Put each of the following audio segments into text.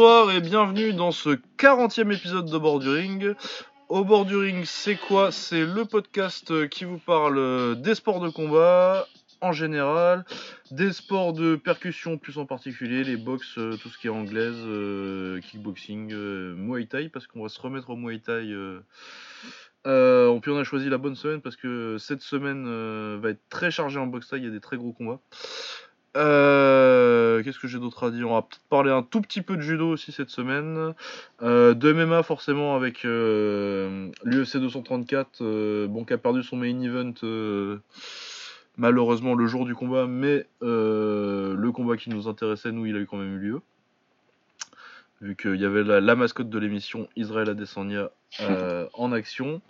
Bonsoir et bienvenue dans ce 40e épisode de Bord du Ring. Au bord du ring, c'est quoi? C'est le podcast qui vous parle des sports de combat en général, des sports de percussion plus en particulier, les box, euh, tout ce qui est anglaise, euh, kickboxing, euh, muay thai, parce qu'on va se remettre au muay thai. Euh, puis on a choisi la bonne semaine parce que cette semaine va être très chargée en boxe thai, il y a des très gros combats. Qu'est-ce que j'ai d'autre à dire? On va peut-être parler un tout petit peu de judo aussi cette semaine. de MMA forcément avec l'UFC 234, bon, qui a perdu son main event malheureusement le jour du combat, mais euh, le combat qui nous intéressait, nous, il a eu quand même eu lieu. Vu qu'il y avait la, mascotte de l'émission, Israël Adesanya, euh, en action.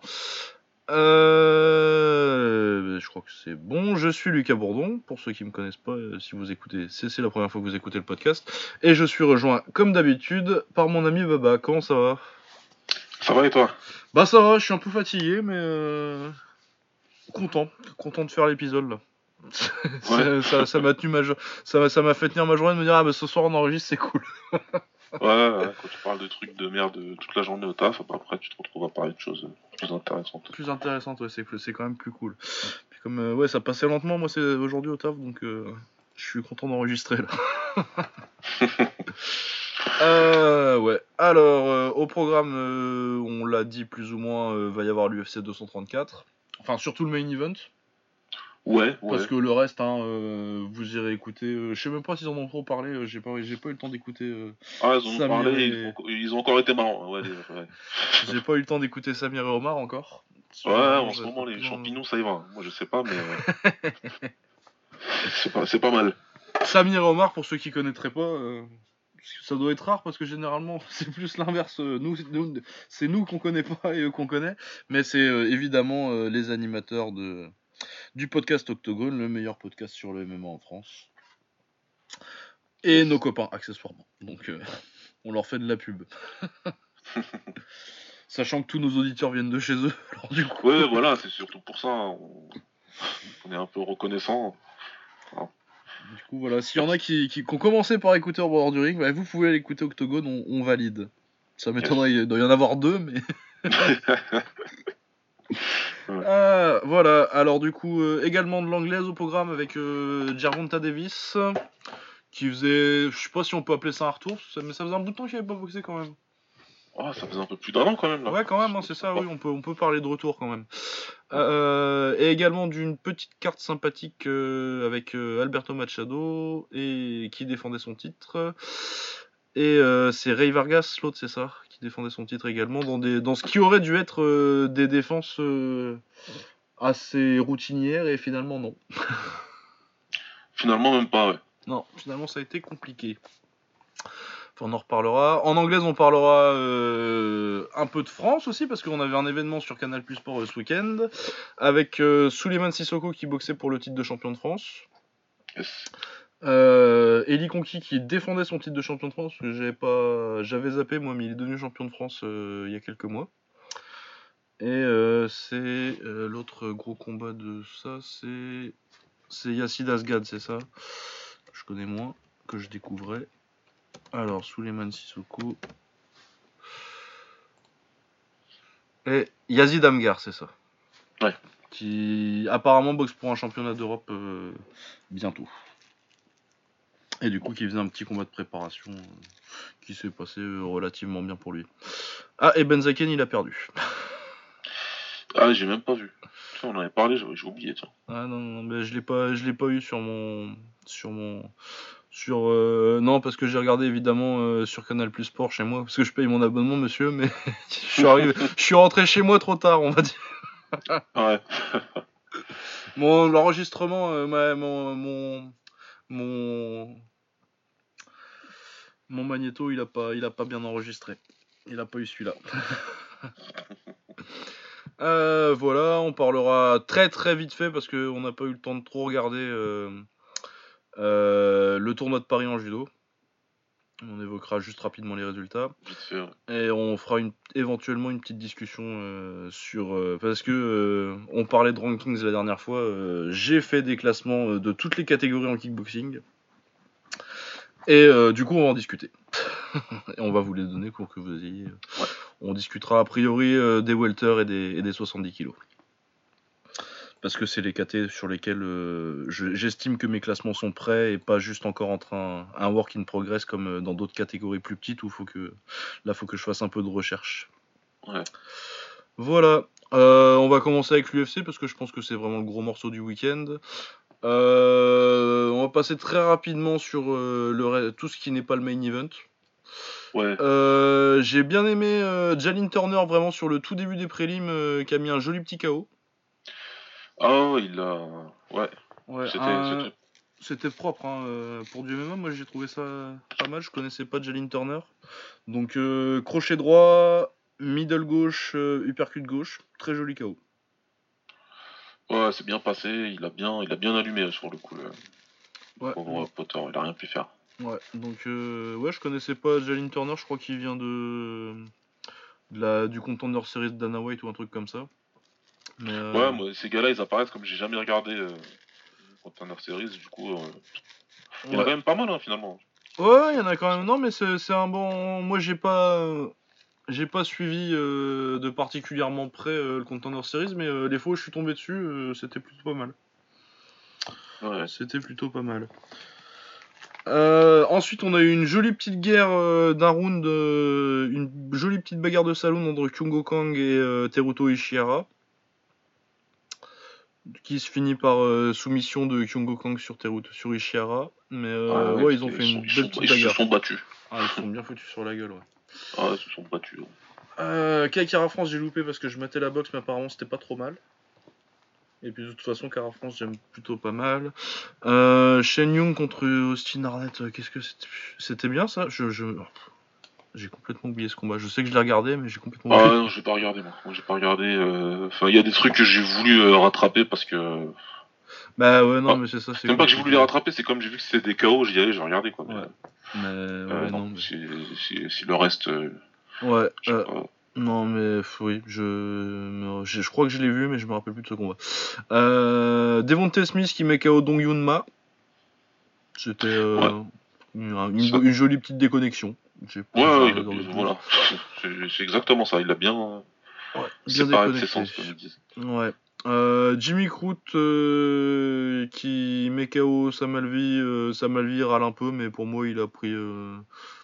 Euh, je crois que c'est bon. Je suis Lucas Bourdon. Pour ceux qui ne me connaissent pas, si vous écoutez, c'est la première fois que vous écoutez le podcast. Et je suis rejoint, comme d'habitude, par mon ami Baba. Comment ça va? Ça va et toi? Bah ça va, je suis un peu fatigué, mais content, content de faire l'épisode là. ça, m'a tenu ma ça, ça m'a fait tenir ma journée de me dire ah bah ce soir on enregistre c'est cool. ouais, quand tu parles de trucs de merde toute la journée au taf, après tu te retrouves à parler de choses plus intéressantes. Plus intéressantes, ouais, c'est, c'est quand même plus cool. Puis comme euh, ouais ça passait lentement, moi c'est aujourd'hui au taf donc euh, je suis content d'enregistrer là. Euh, ouais. Alors, au programme, on l'a dit plus ou moins, va y avoir l'UFC 234. Enfin, surtout le main event. Ouais, Parce que le reste, hein, euh, vous irez écouter. Euh, je sais même pas s'ils en ont trop parlé. Euh, j'ai pas, j'ai pas eu le temps d'écouter. ah, ils ont parlé. Ils, ont, encore été marrants. Ouais, j'ai pas eu le temps d'écouter Samir et Omar encore. Ouais, en ce moment les champignons ça y va. Moi je sais pas, mais c'est pas, pas, mal. Samir et Omar, pour ceux qui connaîtraient pas, ça doit être rare parce que généralement c'est plus l'inverse. Euh, nous, c'est nous qu'on connaît pas et eux qu'on connaît, mais c'est euh, évidemment euh, les animateurs de du podcast Octogone, le meilleur podcast sur le MMA en France, et nos copains accessoirement. Donc on leur fait de la pub. Sachant que tous nos auditeurs viennent de chez eux. du coup... Ouais, voilà, c'est surtout pour ça. On... on est un peu reconnaissant. Du coup, voilà, s'il y en a qui, qui, ont commencé par écouter au bord du ring, bah, vous pouvez aller écouter Octogone, on, valide. Ça m'étonnerait, il doit y en avoir deux, mais. Ah, voilà, alors du coup, euh, également de l'anglaise au programme avec euh, Gervonta Davis, qui faisait, je sais pas si on peut appeler ça un retour, mais ça faisait un bout de temps qu'il avait pas boxé quand même. Oh, ça faisait un peu plus d'un an quand même. Là. Ouais, quand même, hein, c'est ça, oui, on peut, on peut parler de retour quand même. Euh, et également d'une petite carte sympathique euh, avec euh, Alberto Machado et qui défendait son titre. Et c'est Ray Vargas, l'autre, c'est ça, qui défendait son titre également dans, des, dans ce qui aurait dû être des défenses assez routinières et finalement non. finalement même pas, ouais. Non, finalement ça a été compliqué on en reparlera. En anglaise, on parlera euh, un peu de France aussi, parce qu'on avait un événement sur Canal Plus Sport euh, ce week-end, avec euh, Sissoko qui boxait pour le titre de champion de France. Euh, Eli Conqui qui défendait son titre de champion de France, que j'avais pas, j'avais zappé moi, mais il est devenu champion de France il y a quelques mois. Et c'est l'autre gros combat de ça, c'est c'est Yacine Asgad, c'est ça? Je connais moins, que je découvrais. Alors, Suleiman Sissoko. Et Yazid Amgar, c'est ça? Ouais. Qui apparemment boxe pour un championnat d'Europe euh, bientôt. Et du coup, qui faisait un petit combat de préparation euh, qui s'est passé euh, relativement bien pour lui. Ah, et Benzaken, il a perdu. ah, j'ai même pas vu. On en avait parlé, j'ai oublié. Tiens. Ah non, non, mais je l'ai pas, je l'ai pas eu sur mon, sur mon, sur euh, non parce que j'ai regardé évidemment euh, sur Canal Plus Sport chez moi parce que je paye mon abonnement monsieur mais je suis arrivé je suis rentré chez moi trop tard on va dire ouais mon l'enregistrement euh, mon mon mon mon magnéto il a pas il a pas bien enregistré il a pas eu celui-là voilà on parlera très très vite fait parce que on n'a pas eu le temps de trop regarder euh, le tournoi de Paris en judo. On évoquera juste rapidement les résultats. Et on fera une, éventuellement une petite discussion euh, sur. Euh, parce que on parlait de rankings la dernière fois. J'ai fait des classements de toutes les catégories en kickboxing. Et du coup, on va en discuter. et on va vous les donner pour que vous ayez. On discutera a priori euh, des welter et des, et des 70 kilos. Parce que c'est les KT sur lesquels euh, je- j'estime que mes classements sont prêts et pas juste encore en train un work in progress comme euh, dans d'autres catégories plus petites où faut que là faut que je fasse un peu de recherche. Ouais. Voilà. Euh, on va commencer avec l'UFC parce que je pense que c'est vraiment le gros morceau du week-end. Euh, on va passer très rapidement sur euh, le tout ce qui n'est pas le main event. Ouais. Euh, J'ai bien aimé euh, Jalin Turner vraiment sur le tout début des prélims euh, qui a mis un joli petit KO. Ah, il a. Ouais. Ouais, C'était- propre hein, pour du MMA. Moi j'ai trouvé ça pas mal. Je connaissais pas Jalin Turner. Donc crochet droit, middle gauche, uppercut gauche. Très joli KO. Ouais, c'est bien passé. Il a bien, il a bien allumé sur le coup. Le... Ouais. pauvre Potter, il a rien pu faire. Ouais, donc euh, ouais, je connaissais pas Jalin Turner, je crois qu'il vient de, de la, du Contender Series de Dana White ou un truc comme ça. Mais, euh, Ouais, moi, ces gars-là, ils apparaissent comme j'ai jamais regardé euh, Contender Series. Du coup, euh, il y en a quand même pas mal hein, finalement. Ouais, il y en a quand même. Non, mais c'est un bon. Moi, j'ai pas, j'ai pas suivi euh, de particulièrement près euh, le Contender Series, mais euh, les fois où je suis tombé dessus, euh, c'était plutôt pas mal. Ouais. C'était plutôt pas mal. Ensuite, on a eu une jolie petite guerre d'un round, une jolie petite bagarre de salon entre Kyungo Kang et Teruto Ishihara, qui se finit par soumission de Kyungo Kang sur Teruto sur Ishihara. Mais ouais, ils ont ils fait sont- une ils belle sont- petite Ils se bagarre. sont battus. Ah, ils se sont bien foutus sur la gueule, ouais. Ah, ils se sont battus. Euh, France, j'ai loupé parce que je mettais la boxe, mais apparemment c'était pas trop mal. Et puis de toute façon, Cara France, j'aime plutôt pas mal. Euh, Shen Young contre Austin Arnett, euh, qu'est-ce que c'était C'était bien ça je, je... oh, J'ai complètement oublié ce combat. Je sais que je l'ai regardé, mais j'ai complètement Ah oublié. non, j'ai pas regardé moi. Moi, j'ai pas regardé. euh, Enfin, il y a des trucs que j'ai voulu euh, rattraper parce que. Bah ouais, non, Ah, mais c'est ça. C'est même pas que j'ai voulu les rattraper, c'est comme j'ai vu que c'était des KO, j'y allais, j'ai regardé quoi. Mais, Ouais. Mais euh, ouais, non, non. mais- si, si, si le reste. euh, Ouais, euh, pas. Non, mais oui, je, je, je crois que je l'ai vu, mais je me rappelle plus de ce combat. Euh, Devontae Smith qui met KO Dong Yun Ma. C'était euh, Ouais. une, une- Ça- une jolie petite déconnexion. Ouais, ouais, il a- voilà. C'est exactement ça, il a bien Ouais, bien séparé de ses déconnecté. sens, comme ils disent. Ouais. Euh, Jimmy Crute euh, qui met KO Samalvi. Euh, Samalvi râle un peu, mais pour moi, il a pris.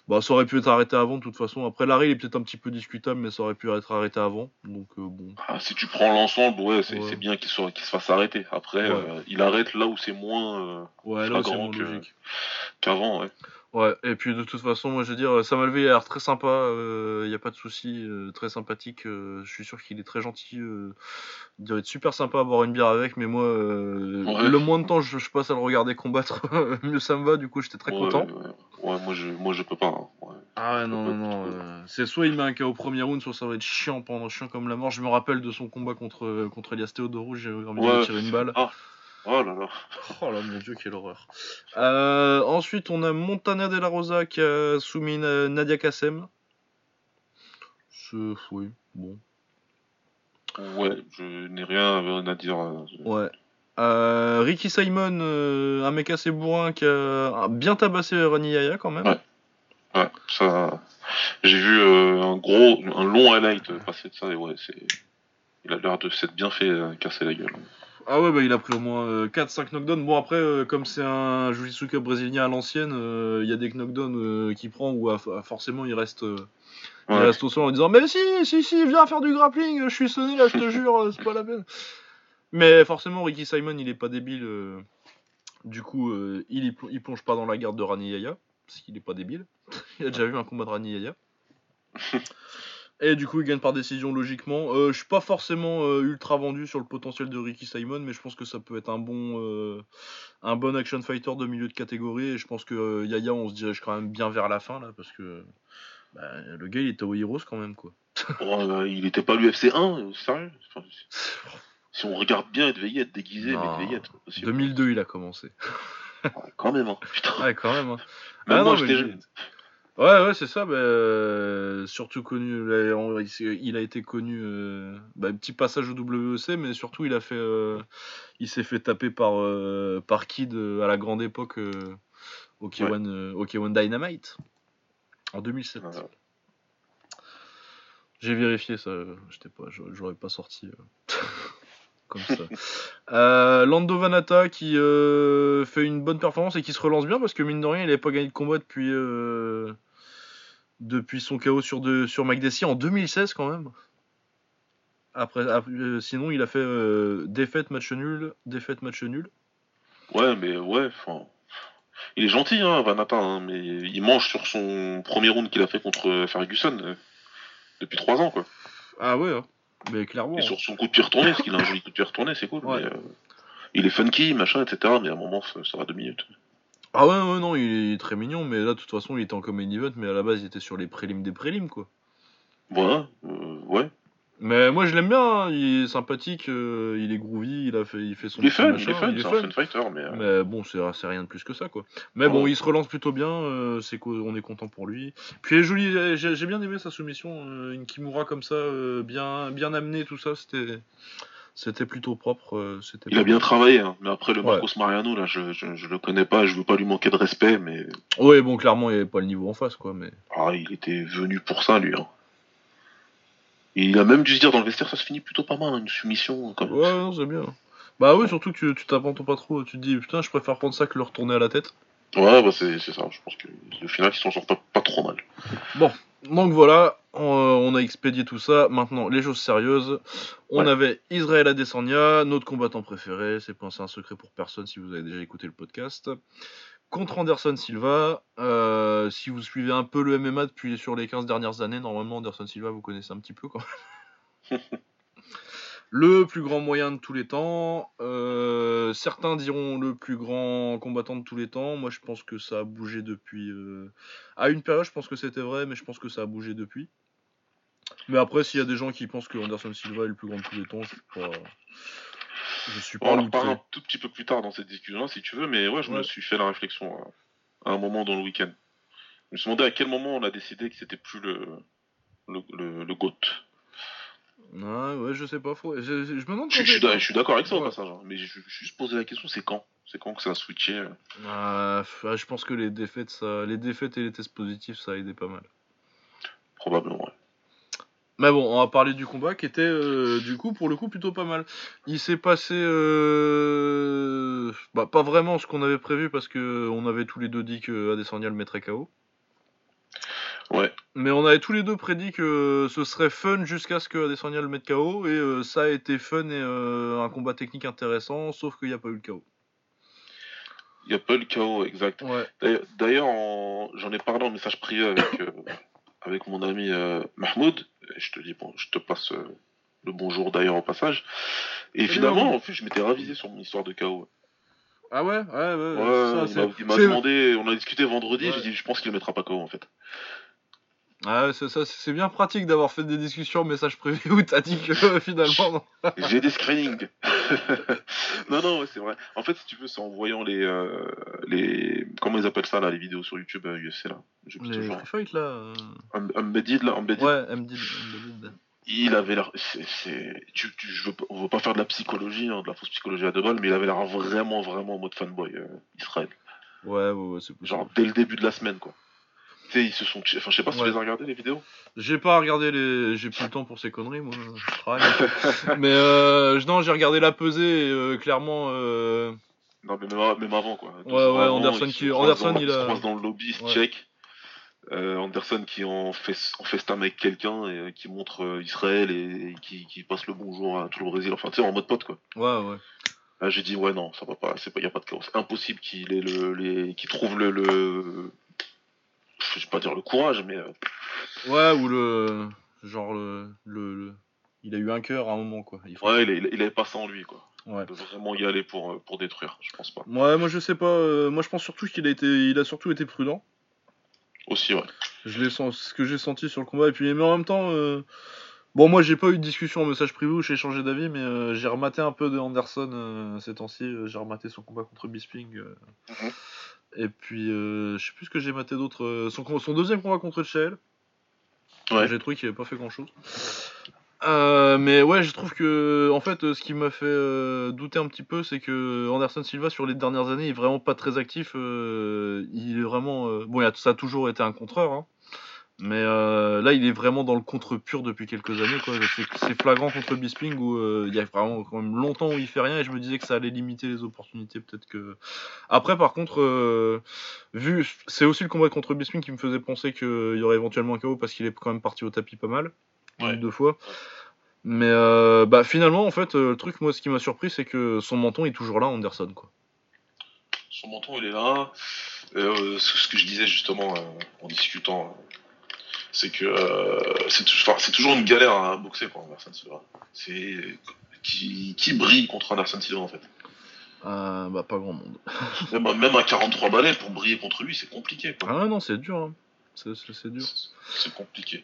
Bah, ça aurait pu être arrêté avant, de toute façon. Après, l'arrêt, il est peut-être un petit peu discutable, mais ça aurait pu être arrêté avant. Donc, bon. Ah, si tu prends l'ensemble, ouais, c'est Ouais. bien qu'il se fasse arrêter. Après, Ouais. il arrête là où c'est moins Ouais, là, c'est Flagrant moins que- logique. qu'avant, ouais. Ouais, et puis de toute façon, moi je veux dire, Samalvi a l'air très sympa, il n'y a pas de souci, euh, très sympathique, euh, je suis sûr qu'il est très gentil, euh, il doit être super sympa à boire une bière avec, mais moi, euh, Ouais. le moins de temps je, je passe à le regarder combattre, mieux ça me va, du coup j'étais très Ouais, content. Ouais, Ouais, moi, je, moi je peux pas. hein. Ouais. Ah ouais, non, non, non, euh, c'est soit il met un KO au premier round, soit ça va être chiant pendant chiant comme la mort, je me rappelle de son combat contre, contre Elias Theodorou, j'ai envie de tirer une balle. Oh là là. Oh là mon dieu, quelle horreur. Euh, ensuite, on a Montana de la Rosa qui a soumis Na- Nadia Kassem. C'est. Oui, bon. Ouais, je n'ai rien à dire. euh, Ouais. Euh, Ricky Simon, euh, un mec assez bourrin qui a bien tabassé Rani Yaya quand même. Ouais. Ouais, ça. J'ai vu un gros, un long highlight passer de ça et ouais, c'est. Il a l'air de s'être bien fait casser la gueule. Ah ouais, bah il a pris au moins 4-5 knockdowns. Bon, après, euh, comme c'est un Jiu-Jitsu Cup brésilien à l'ancienne, euh, il y a des knockdowns euh, qu'il prend où ah, forcément il reste. euh, Il reste au sol en disant Mais si, si, si, viens faire du grappling, je suis sonné là, je te jure, euh, c'est pas la peine. Mais forcément, Ricky Simon, il est pas débile. euh, Du coup, euh, il, pl- il plonge pas dans la garde de Rani Yaya, parce qu'il est pas débile. il a déjà vu un combat de Rani Yaya. Et du coup, il gagne par décision logiquement. Euh, je suis pas forcément euh, ultra vendu sur le potentiel de Ricky Simon, mais je pense que ça peut être un bon, euh, un bon action fighter de milieu de catégorie. Et je pense que euh, Yaya, on se dirige quand même bien vers la fin là, parce que bah, le gars, il était au Heroes quand même quoi. Oh, euh, il était pas l'UFC 1, euh, sérieux? Enfin, Si on regarde bien, il devait y être déguisé, Non. mais il devait y être. aussi. 2002, il a commencé. Ouais, quand même, hein. Putain. Ouais, quand même. hein. Même Ah moi, j'étais jeune. Ouais, ouais, c'est ça. bah, euh, surtout connu. là, il, a été connu. euh, bah, petit passage au WEC, mais surtout, il a fait. euh, il s'est fait taper par, par Kid à la grande époque au K1, euh, au K1 Dynamite. En 2007. Euh, J'ai vérifié ça, j'étais pas, j'aurais pas sorti comme ça. Euh, Lando Vanata qui euh, fait une bonne performance et qui se relance bien parce que mine de rien, il n'avait pas gagné de combat depuis, euh, depuis son KO sur, de, sur en 2016 quand même. Après, après, euh, sinon, il a fait euh, défaite, match nul, défaite, match nul. Ouais, mais ouais, enfin. Il est gentil, hein, Vanata, hein, mais il mange sur son premier round qu'il a fait contre Ferguson euh, depuis 3 ans, quoi. Ah ouais, hein. mais clairement. Et sur son coup de pied retourné, parce qu'il a un joli coup de pied retourné, c'est cool. Ouais. Mais, il est funky, machin, etc. Mais à un moment, ça, ça va deux minutes. Ah ouais, ouais, non, il est très mignon, mais là, de toute façon, il était en common event, mais à la base, il était sur les prélims des prélims, quoi. Voilà, euh, ouais. Mais moi, je l'aime bien, hein, il est sympathique, euh, il est groovy, il, a fait, il fait son Il est fun, machin, il est fun, c'est un fun. fighter, mais. euh, Mais bon, c'est rien de plus que ça, quoi. Mais bon, il se relance plutôt bien, c'est qu'on est content pour lui. Puis, joli, j'ai bien aimé sa soumission, une Kimura comme ça, bien, bien amenée, tout ça, c'était c'était plutôt propre. euh, c'était Il a bien travaillé, hein. mais après le Ouais. Marcos Mariano, là, je, je, je le connais pas, je veux pas lui manquer de respect, mais Ouais, bon, clairement, il n'y avait pas le niveau en face, quoi, mais. ah, il était venu pour ça, lui. Hein. Il a même dû se dire dans le vestiaire, ça se finit plutôt pas mal, hein, une soumission. Comme... Ouais, non, c'est bien. Bah oui, surtout que tu t'attends pas trop, tu te dis, putain, je préfère prendre ça que le retourner à la tête. Ouais, bah c'est c'est ça, je pense que au final, ils s'en sortent pas, pas trop mal. Donc voilà, on, on a expédié tout ça. Maintenant, les choses sérieuses. On Ouais. avait Israël Adesanya, notre combattant préféré. C'est pas un secret pour personne si vous avez déjà écouté le podcast. Contre Anderson Silva. Euh, si vous suivez un peu le MMA depuis sur les 15 dernières années, normalement Anderson Silva vous connaissez un petit peu quand même. Le plus grand moyen de tous les temps. Euh, certains diront le plus grand combattant de tous les temps. Moi, je pense que ça a bougé depuis. euh, À une période, je pense que c'était vrai, mais je pense que ça a bougé depuis. Mais après, s'il y a des gens qui pensent que Anderson Silva est le plus grand de tous les temps, je suis pas. Je suis pas On en reparle un tout petit peu plus tard dans cette discussion-là, si tu veux, mais ouais, je me suis fait la réflexion euh, à un moment dans le week-end. Je me suis demandé à quel moment on a décidé que c'était plus le, le, le, le GOAT. Ouais, ouais, je sais pas. Faut... Je, je- je me demande. Je, suis d'accord avec ça au passage, hein, mais je je me suis juste posé la question, c'est quand? C'est quand que ça a switché euh? Euh, f- je pense que les défaites, ça... les défaites et les tests positifs, ça a aidé pas mal. Probablement, ouais. Mais bon, on va parler du combat qui était euh, du coup pour le coup plutôt pas mal. Il s'est passé euh, bah, pas vraiment ce qu'on avait prévu parce que on avait tous les deux dit que Adesanya le mettrait KO. Ouais, Mais on avait tous les deux prédit que ce serait fun jusqu'à ce que Adesanya le mette KO et euh, ça a été fun et euh, un combat technique intéressant sauf qu'il n'y a pas eu le KO. il y a pas eu le chaos, exact. Ouais. D'ailleurs- D'ailleurs, en- j'en ai parlé en message privé avec, euh, avec mon ami euh, Mahmoud. Et je te dis, bon, je te passe euh, le bonjour d'ailleurs au passage. Et Salut, finalement, en fait, je m'étais ravisé sur mon histoire de chaos. Ah ouais, ouais, ouais. Ouais, ça, il m'a- demandé, on a discuté vendredi, Ouais. j'ai dit, je pense qu'il ne mettra pas KO en fait. Ah c'est ça, c'est bien pratique d'avoir fait des discussions en message privé où t'as dit que euh, finalement. J'ai des screenings. non, non, ouais, c'est vrai. En fait, si tu veux, c'est en voyant les, euh, les, comment ils appellent ça là, les vidéos sur YouTube euh, UFC là. Les toujours. fight là. euh, Um- Embedded là. Ouais, MD. MD. Il avait l'air, tu, tu, je veux, on veut pas faire de la psychologie, hein, de la fausse psychologie à deux balles, mais il avait l'air vraiment, vraiment en mode fanboy, Israël. Ouais, ouais, ouais, c'est possible. Genre dès le début de la semaine, quoi. Ils se sont, enfin, je sais pas si Ouais. tu les as regardés les vidéos. J'ai pas regardé les. J'ai plus le temps pour ces conneries, moi. Je travaille. Mais euh, non, j'ai regardé la pesée et euh, clairement. euh, Non, mais même, même avant, quoi. Ouais, ouais, avant, Anderson se qui- Anderson, dans, il se a- croisent dans le lobby, se Ouais. check. Euh, Anderson qui en fait en FaceTime avec quelqu'un et euh, qui montre euh, Israël et, et qui, qui passe le bonjour à tout le Brésil, enfin tu sais en mode pote quoi. Ouais, ouais. Là j'ai dit ouais non ça va pas, c'est pas y a pas de chaos, impossible qu'il ait le les trouve le, le je vais pas dire le courage mais euh, Ouais, ou le. Genre le. le, Il a eu un cœur à un moment, quoi. Il faut- ouais il, il, il avait pas ça en lui quoi. Ouais. De vraiment y aller pour euh, pour détruire, je pense pas. Ouais, moi je sais pas. euh, moi je pense surtout qu'il a été. Il a surtout été prudent. Aussi ouais. Je l'ai sens... ce que j'ai senti sur le combat. Et puis, mais en même temps, euh, bon, moi j'ai pas eu de discussion en message privé où j'ai changé d'avis, mais euh, j'ai rematé un peu de Anderson ces temps-ci. J'ai rematé son combat contre Bisping. Mhm. Et puis, euh, je sais plus ce que j'ai maté d'autre. euh, son, deuxième combat contre Chael. Ouais. J'ai trouvé qu'il avait pas fait grand-chose. Euh, mais ouais, je trouve que en fait, ce qui m'a fait euh, douter un petit peu, c'est que Anderson Silva sur les dernières années il est vraiment pas très actif. euh, il est vraiment bon, il a- ça a toujours été un contreur, hein. Mais euh, là, il est vraiment dans le contre pur depuis quelques années. quoi. C'est flagrant contre Bisping où euh, il y a vraiment quand même longtemps où il fait rien et je me disais que ça allait limiter les opportunités. Peut-être que. Après, par contre, euh, vu. C'est aussi le combat contre Bisping qui me faisait penser qu'il y aurait éventuellement un KO parce qu'il est quand même parti au tapis pas mal. Ouais. deux fois. Mais bah, finalement, en fait, le truc, moi, ce qui m'a surpris, c'est que son menton est toujours là, Anderson. Quoi. Son menton, il est là. Ce que je disais justement en discutant, c'est que euh, c'est toujours une galère à boxer pour Anderson Silva. C'est qui, qui brille contre Anderson Silva en fait? Euh, bah, pas grand monde. Même, à- même à 43 balais pour briller contre lui, c'est compliqué. Quoi. Ah non, c'est dur. hein. C'est- dur. C'est compliqué.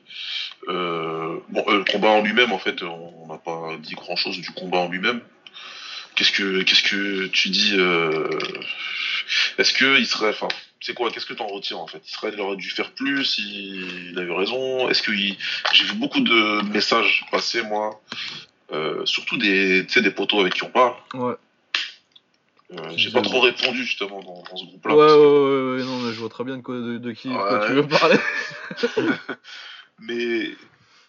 Euh, bon, euh, le combat en lui-même, en fait, on n'a pas dit grand-chose du combat en lui-même. Qu'est-ce que qu'est-ce que tu dis Est-ce que il serait, enfin, c'est quoi Qu'est-ce que t'en retires en fait? Israël aurait dû faire plus. Il, il a eu raison. Est-ce que il- j'ai vu beaucoup de messages passer moi, euh, surtout des, tu sais, des poteaux avec qui on parle. Ouais. Euh, j'ai pas trop répondu justement dans, dans ce groupe-là. ouais, ouais, que- ouais, non, mais je vois très bien de, quoi, de, de qui quoi tu veux parler. mais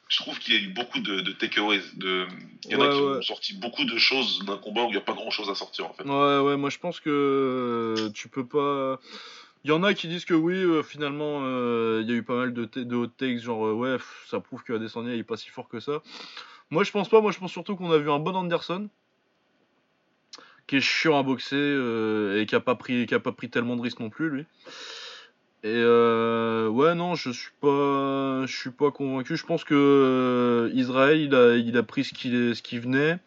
je trouve qu'il y a eu beaucoup de, de takeaways. De... Il y en Ouais, a qui ouais. ont sorti beaucoup de choses d'un combat où il n'y a pas grand chose à sortir en fait. Ouais, ouais, moi je pense que tu peux pas. Il y en a qui disent que oui, euh, finalement, euh, il y a eu pas mal de, de hot takes, genre, euh, ouais, ça prouve que Adesanya est pas si fort que ça. Moi je pense pas, moi je pense surtout qu'on a vu un bon Anderson, qui est chiant à boxer et qui a, pas pris, qui a pas pris tellement de risques non plus, lui. Et ouais, non, je suis pas, je suis pas convaincu. Je pense que Israël, il a, pris ce qui, ce qui venait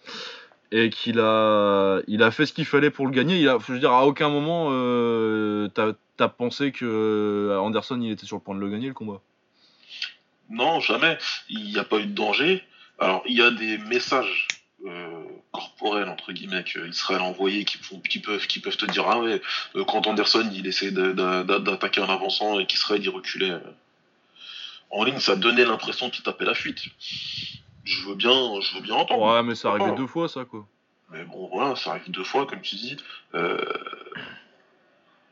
et qu'il a, il a fait ce qu'il fallait pour le gagner. Il a, je veux dire, à aucun moment, euh, t'as, t'as pensé que Anderson, il était sur le point de le gagner le combat. Non, jamais. Il n'y a pas eu de danger. Alors, il y a des messages euh, corporels, entre guillemets, qu'Israël a envoyés qui, qui, peuvent, qui peuvent te dire Ah ouais, euh, quand Anderson il essayait d'attaquer en avançant et qu'Israël il reculait euh, en ligne, ça donnait l'impression qu'il tapait la fuite. Je veux bien, je veux bien entendre. Ouais, mais ça arrivait Oh. deux fois, ça, quoi. Mais bon, voilà, ça arrive deux fois, comme tu dis. Euh,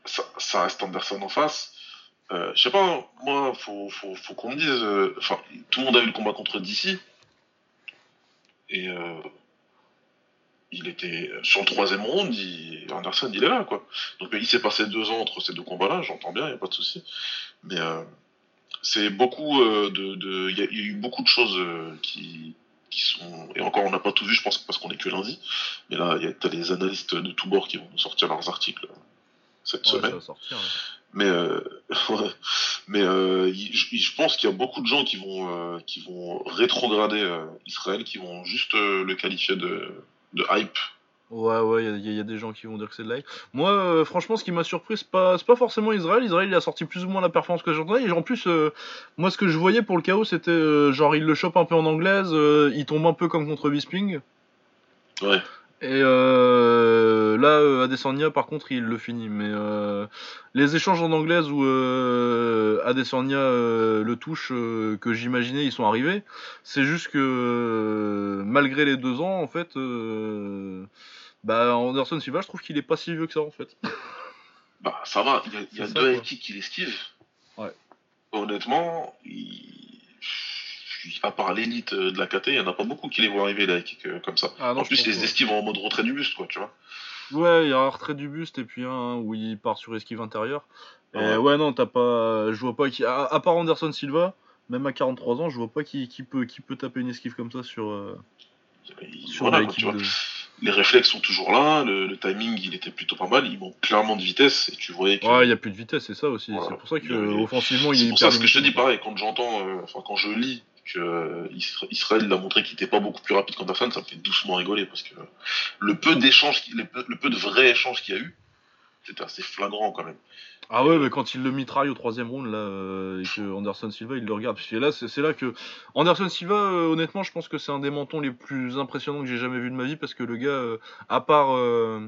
ça, ça reste Anderson en face. Euh, je sais pas, moi, faut, faut, faut qu'on me dise. euh, Enfin, tout le monde a eu le combat contre DC. Et il était sur le troisième round, il- Anderson, il est là, quoi. Donc, il s'est passé deux ans entre ces deux combats-là, j'entends bien, il a pas de souci. Mais c'est beaucoup euh, de. Il y, a- il y a eu beaucoup de choses euh, qui, qui sont. Et encore, on n'a pas tout vu, je pense, parce qu'on est que lundi. Mais là, il y a t'as les analystes de tous bords qui vont nous sortir leurs articles cette Ouais, semaine. sortir. Mais, euh, mais je, pense qu'il y a beaucoup de gens qui vont, euh, qui vont rétrograder Israël, qui vont juste le qualifier de, de hype. Ouais, ouais, il y, a- des gens qui vont dire que c'est de live. Moi, euh, franchement, ce qui m'a surpris, c'est pas, pas forcément Israël. Israël, il a sorti plus ou moins la performance que j'entendais. Et en plus, euh, moi, ce que je voyais pour le chaos, c'était euh, genre, il le chope un peu en anglaise, il tombe un peu comme contre Bisping. Ouais. Et euh, là, euh, Adesanya, par contre, il le finit. Mais euh, les échanges en anglaise où euh, Adesanya le touche, que j'imaginais, ils sont arrivés. C'est juste que malgré les deux ans, en fait, bah, Anderson Silva, je trouve qu'il est pas si vieux que ça, en fait. Bah, ça va, il y a, y a deux kicks qui l'esquivent. Ouais. Honnêtement, il- à part l'élite euh, de la KT, il n'y en a pas beaucoup qui les voient arriver, kicks euh, comme ça. Ah, non, en plus, pense les pas. esquives en mode retrait du buste, quoi, tu vois. Ouais, il y a un retrait du buste et puis un où il part sur esquive intérieure. Et Ouais. ouais, non, t'as pas. Je vois pas qui. À, à part Anderson Silva, même à 43 ans, je vois pas qui, qui peut, qui peut taper une esquive comme ça sur, euh, Il- sur voilà, quoi, tu équipe vois. de. Les réflexes sont toujours là, le, le timing il était plutôt pas mal, il manque clairement de vitesse et tu voyais que. Ouais, il y a plus de vitesse, c'est ça aussi. Voilà. C'est pour ça que Il offensivement, est C'est pour ça ce que je te dis pareil, quand j'entends, euh, enfin quand je lis que euh, Isra- Israël l'a montré qu'il était pas beaucoup plus rapide qu'Anderson, ça me fait doucement rigoler parce que le peu d'échanges, le peu, de vrais échanges qu'il y a eu, c'était assez flagrant quand même. Ah ouais, mais quand il le mitraille au troisième round là, euh, et que Anderson Silva il le regarde, puis là c'est là que Anderson Silva, euh, honnêtement, je pense que c'est un des mentons les plus impressionnants que j'ai jamais vu de ma vie parce que le gars, euh, à part euh,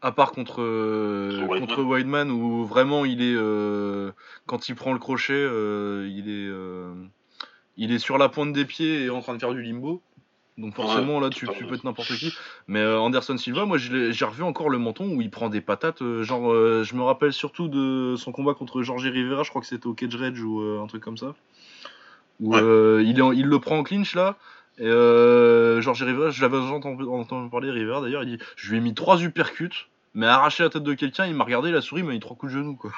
à part contre euh, Contre Weidman où vraiment il est quand il prend le crochet, il est il est sur la pointe des pieds et en train de faire du limbo. Donc forcément, là, tu, tu peux être n'importe qui. Mais euh, Anderson Silva, moi, j'ai revu encore le menton où il prend des patates. euh, genre, euh, je me rappelle surtout de son combat contre Jorge Rivera, je crois que c'était au Cage Rage ou un truc comme ça. Où Ouais. il, le prend en clinch, là. Et euh, Jorge Rivera, je l'avais entendu, entendu parler, Rivera d'ailleurs, il dit Je lui ai mis trois uppercuts, mais arraché la tête de quelqu'un, il m'a regardé, il a souri, il m'a mis trois coups de genou, quoi.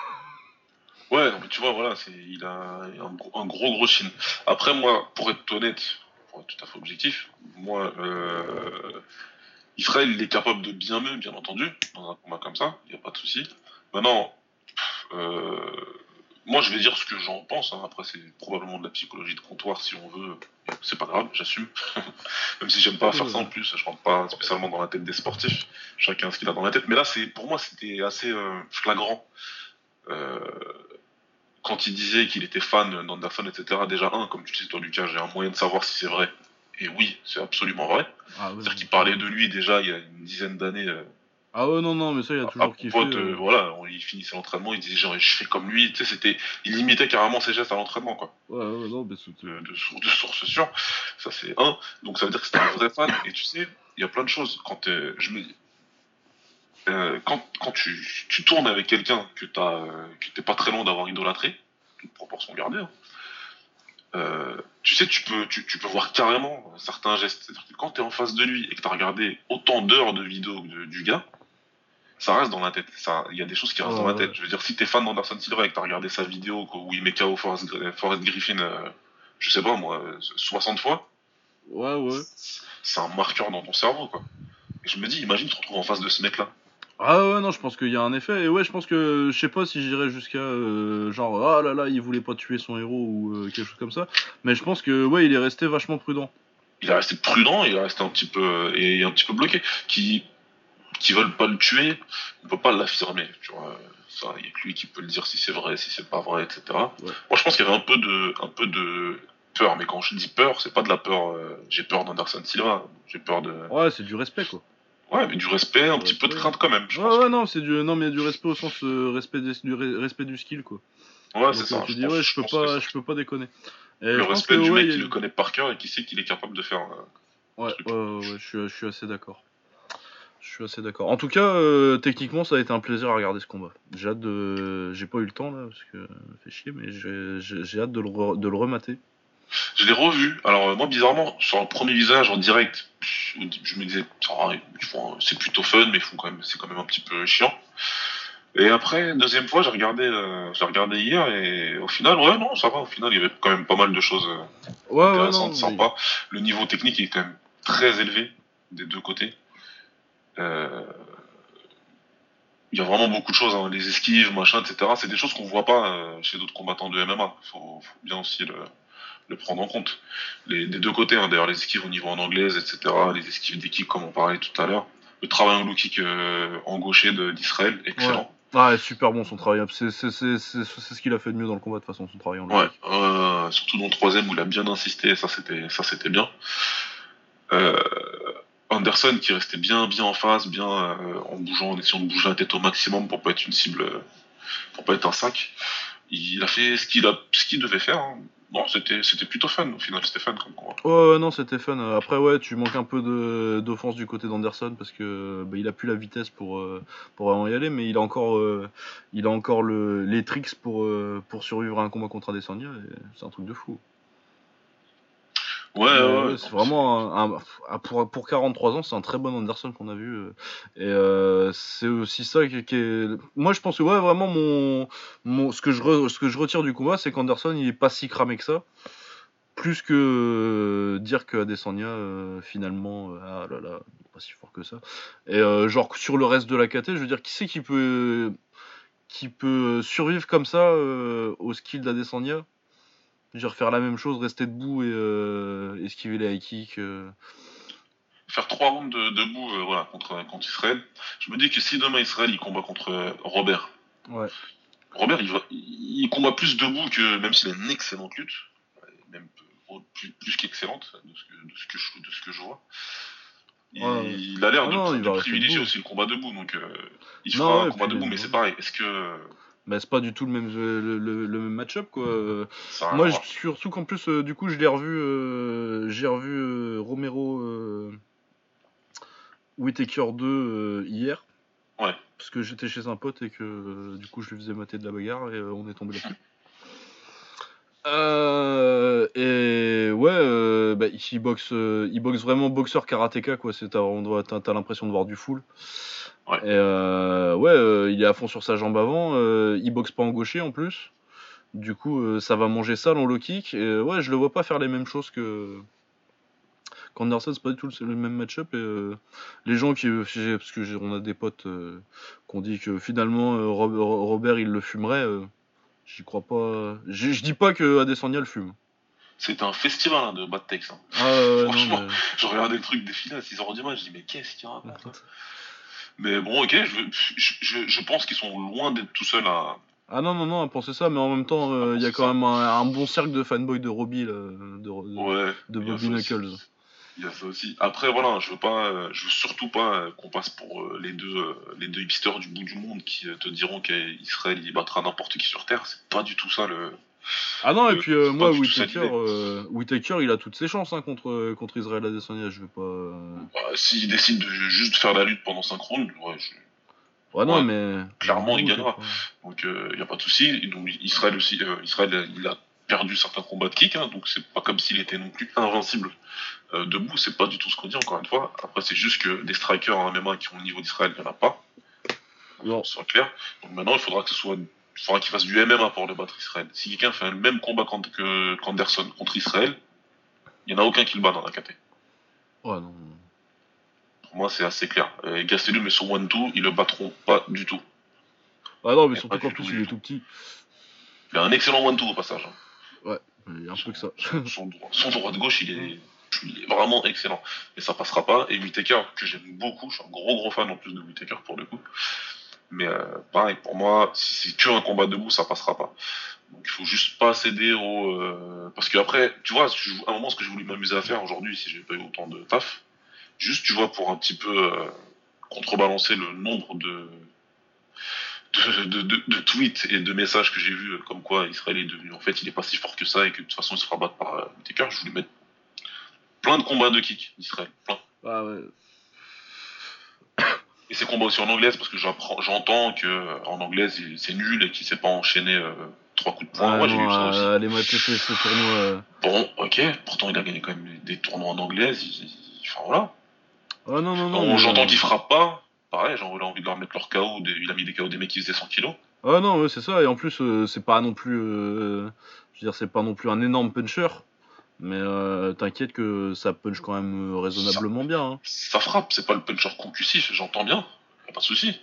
Ouais, non, mais tu vois, voilà, c'est, il a un, gros- gros gros chin. Après, moi, pour être honnête, pour être tout à fait objectif, moi, euh, Israël, il est capable de bien mieux, bien entendu, dans un combat comme ça, il n'y a pas de souci. Maintenant, euh, moi, je vais dire ce que j'en pense. hein. Après, c'est probablement de la psychologie de comptoir, si on veut. C'est pas grave, j'assume. Même si j'aime pas faire ça en plus, je rentre pas spécialement dans la tête des sportifs. Chacun ce qu'il a dans la tête. Mais là, c'est pour moi, c'était assez euh, flagrant. Euh, quand il disait qu'il était fan d'Anderson, etc., déjà, un, comme tu le sais, toi, Lucas, j'ai un moyen de savoir si c'est vrai. Et oui, c'est absolument vrai. Ah C'est-à-dire qu'il parlait de lui déjà il y a une dizaine d'années. euh, ah ouais, non, non, mais ça, il a à toujours kiffé. pote, euh. voilà, on- il finissait l'entraînement, il disait genre, je fais comme lui, tu sais, c'était, il imitait carrément ses gestes à l'entraînement, quoi. Ouais, ouais, non, mais c'était. De, de, de source sûre. Ça, c'est un. Donc, ça veut dire que c'était un vrai fan. Et tu sais, il y a plein de choses. Quand euh, je me euh, quand, quand tu, tu tournes avec quelqu'un que t'as, euh, que t'es pas très loin d'avoir idolâtré, toute proportion gardée, hein, euh, tu sais, tu peux, tu, tu peux voir carrément certains gestes. C'est-à-dire que quand tu es en face de lui et que tu as regardé autant d'heures de vidéos de- du gars, ça reste dans la tête. Il y a des choses qui restent dans la ouais. tête. Je veux dire, si tu es fan d'Anderson Silva et que tu as regardé sa vidéo où il met KO Forrest, Gr- Forrest Griffin, euh, je sais pas moi, euh, 60 fois, Ouais, ouais. c'est un marqueur dans ton cerveau. quoi. Et je me dis, imagine, tu te retrouves en face de ce mec-là. Ah ouais, non, je pense qu'il y a un effet. Et ouais, je pense que, je sais pas si j'irais jusqu'à euh, genre, ah là là, il voulait pas tuer son héros ou euh, quelque chose comme ça. Mais je pense que, ouais, il est resté vachement prudent. il est resté prudent, il est resté un petit peu et un petit peu bloqué. Qui qui veulent pas le tuer, on peut pas l'affirmer. Tu vois, ça, il y a que lui qui peut le dire si c'est vrai, si c'est pas vrai, etc. Moi, je pense qu'il y avait un peu de un peu de peur, mais quand je dis peur, c'est pas de la peur. euh, j'ai peur d'Anderson Silva, j'ai peur de Ouais, c'est du respect, quoi. Ouais, mais du respect, un petit peu de crainte quand même. Je Ouais, pense. ouais, non, c'est du, non, mais du respect au sens euh, respect des- du re- respect du skill, quoi. Ouais, c'est ça. Tu je dis, pense- ouais, je je peux pas, je peux pas déconner. Et le respect que, du ouais, mec qui le connaît par cœur et qui sait qu'il est capable de faire. euh, Ouais, ouais, je suis, je suis assez d'accord. Je suis assez d'accord. En tout cas, euh, techniquement, ça a été un plaisir à regarder ce combat. J'ai hâte de. J'ai pas eu le temps là, parce que ça fait chier, mais j'ai- hâte de le, re- de le remater. Je l'ai revu. Alors, euh, moi, bizarrement, sur le premier visage en direct, je me disais, Ah, c'est plutôt fun, mais quand même, c'est quand même un petit peu chiant. Et après, deuxième fois, j'ai regardé, euh, j'ai regardé hier, et au final, ouais, non, ça va. Au final, il y avait quand même pas mal de choses euh, Ouais, ouais, non. intéressantes, sympas. Le niveau technique est quand même très élevé des deux côtés. Euh, Il y a vraiment beaucoup de choses, hein, les esquives, machin, etc. C'est des choses qu'on voit pas chez d'autres combattants de MMA. Faut, faut bien aussi le, le prendre en compte. Les, des deux côtés, hein, d'ailleurs, les esquives au niveau en anglaise, etc. Les esquives kicks, comme on parlait tout à l'heure. Le travail en low kick euh, en gaucher d'Israël, excellent. Ah, super bon son travail. C'est ce qu'il a fait de mieux dans le combat de toute façon, son travail en Ouais, logique. euh, surtout dans le troisième où il a bien insisté, ça c'était bien. Euh, Anderson qui restait bien bien en face, bien en bougeant, en essayant de bouger la tête au maximum pour pas être une cible, pour pas être un sac. Il a fait ce qu'il a ce devait faire. hein. Bon, c'était plutôt fun au final, c'était fun comme ouais, non, c'était fun. Après, ouais, tu manques un peu d'offense du côté d'Anderson parce que bah, il a plus la vitesse pour, euh, pour vraiment y aller, mais il a encore, euh, le, les tricks pour, euh, pour survivre à un combat contre Adesanya. C'est un truc de fou. Ouais, Mais, ouais, c'est vraiment un, un- pour, pour 43 ans, c'est un très bon Anderson qu'on a vu. euh, Et euh, c'est aussi ça qui, qui est. Moi, je pense que ouais, vraiment, mon, mon, ce, que je re- ce que je retire du combat, c'est qu'Anderson, il est pas si cramé que ça. Plus que euh, dire que Adesanya, euh, finalement, euh, ah là là, pas si fort que ça. Et euh, genre, sur le reste de la KT, je veux dire, qui c'est qui peut, qui peut survivre comme ça euh, au skill d'Adesanya? Je veux dire, faire la même chose, rester debout et euh, esquiver les high kicks. euh. faire trois rounds de, debout euh, voilà, contre, contre Israël. Je me dis que si demain Israël il combat contre Robert, Ouais. Robert il, va, il combat plus debout que même s'il a une excellente lutte, même plus, plus qu'excellente de ce que, de, ce que je, de ce que je vois. Il, Ouais. il a l'air Ah de, non, de privilégier aussi le combat debout, donc euh, il Non, fera ouais, un combat debout, mais c'est pareil. Est-ce que Bah, c'est pas du tout le même, le, le- le même match-up quoi. A Moi, je- surtout qu'en plus, euh, du coup, je l'ai revu, euh, j'ai revu euh, Romero euh, Whittaker 2 euh, hier. Ouais. Parce que j'étais chez un pote et que euh, du coup, je lui faisais mater de la bagarre et euh, on est tombé là-dessus. Euh, et ouais, euh, bah, il, boxe, euh, il boxe vraiment boxeur karatéka quoi. C'est, t'as, on doit- t'as- t'as l'impression de voir du full. Ouais. Euh, ouais, euh, il est à fond sur sa jambe avant. euh, il boxe pas en gaucher en plus. Du coup, ça va manger ça dans low kick. Et ouais, je le vois pas faire les mêmes choses que qu'Anderson. C'est pas du tout le, même match-up. Et les gens qui, parce que on a des potes qui ont dit que finalement Rob- Robert il le fumerait. J'y crois pas. Je dis pas que Adesanya le fume. C'était un festival hein, de bad hein. Ah non, Franchement. mais- Je regardais le truc défiler à 6h du match, je dis mais qu'est-ce qu'il raconte Mais bon, ok, je, je, pense qu'ils sont loin d'être tout seuls à. Ah non, non, non, à penser ça, mais en même temps, euh, il y a quand ça. même un, un bon cercle de fanboys de Robbie, là, de, de- Ouais. y Bobby. Knuckles. Il y a ça aussi. Après, voilà, je veux pas, euh, je veux surtout pas euh, qu'on passe pour euh, les deux, euh, les deux hipsters du bout du monde qui te diront qu'Israël il battra n'importe qui sur terre. C'est pas du tout ça le. Ah non, et Euh, puis euh, moi, l'idée. euh, Whittaker, il a toutes ses chances hein, contre, contre Israël Adesanya, je vais pas... euh, Bah, S'il décide de juste faire la lutte pendant 5 rounds, ouais, je- Ouais, non, Ouais, mais... clairement, il gagnera. donc il y a pas de souci. Donc Israël aussi, euh, Israël il a perdu certains combats de kick, hein, donc c'est pas comme s'il était non plus invincible euh, debout. C'est pas du tout ce qu'on dit encore une fois. Après, c'est juste que des strikers en MMA qui ont le niveau d'Israël, il y en a pas. Non. soit clair. Donc maintenant, il faudra que ce soit, il faudra qu'il fasse du MMA pour le battre Israël. Si quelqu'un fait le même combat qu'Anderson contre Israël, il n'y en a aucun qui le bat dans la KT. Ouais, non. Pour moi, c'est assez clair. Et Gastelum et son 1-2, ils le battront pas du tout. Ah non, mais Mais surtout qu'en plus, il est tout. petit. Il a un excellent 1-2 au passage. hein. Il y a un peu que ça. Son, son droit, son droit de gauche, il est, il est vraiment excellent. Et ça passera pas. Et Whittaker, que j'aime beaucoup, je suis un gros gros fan en plus de Whittaker pour le coup. Mais euh, pareil, pour moi, si c'est que un combat debout, ça passera pas. Donc il faut juste pas céder au. euh, Parce que après, tu vois, à un moment, ce que je voulais m'amuser à faire aujourd'hui, si j'ai pas eu autant de taf, juste, tu vois, pour un petit peu euh, contrebalancer le nombre de. De, de, de- tweets et de messages que j'ai vus euh, comme quoi Israël est devenu en fait il est pas si fort que ça et que de toute façon il se fera battre par euh, Whittaker, je voulais mettre plein de combats de kick d'Israël, plein. Et ces combats aussi en anglaise parce que j'entends que euh, en anglaise c'est nul et qu'il sait pas enchaîner euh, trois coups de poing. Ah Moi j'ai vu ça aussi. allez ce, ce tournoi. euh. Bon, ok, pourtant il a gagné quand même des tournois en anglaise. il- Enfin voilà. Ah non, non, non. J'entends euh, qu'il frappe pas. Pareil, j'ai envie de leur mettre leur KO. des- Il a mis des KO des mecs qui faisaient 100 kilos. Ah non, ouais, c'est ça. Et en plus, euh, c'est pas non plus, je veux dire, c'est pas non plus un énorme puncher. Mais euh, t'inquiète que ça punch quand même euh, raisonnablement bien. hein. Ça frappe, c'est pas le puncher concussif, j'entends bien, y a pas de souci.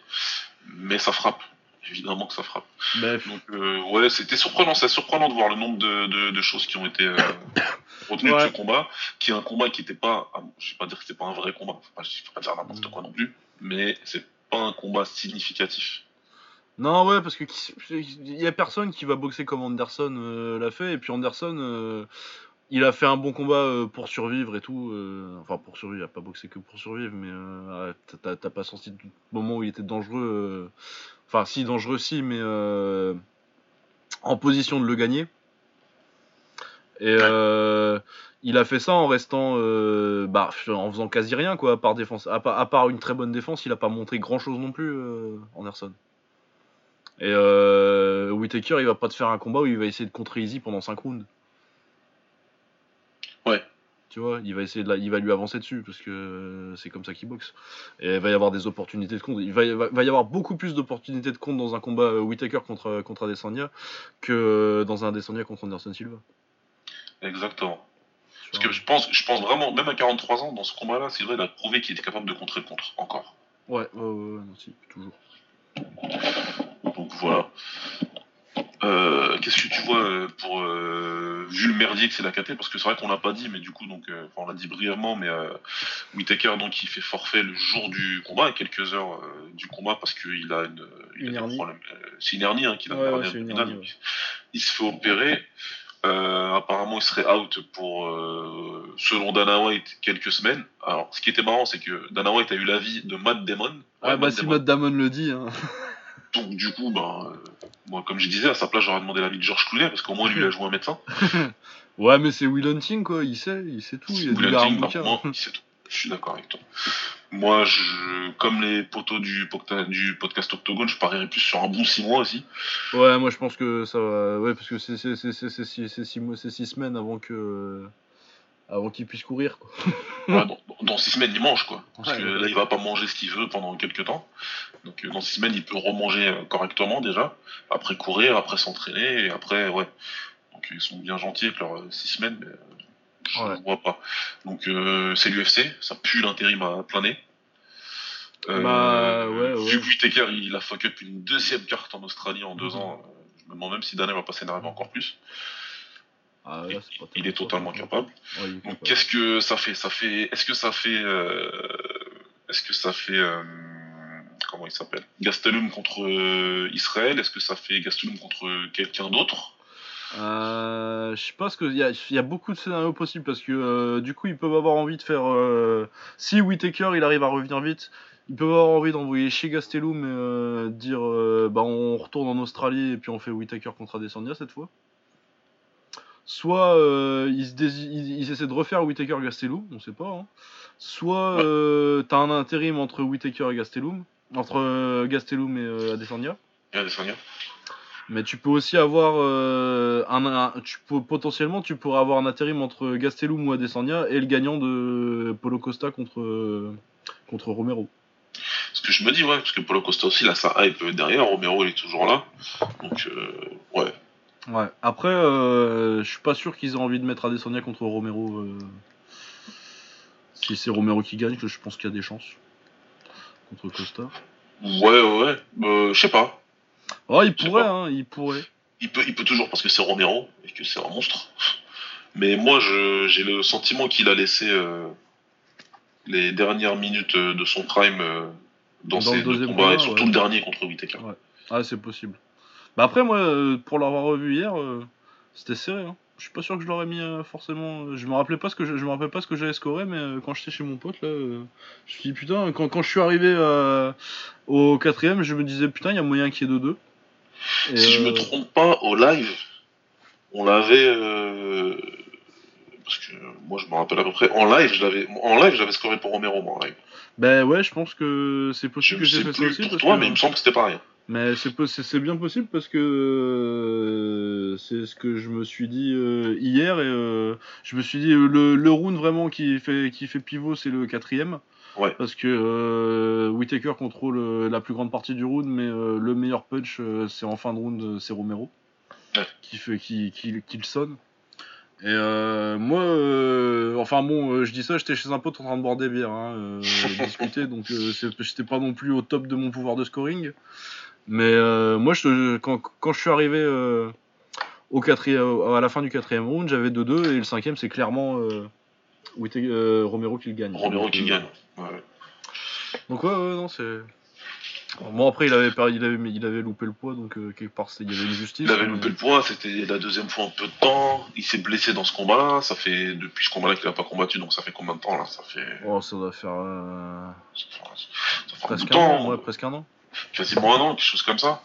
Mais ça frappe. Évidemment que ça frappe. Bref. Donc euh, ouais, c'était surprenant, c'est surprenant de voir le nombre de, de, de choses qui ont été euh, retenues de ce combat, qui est un combat qui était pas, ah, je vais pas dire que c'était pas un vrai combat, faut pas, faut pas dire n'importe quoi non plus, mais c'est pas un combat significatif. Non, ouais, parce que il y a personne qui va boxer comme Anderson euh, l'a fait. Et puis Anderson, euh, il a fait un bon combat euh, pour survivre et tout. euh, enfin, pour survivre, il a pas boxé que pour survivre, mais euh, t'as- pas senti le moment où il était dangereux. Enfin, si, dangereux, si, mais en position de le gagner. Et euh, il a fait ça en restant, euh, bah, en faisant quasi rien, quoi, à part, défense, à, à part une très bonne défense, il a pas montré grand chose non plus, euh, Anderson. Et Whitaker, il va pas te faire un combat où il va essayer de contrer Easy pendant 5 rounds. Tu vois, il va essayer de la- il va lui avancer dessus parce que euh, c'est comme ça qu'il boxe. Et il va y avoir des opportunités de compte. Il va, y- va- va y avoir beaucoup plus d'opportunités de compte dans un combat euh, Whitaker contre, contre Adesanya que dans un Adesanya contre Anderson Silva. Exactement. Parce que je pense, je pense vraiment, même à 43 ans, dans ce combat-là, c'est vrai, il a prouvé qu'il était capable de contrer le contre, encore. Ouais, ouais, ouais, ouais, non, si, toujours. Donc voilà. Euh, Qu'est-ce que tu vois euh, pour euh, vu le merdier que c'est la KT parce que c'est vrai qu'on l'a pas dit mais du coup donc euh, on l'a dit brièvement mais euh, Whittaker donc il fait forfait le jour du combat à quelques heures euh, du combat parce qu'il a une, il a Une des hernie. problèmes. Euh, c'est une hernie hein, qu'il a Ouais, une ouais, hernie une il se fait opérer Euh, apparemment il serait out pour euh, selon Dana White quelques semaines alors ce qui était marrant c'est que Dana White a eu l'avis de Matt Damon Ah Ouais, bah Matt si Damon. Matt Damon le dit, hein. Donc du coup, ben, euh, moi, comme je disais, à sa place, j'aurais demandé l'avis de Georges Clounet, parce qu'au moins, lui, il a joué un médecin. ouais, mais c'est Will Hunting, quoi, il sait, il sait tout, il a Will du Hunting, bouquin. bah, moi, il sait tout. Je suis d'accord avec toi. Moi, je, comme les poteaux du, podcast Octogone, je parierais plus sur un bon 6 mois aussi. Ouais, moi je pense que ça va. Ouais, parce que c'est c'est- c'est- c'est- c'est six- c'est six mois- c'est six semaines avant que. Avant qu'il puisse courir, quoi. Ouais, dans, dans 6 semaines, il mange, quoi. Parce Ouais, que là, il va pas manger ce qu'il veut pendant quelques temps. Donc, euh, dans 6 semaines, il peut remanger euh, correctement déjà. Après courir, après s'entraîner, et après, ouais. Donc, ils sont bien gentils avec leurs 6 semaines, mais euh, je Ouais. ne vois pas. Donc, euh, c'est l'UFC, ça pue l'intérim à plein nez. Euh, Bah, ouais, ouais. Vu que Whittaker, il a fuck up une deuxième carte en Australie en deux ans, euh, je me demande même si Dana va pas s'énerver encore plus. Ah, là, c'est pas Il est totalement capable. Ouais, il est Donc qu'est-ce que ça fait? Ça fait. Est-ce que ça fait euh, Est-ce que ça fait euh, comment il s'appelle? Gastelum contre euh, Israël? Est-ce que ça fait Gastelum contre quelqu'un d'autre? Je sais pas ce que il y y a beaucoup de scénarios possibles parce que du coup ils peuvent avoir envie de faire si Whitaker il arrive à revenir vite ils peuvent avoir envie d'envoyer chez Gastelum et dire bah on retourne en Australie et puis on fait Whitaker contre Adesanya cette fois soit euh, ils, se essaient de refaire Whitaker Gastelum on sait pas hein. soit Ouais. euh, t'as un intérim entre Whitaker et Gastelum entre euh, Gastelum et Adesanya Et Adesanya mais tu peux aussi avoir euh, un, un- tu peux, potentiellement tu pourrais avoir un intérim entre Gastelum ou Adesanya et le gagnant de Polo Costa contre euh, contre Romero. Ce que je me dis, ouais, parce que Paulo Costa aussi, là, sa hype derrière. Romero, il est toujours là. Donc, euh, ouais. Ouais. Après, euh, je suis pas sûr qu'ils aient envie de mettre Adesanya contre Romero. euh, Si c'est Romero qui gagne, que je pense qu'il y a des chances contre Costa. Ouais, ouais, ouais. Euh, je sais pas. Oh, il pourrait, hein, il pourrait. Il peut, il peut toujours parce que c'est Romero et que c'est un monstre. Mais moi, je- j'ai le sentiment qu'il a laissé euh, les dernières minutes de son prime dans, Dans ses deux combats et surtout ouais. le dernier contre Whittaker. Ah, c'est possible. Bah après, moi, euh, pour l'avoir revu hier, euh, c'était serré. Hein. Je suis pas sûr que je l'aurais mis euh, forcément. Je me rappelais pas ce que je, je me rappelle pas ce que j'avais scoré, mais quand j'étais chez mon pote là, je me suis dit putain. Quand, quand je suis arrivé au quatrième, je me disais putain, il y a moyen qu'il y ait 2-2. Et, Si je me trompe pas, au live, on l'avait. euh, Parce que moi, je me rappelle à peu près. En live, je l'avais. En live, j'avais scoré pour Romero, moi, en live. Ben ouais, je pense que c'est possible que j'ai fait ça aussi. pour parce toi, que- mais il me semble que c'était pareil. Mais c'est bien possible parce que euh, c'est ce que je me suis dit euh, hier et euh, je me suis dit le, le round vraiment qui fait qui fait pivot c'est le quatrième Ouais. parce que Whitaker contrôle la plus grande partie du round mais le meilleur punch c'est en fin de round c'est Romero Ouais. qui fait qui, qui, qui le sonne et euh, moi euh, enfin bon euh, je dis ça j'étais chez un pote en train de boire des bières hein, euh, discuter donc j'étais pas non plus au top de mon pouvoir de scoring mais euh, moi, je, quand, quand je suis arrivé euh, au quatrième, à la fin du quatrième round, j'avais 2-2 et le cinquième, c'est clairement euh, euh, Romero qui le gagne. Romero qui euh, gagne. Ouais. Donc ouais, ouais, non, c'est. Bon après, il avait, il avait, il avait loupé le poids, donc euh, quelque part, il y avait une justice. Il avait mais- loupé le poids, c'était la deuxième fois en peu de temps. Il s'est blessé dans ce combat-là. Ça fait depuis ce combat-là qu'il a pas combattu, donc ça fait combien de temps là Ça fait, Oh, ça doit faire euh, ça fait, ça fait un bout presque un temps, an, ouais, presque un an. Quasiment un an, quelque chose comme ça.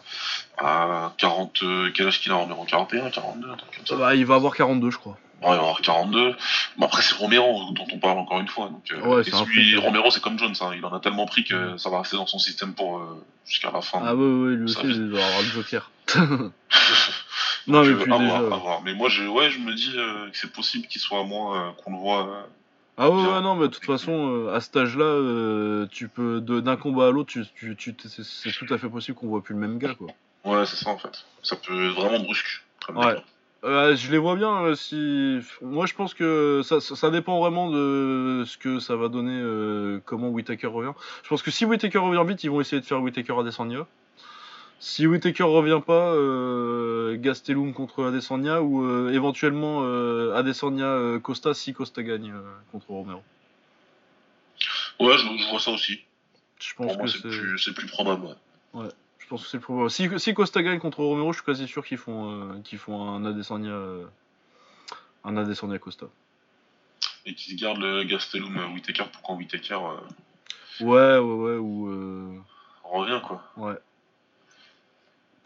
À 40, euh, quel âge qu'il a Romero 41, 42, un truc comme ça. Bah, il va avoir 42, je crois. Il va avoir 42. Mais après, c'est Romero dont on parle encore une fois. Donc, euh, Ouais, et un celui-. Romero, c'est comme Jones. hein. Il en a tellement pris que ça va rester dans son système pour euh, jusqu'à la fin. Ah ouais, ouais, lui aussi, il doit avoir le Joker. non, mais puis à déjà. voir, à voir. Mais moi, je, ouais, je me dis euh, que c'est possible qu'il soit à moi, euh, qu'on le voit. Ah ouais, ouais, non, mais de toute façon, euh, à cet âge-là, euh, tu peux de- d'un combat à l'autre, tu, tu, tu- c'est c'est tout à fait possible qu'on voit plus le même gars, quoi. Ouais, c'est ça en fait. Ça peut être vraiment brusque. comme Ouais. Euh, je les vois bien. si moi, je pense que ça, ça, ça dépend vraiment de ce que ça va donner, comment Whitaker revient. Je pense que si Whitaker revient vite, ils vont essayer de faire Whitaker Adesanya. Si Whitaker revient pas, euh, Gastelum contre Adesanya ou euh, éventuellement euh, Adesanya euh, Costa si Costa gagne euh, contre Romero. Ouais, je, je vois ça aussi. Je pense Pour que c'est plus, c'est plus probable. ouais. Je pense que c'est le problème. Si, si Costa gagne contre Romero, je suis quasi sûr qu'ils font, qu'ils font un Adesanya, un Adesanya Costa. Et qu'ils se gardent le Gastelum Whittaker pour quand Whittaker Ouais, ouais, ouais, ou revient quoi. ouais.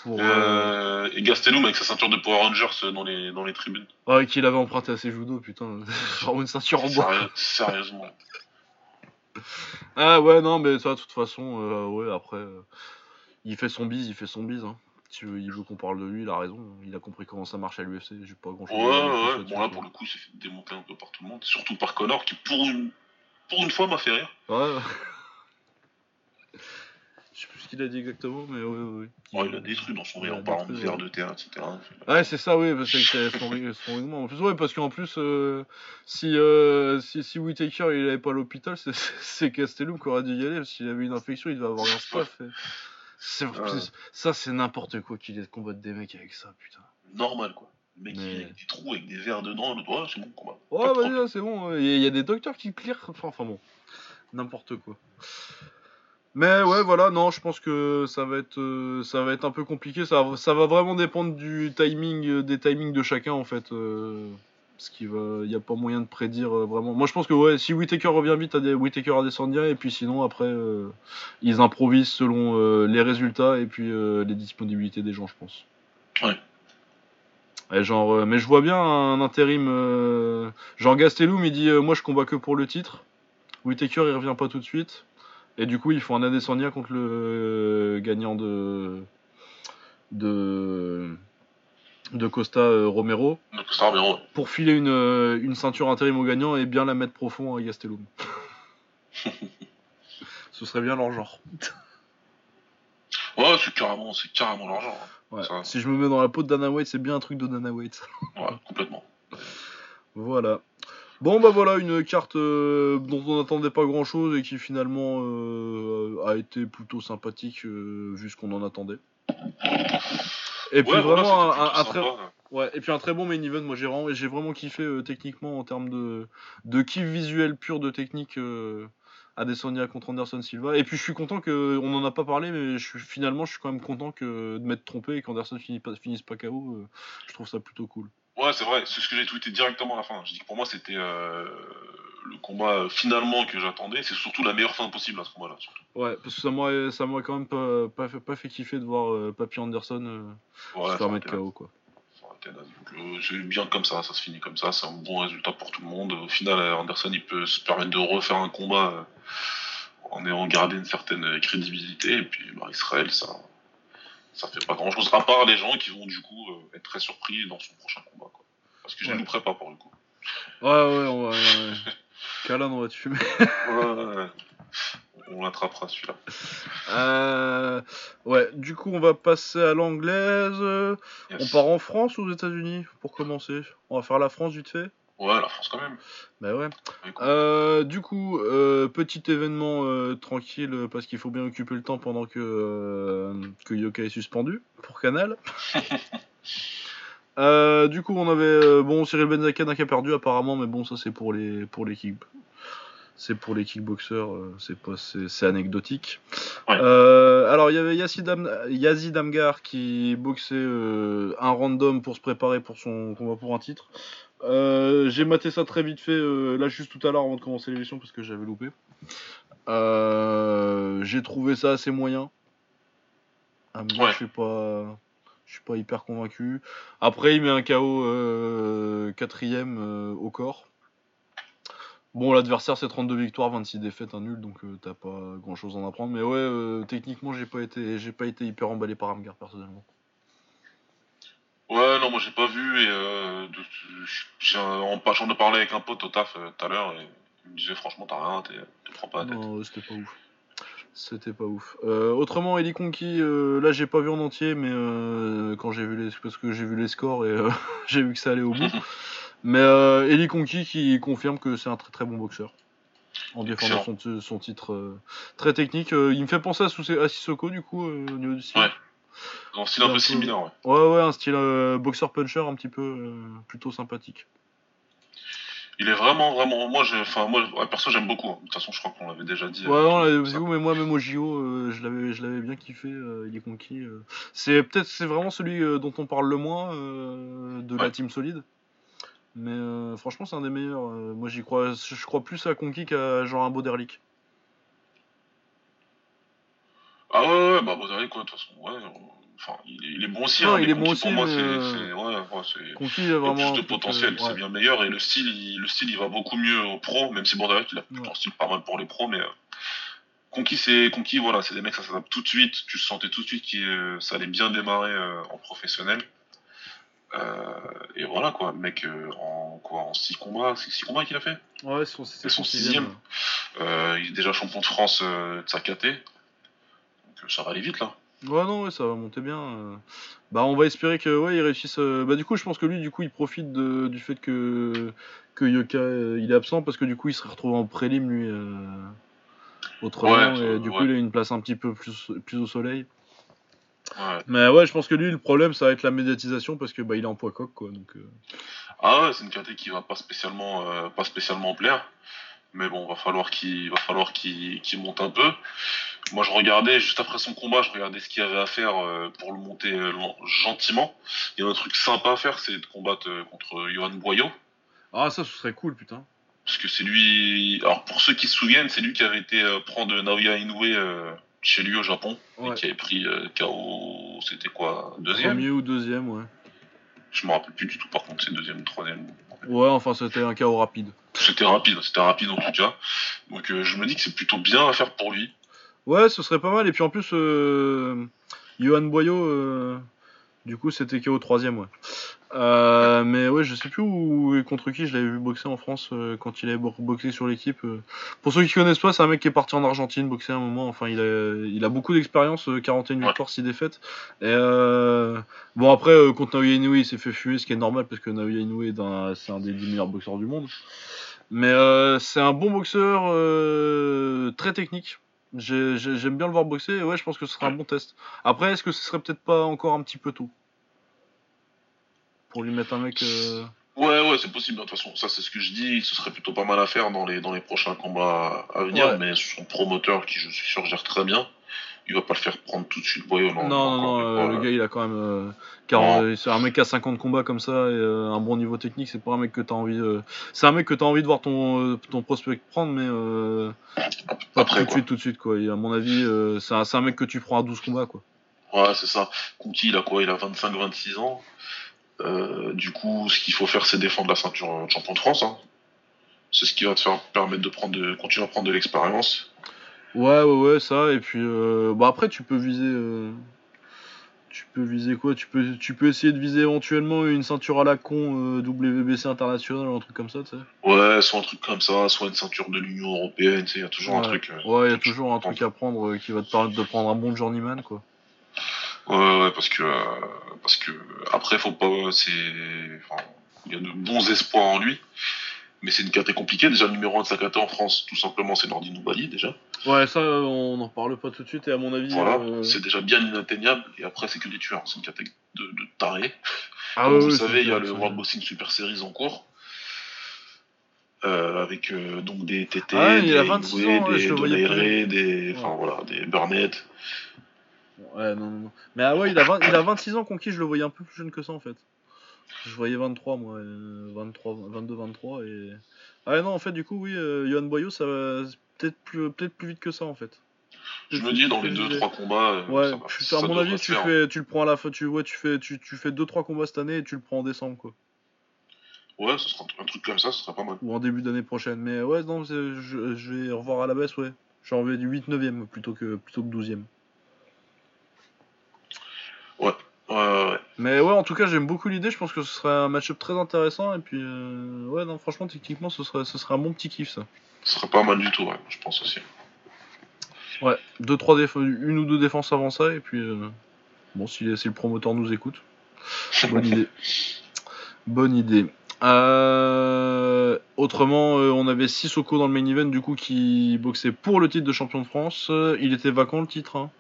Pour, Euh, et Gastelum avec sa ceinture de Power Rangers dans les, dans les tribunes. Ouais, qu'il avait emprunté à ses judo, putain. Genre une ceinture en bois. Sérieusement. Ah ouais, non, mais ça, de toute façon, euh, ouais, après, euh, il fait son bise, il fait son bise. Hein. Si il veut qu'on parle de lui, il a raison. Il a compris comment ça marche à l'UFC. J'ai pas grand chose Ouais, ouais, bon là pour le coup, il s'est fait démonter un peu par tout le monde, surtout par Connor qui pour une, pour une fois m'a fait rire. Ouais. Ce qu'il a dit exactement, mais ouais. ouais. Ouais, il a détruit dans son a en de verre ouais. de terre, etc. Ouais, c'est ça, oui, parce que c'est son, son. En plus, ouais, parce qu'en plus, euh, si, euh, si, si Whittaker il avait pas à l'hôpital, c'est- Castellum qui aurait dû y aller. qu'il avait une infection, il devait avoir un staff. et- c'est- Ça, c'est n'importe quoi qu'il ait combattre des mecs avec ça, putain. Normal quoi. Le mec Mais- il avec des trous, avec des verres dedans, le doigt, c'est bon combat. Ouais, de vas-y, c'est bon. Il y, a- des docteurs qui plirent. Enfin, enfin bon, n'importe quoi. Mais ouais, voilà, non, je pense que ça va être, euh, ça va être un peu compliqué. Ça, va- ça va vraiment dépendre du timing, euh, des timings de chacun en fait. euh, parce qu'il va, il y a pas moyen de prédire euh, vraiment. Moi, je pense que ouais, si Whittaker revient vite, à des, Whittaker à et puis sinon après, ils improvisent selon les résultats et puis les disponibilités des gens, je pense. Ouais. Et genre, mais je vois bien un intérim. genre Gastelum, il dit Moi je combats que pour le titre. Whittaker il revient pas tout de suite. Et du coup, ils font un Adesanya contre le euh, gagnant de. de. de Costa euh, Romero. Ça revient, ouais. Pour filer une, euh, une ceinture intérim au gagnant et bien la mettre profond à Gastelum. Ce serait bien leur genre. Ouais, c'est carrément, c'est carrément l'argent. hein. Ouais. Ça. Si je me mets dans la peau de Dana White, c'est bien un truc de Dana White. Ouais, complètement. Voilà. Bon bah voilà une carte euh, dont on n'attendait pas grand chose et qui finalement euh, a été plutôt sympathique euh, vu ce qu'on en attendait. Et puis voilà, vraiment un, un- plutôt un très ouais et puis un très bon main event moi j'ai vraiment j'ai vraiment kiffé techniquement en termes de de kiff visuel pur de technique Adesanya contre Anderson Silva et puis je suis content que on en a pas parlé mais je suis finalement je suis quand même content que de m'être trompé et qu'Anderson finisse pas finisse pas KO je trouve ça plutôt cool. Ouais, c'est vrai, c'est ce que j'ai tweeté directement à la fin. J'ai dit que pour moi, c'était euh, le combat euh, finalement que j'attendais. C'est surtout la meilleure fin possible à ce combat-là. Ouais, parce que ça m'aurait, ça m'aurait quand même pas, pas, fait, pas fait kiffer de voir euh, Papy Anderson euh, Ouais, se faire mettre KO quoi. c'est bien comme ça, ça se finit comme ça. C'est un bon résultat pour tout le monde. Au final, Anderson, il peut se permettre de refaire un combat en ayant gardé une certaine crédibilité. Et puis, bah, Israël, ça. Ça fait pas grand chose, à part les gens qui vont du coup euh, être très surpris dans son prochain combat. Quoi. Parce que je Ouais. ne louperai pas pour le coup. Ouais, ouais, on va. Ouais. Calan, on va te fumer. Ouais, ouais, ouais. On l'attrapera celui-là. Euh, ouais, du coup, on va passer à l'anglaise. On part en France ou aux États-Unis pour commencer? On va faire la France vite fait Ouais, la France quand même. Bah ouais. Euh, du coup, euh, petit événement euh, tranquille parce qu'il faut bien occuper le temps pendant que, que Yoka est suspendu pour Canal. Du coup, on avait bon Cyril Benzaken qui a perdu apparemment, mais bon, ça c'est pour les pour les kick, c'est pour les kickboxers, c'est pas c'est c'est anecdotique. Ouais. Euh, alors il y avait Yazid, Am- Yazid Amgar qui boxait euh, un random pour se préparer pour son combat pour un titre. Euh, J'ai maté ça très vite fait euh, là juste tout à l'heure avant de commencer l'émission parce que j'avais loupé. Euh, J'ai trouvé ça assez moyen. Ouais. je suis pas, je suis pas hyper convaincu. Après il met un KO quatrième au corps. Bon, l'adversaire c'est 32 victoires, 26 défaites, un nul, donc t'as pas grand chose à en apprendre. Mais ouais, techniquement, j'ai pas été, j'ai pas été hyper emballé par Amgar personnellement. Ouais, non, moi j'ai pas vu et euh, en- j'en ai parlé avec un pote au taf euh, tout à l'heure et il me disait franchement t'as rien, t'es- te prends pas la tête. Non, c'était pas ouf. C'était pas ouf. Euh, autrement, Eli Conky, euh, là j'ai pas vu en entier, mais euh, quand j'ai vu les, parce que j'ai vu les scores et j'ai vu que ça allait au bout. mais euh, Eli Conky qui confirme que c'est un très très bon boxeur. En défendant son, son titre très technique. Il me fait penser à, Sissoko du coup au niveau du style. Ouais. Un style un peu similaire, ouais. Ouais, ouais, un style euh, boxeur-puncher un petit peu euh, plutôt sympathique. Il est vraiment, vraiment. Moi, enfin, moi, perso, j'aime beaucoup. hein. De toute façon, je crois qu'on l'avait déjà dit. Ouais, euh, non, vous, mais moi, même au JO, euh, je l'avais, je l'avais bien kiffé. euh, il est conquis. euh. C'est peut-être, c'est vraiment celui euh, dont on parle le moins euh, de la team solide. Mais euh, franchement, c'est un des meilleurs. euh, moi, j'y crois, je crois plus à Conquis qu'à genre un Boderlick. Ah ouais, ouais, bah, Baudelaire, quoi, de toute façon. Ouais, enfin, il, est bon aussi. Non, hein, il mais est bon Conti, aussi, pour moi, c'est, euh, c'est- ouais, ouais, c'est- il a vraiment. plus un de potentiel, c'est ouais. bien meilleur et le style, il, le style, il va beaucoup mieux au pro, même si Bordeaux, il a plutôt Ouais. un style pas mal pour les pros, mais euh, Conquis, c'est Conquis, voilà, c'est des mecs, ça s'adapte tout de suite. Tu sentais tout de suite que euh, ça allait bien démarrer euh, en professionnel. Euh, et voilà quoi, le mec euh, en quoi, en six combats, c'est six combats qu'il a fait? Ouais, c'est son, c'est C'est son sixième. sixième. Euh, il est déjà champion de France de sa KT. Ça va aller vite là. Ouais, non, ouais, ça va monter bien. euh. Bah, on va espérer que, ouais, il réussisse. euh, Bah, du coup, je pense que lui, du coup, il profite de- du fait que que Yoka, euh, il est absent parce que du coup, il serait retrouvé en prélim lui. Autrement, Ouais, et du coup, il a une place un petit peu plus, plus au soleil. Ouais. Mais ouais, je pense que lui, le problème, ça va être la médiatisation parce que bah, il est en poids coq, quoi. Donc, euh, Ah ouais, c'est une KT qui va pas spécialement, pas spécialement plaire. Mais bon, va falloir qu'il va falloir qu'il monte un peu. Moi, je regardais juste après son combat, je regardais ce qu'il y avait à faire euh, pour le monter euh, gentiment. Il y a un truc sympa à faire, c'est de combattre euh, contre Johan Boyo. Ah, ça, ce serait cool, putain. Parce que c'est lui. Alors, pour ceux qui se souviennent, c'est lui qui avait été prendre Naoya Inoue chez lui au Japon. Ouais. Et qui avait pris KO. C'était quoi Deuxième? Premier ou deuxième, ouais. Je me rappelle plus du tout, par contre, c'est deuxième ou troisième. Ouais, enfin, c'était un chaos rapide. C'était rapide, c'était rapide en tout cas. Donc, euh, je me dis que c'est plutôt bien à faire pour lui. Ouais, ce serait pas mal. Et puis en plus, euh, Johan Boyo, euh, du coup, c'était KO troisième, ouais. Euh, mais ouais, je sais plus où et contre qui je l'avais vu boxer en France euh, quand il avait bo- boxé sur l'équipe. euh. Pour ceux qui connaissent pas, c'est un mec qui est parti en Argentine boxer à un moment. Enfin, il a, il a beaucoup d'expérience, euh, 41 Ouais. victoires, 6 défaites. Et euh, bon, après, contre Naoya Inoue, il s'est fait fumer, ce qui est normal parce que Naoya Inoue, est un- c'est un des 10 meilleurs boxeurs du monde. Mais euh, c'est un bon boxeur, euh, très technique. J'ai- j'ai- J'aime bien le voir boxer, et ouais, je pense que ce sera un bon test. Après, est-ce que ce serait peut-être pas encore un petit peu tôt? Pour lui mettre un mec. euh, Ouais, ouais, c'est possible. De toute façon, ça, c'est ce que je dis. Ce serait plutôt pas mal à faire dans les, dans les prochains combats à venir. Ouais. Mais son promoteur, qui je suis sûr gère très bien, il va pas le faire prendre tout de suite Boyo. Non, Non, non, euh, le gars il a quand même. euh, 40 c'est un mec a 50 combats comme ça et euh, un bon niveau technique, c'est pas un mec que t'as envie. euh, C'est un mec que t'as envie de voir ton, euh, ton prospect prendre, mais euh, pas Après, tout de suite, tout de suite, quoi. Et à mon avis, euh, c'est un, c'est un mec que tu prends à 12 combats, quoi. Ouais, c'est ça. Conti, il a quoi? Il a 25-26 ans. Euh, du coup, ce qu'il faut faire, c'est défendre la ceinture euh, de champion de France. hein. C'est ce qui va te faire permettre de prendre de, continuer à prendre de l'expérience. Ouais, ouais, ouais, ça. Et puis, euh, bah après, tu peux viser. euh, Tu peux viser quoi? Tu peux, tu peux essayer de viser éventuellement une ceinture à la con euh, WBC international un truc comme ça, tu sais. Ouais, soit un truc comme ça, soit une ceinture de l'Union Européenne, tu sais, il y a toujours un truc. euh, Ouais, il y a toujours un truc à prendre euh, qui va te permettre de prendre un bon journeyman, quoi. Ouais, ouais, parce que, euh, parce que après, faut pas, c'est, enfin, il y a de bons espoirs en lui, mais c'est une KT compliquée. Déjà, le numéro 1 de sa KT en France, tout simplement, c'est Nordi Noubali, déjà. Ouais, ça, on n'en reparle pas tout de suite, et à mon avis. Voilà, euh, c'est déjà bien inatteignable, et après, c'est que des tueurs. C'est une KT de, de tarés. Ah Comme ouais, vous savez, il y a le World. Boxing Super Series en cours. Euh, avec euh, donc des TT, Ah, des a 26 Inoue, des Donaire, enfin voilà, des Burnett. Ouais, non, non, non. Mais ah ouais, il a, 20 il a 26 ans, conquis, je le voyais un peu plus jeune que ça en fait. Je voyais 23, moi, euh, 23, 22, 23 et. Ah non, en fait, du coup, oui, euh, Johan Boyo, ça va peut-être plus, peut plus vite que ça en fait. Je me dis, dans les Je deux, disais. trois combats, euh, Ouais, ça va- tu- ça à mon avis, tu, faire. fais, tu le prends à la fin, tu, ouais, tu fais 2-3 tu, tu fais deux, trois combats cette année et tu le prends en décembre, quoi. Ouais, ce sera un truc comme ça, ce serait pas mal. Ou en début d'année prochaine. Mais ouais, non, je, je vais revoir à la baisse, ouais. J'ai envie du 8-9ème plutôt que, plutôt que 12ème. Ouais, ouais, ouais. Mais ouais, en tout cas, j'aime beaucoup l'idée. Je pense que ce serait un match-up très intéressant. Et puis, euh, ouais, non, franchement, techniquement, ce serait, ce serait un bon petit kiff, ça. Ce serait pas mal du tout, ouais, je pense aussi. Ouais, deux, trois déf- une ou deux défenses avant ça. Et puis, euh, bon, si, si le promoteur nous écoute, bonne idée. Bonne idée. Euh, autrement, on avait Sissoko dans le main event, du coup, qui boxait pour le titre de champion de France. Il était vacant, le titre. hein.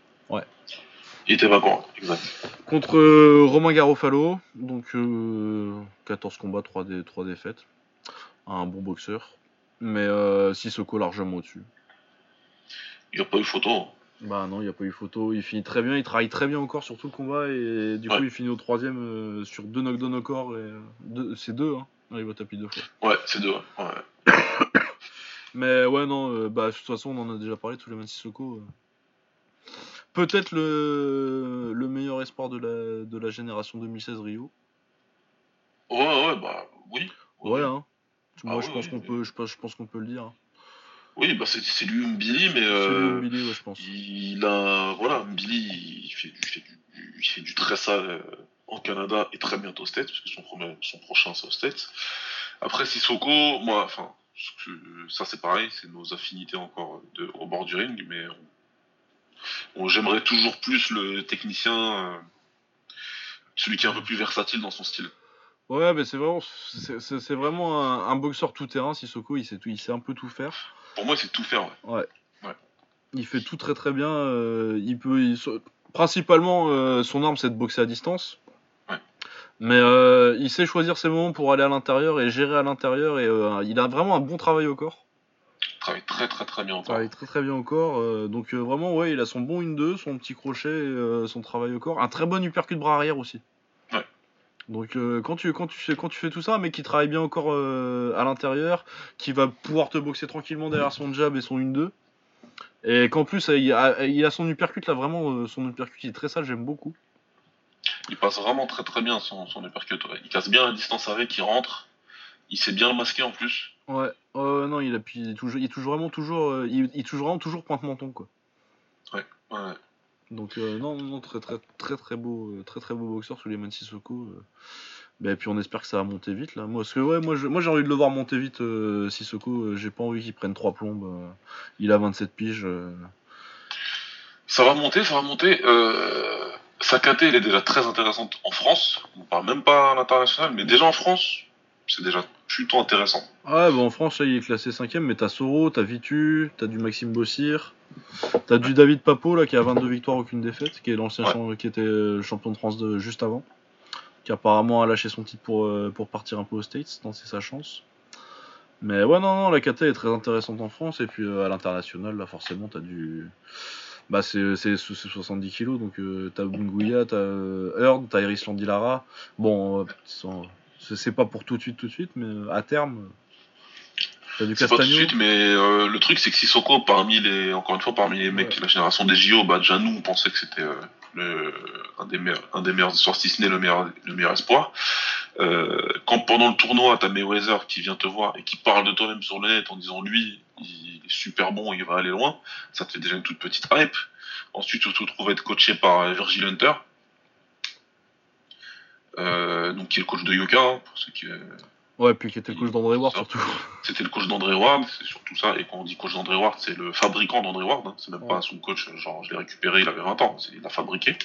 Il était vacant, exact. Contre euh, Romain Garofalo, donc euh, 14 combats, 3, dé 3 défaites. Un bon boxeur. Mais euh, Sissoko largement au-dessus. Il n'y a pas eu photo. hein. Bah non, il n'y a pas eu photo. Il finit très bien, il travaille très bien encore sur tout le combat. Et du Ouais. coup, il finit au troisième euh, sur deux knockdowns au corps. Et, euh, deux- c'est deux, hein. Non, il va taper deux fois. Ouais, c'est deux, ouais. Mais ouais, non, euh, bah de toute façon, on en a déjà parlé, tous les Sissoko. Euh, peut-être le, le meilleur espoir de la, de la génération 2016 Rio. Ouais, ouais, bah oui. Ouais, hein. Ah Moi, je oui, pense oui, qu'on oui. peut, je pense, je pense qu'on peut le dire. Oui, bah c'est lui Mbili, mais C'est euh, le Billy, ouais, je pense. il a voilà, Mbili, il fait, du- fait du, il fait du très sale euh, en Canada et très bientôt aux States, parce que son, premier, son prochain c'est aux States. Après Sissoko, moi, enfin, ça c'est pareil, c'est nos affinités encore de, au bord du ring, mais on- j'aimerais toujours plus le technicien, euh, celui qui est un peu plus versatile dans son style. Ouais, mais c'est vraiment, c'est vraiment un, un boxeur tout terrain. Sissoko, il sait tout, il sait un peu tout faire. Pour moi, c'est tout faire. ouais. Il fait tout très très bien. euh, il peut, il principalement, euh, son arme c'est de boxer à distance. Ouais. Mais euh, il sait choisir ses moments pour aller à l'intérieur et gérer à l'intérieur. Et il a vraiment un bon travail au corps. Il travaille très très très bien encore. travaille très très bien corps. euh, donc euh, vraiment, ouais, il a son bon 1-2, son petit crochet, euh, son travail au corps. Un très bon uppercut bras arrière aussi. Ouais. Donc quand, tu, quand, tu fais, quand tu fais tout ça, mec qui travaille bien euh, à l'intérieur, qui va pouvoir te boxer tranquillement derrière son jab et son 1-2. Et qu'en plus, il a, il a son uppercut là, vraiment, son uppercut il est très sale, j'aime beaucoup. Il passe vraiment très très bien son, son uppercut. ouais. Il casse bien la distance avec, il rentre. Il sait bien le masquer en plus. Ouais, euh, non, il, appuie, il, est toujours, il est toujours vraiment toujours, euh, il, toujours vraiment toujours pointe menton quoi. Ouais. Donc euh, non, non, très très très très beau, euh, très très beau boxeur sous les mains de Sissoko. euh. Bah, et puis on espère que ça va monter vite là. Moi, parce que ouais, moi, je- moi j'ai envie de le voir monter vite Sissoko. j'ai pas envie qu'il prenne trois plombes. il a 27 piges. Ça va monter, ça va monter. Sa KT, elle est déjà très intéressante en France. On parle même pas à l'international, mais déjà en France, c'est déjà plutôt intéressant. Ouais, bah en France là, il est classé 5ème, mais t'as Soro, t'as Vitu, t'as du Maxime Bossir, t'as du David Papo là qui a 22 victoires, aucune défaite, qui est l'ancien Ouais. qui était euh, champion de France de, juste avant, qui apparemment a lâché son titre pour, euh, pour partir un peu aux States, c'est sa chance. Mais ouais, non, non, la KT est très intéressante en France, et puis euh, à l'international, là forcément, t'as du. Bah, c'est c'est- c'est 70 kilos, donc t'as Bunguya, t'as Heard, t'as Iris Landilara. Bon, sans- c'est pas pour tout de suite, tout de suite, mais euh, à terme. euh, T'as du C'est pas tout de suite, mais euh, le truc, c'est que Sissoko, parmi les, encore une fois, parmi les mecs de la génération des JO, bah, déjà nous, on pensait que c'était euh, le, un, des meilleurs, un des meilleurs espoirs, si ce n'est le meilleur, le meilleur espoir. Euh, quand pendant le tournoi, t'as Mayweather qui vient te voir et qui parle de toi-même sur le net en disant lui, il est super bon, il va aller loin, ça te fait déjà une toute petite hype. Ensuite, tu te retrouves à être coaché par Virgil Hunter, donc qui est le coach de Yoka, hein, pour ceux qui, euh, Ouais, puis qui était le coach d'André Ward surtout. c'était le coach d'André Ward, c'est surtout ça. Et quand on dit coach d'André Ward, c'est le fabricant d'André Ward. hein. C'est même Ouais. pas son coach, genre je l'ai récupéré, il avait 20 ans. Il l'a fabriqué.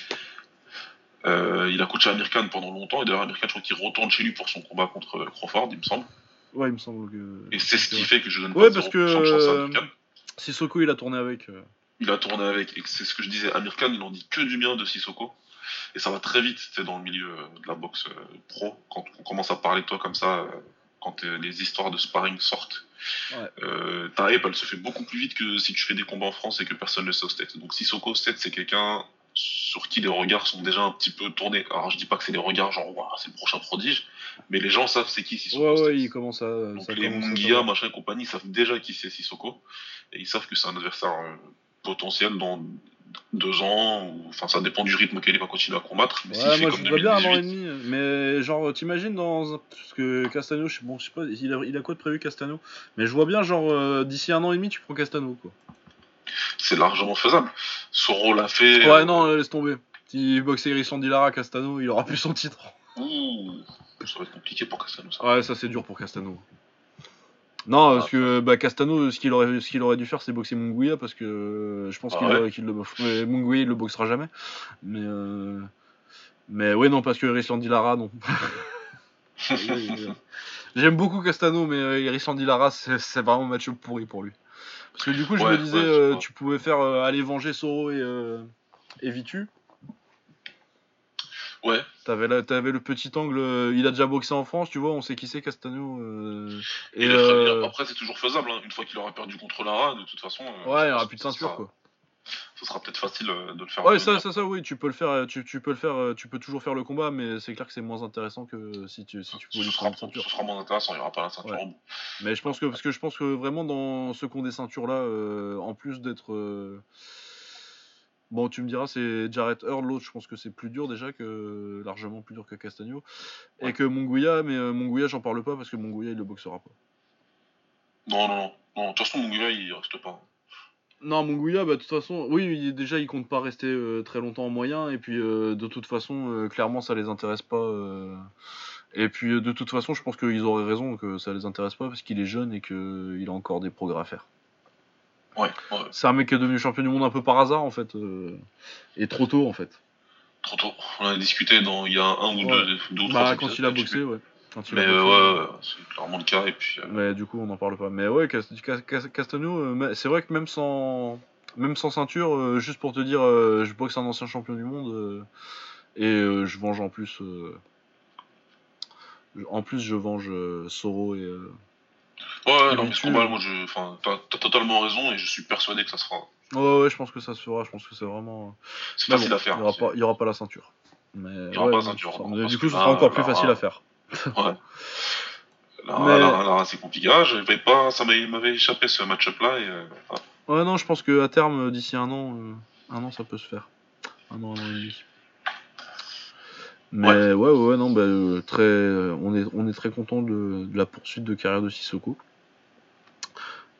Euh, il a coaché Amir Khan pendant longtemps. Et d'ailleurs, Amir Khan, je crois qu'il retourne chez lui pour son combat contre euh, Crawford, il me semble. Ouais, il me semble que. Et c'est ce qui fait que je donne Ouais, pas parce que, cent de chance à euh, Amir Khan. Sissoko, il a tourné avec. euh, Il a tourné avec. Et c'est ce que je disais. Amir Khan, il en dit que du bien de Sissoko. Et ça va très vite, c'est dans le milieu euh, de la boxe euh, pro. Quand on commence à parler de toi comme ça, euh, quand les histoires de sparring sortent, Ouais. euh, ta hype, elle se fait beaucoup plus vite que si tu fais des combats en France et que personne ne sait au States. Donc Sissoko au States, c'est quelqu'un sur qui les regards sont déjà un petit peu tournés. Alors je dis pas que c'est des regards genre, Ouah, c'est le prochain prodige, mais les gens savent c'est qui Sissoko. Ouais, ouais, States. il commence à. Donc ça les Mungia, machin et compagnie, savent déjà qui c'est Sissoko. Et ils savent que c'est un adversaire euh, potentiel dans deux ans. Ou... Enfin, ça dépend du rythme qu'il va continuer à combattre. Mais Ouais, fait moi je comme vois bien un an et 2018, demi. Mais genre, t'imagines dans. un- Parce que Castano, je sais, bon, je sais pas, il a, il a quoi de prévu Castano? Mais je vois bien, genre, euh, d'ici un an et demi, tu prends Castano, quoi. c'est largement faisable. Soro l'a fait. Ouais, euh, non, laisse tomber. Si boxait Iris Lara, Castano, il aura plus son titre. ouh, ça va être compliqué pour Castano, ça. Ouais, ça c'est dur pour Castano. Non, parce que bah, Castano, ce qu'il aurait, ce qu'il aurait dû faire, c'est boxer Munguia, parce que euh, je pense Ah qu'il ouais qu'il le, mais Munguia, il le boxera jamais. Mais, euh, mais ouais, non, parce que Iris Lara, non. J'aime beaucoup Castano, mais euh, Iris Lara, c'est c'est vraiment un match pourri pour lui. Parce que du coup, je Ouais, me disais, ouais, euh, tu pouvais faire euh, aller venger Soro et, euh, et Vitu. Ouais, T'avais, là- t'avais le petit angle, euh, il a déjà boxé en France, tu vois, on sait qui c'est Castano. euh, et euh, Après, c'est toujours faisable. hein. Une fois qu'il aura perdu contre Lara, de toute façon. ouais, il n'y aura plus de ceinture sera- quoi. Ce sera peut-être facile de le faire. Ouais, ça, ça, ça, oui, tu peux le faire, tu, tu peux le faire, tu peux toujours faire le combat, mais c'est clair que c'est moins intéressant que si tu, si tu pouvais Ce lui sera, prendre une ceinture. ce sera moins intéressant, il n'y aura pas la ceinture Ouais. en bout. Mais je pense que, parce que je pense que vraiment dans ceux qui ont des ceintures là, euh, en plus d'être, Bon, tu me diras, c'est Jarrett Earl, l'autre, je pense que c'est plus dur déjà, que largement plus dur que Castagno. Et que Munguia, mais euh, j'en parle pas parce que Munguia, il le boxera pas. Non, non, non. De toute façon, Munguia, il reste pas. Non, Munguia, bah, de toute façon, oui, déjà, il compte pas rester euh, très longtemps en moyen. Et puis, euh, de toute façon, clairement, ça les intéresse pas. Et puis, de toute façon, je pense qu'ils auraient raison que ça les intéresse pas parce qu'il est jeune et qu'il a encore des progrès à faire. C'est un mec qui est devenu champion du monde un peu par hasard en fait. Euh, et trop tôt en fait. Trop tôt. On a discuté dans, il y a un ou deux, deux bah, quand il a boxé, ouais. mais ouais, c'est clairement le cas. Et puis, euh, Mais du coup, on n'en parle pas. Mais ouais, Castagno, euh, c'est vrai que même sans, même sans ceinture, juste pour te dire, je boxe un ancien champion du monde et je venge en plus. en plus, je venge Soro et, Ouais, non, mais ce combat, moi, je, enfin, t'as, totalement raison et je suis persuadé que ça se fera. Ouais, ouais, je pense que ça se fera. Je pense que c'est vraiment. C'est facile à faire. Il n'y aura, pas, y aura pas la ceinture. Mais, il n'y aura pas la ceinture. du coup, ce sera encore plus facile à faire. Ouais. Là, mais... là, là c'est compliqué. Ah, pas, ça m'avait échappé ce match-up-là. Et, euh, Ouais, non, je pense qu'à terme, d'ici un an, euh, un an, ça peut se faire. Un an, un an et demi. Mais ouais, ouais, non, bah, euh, très, on, est, on est très content de, de, la poursuite de carrière de Sissoko.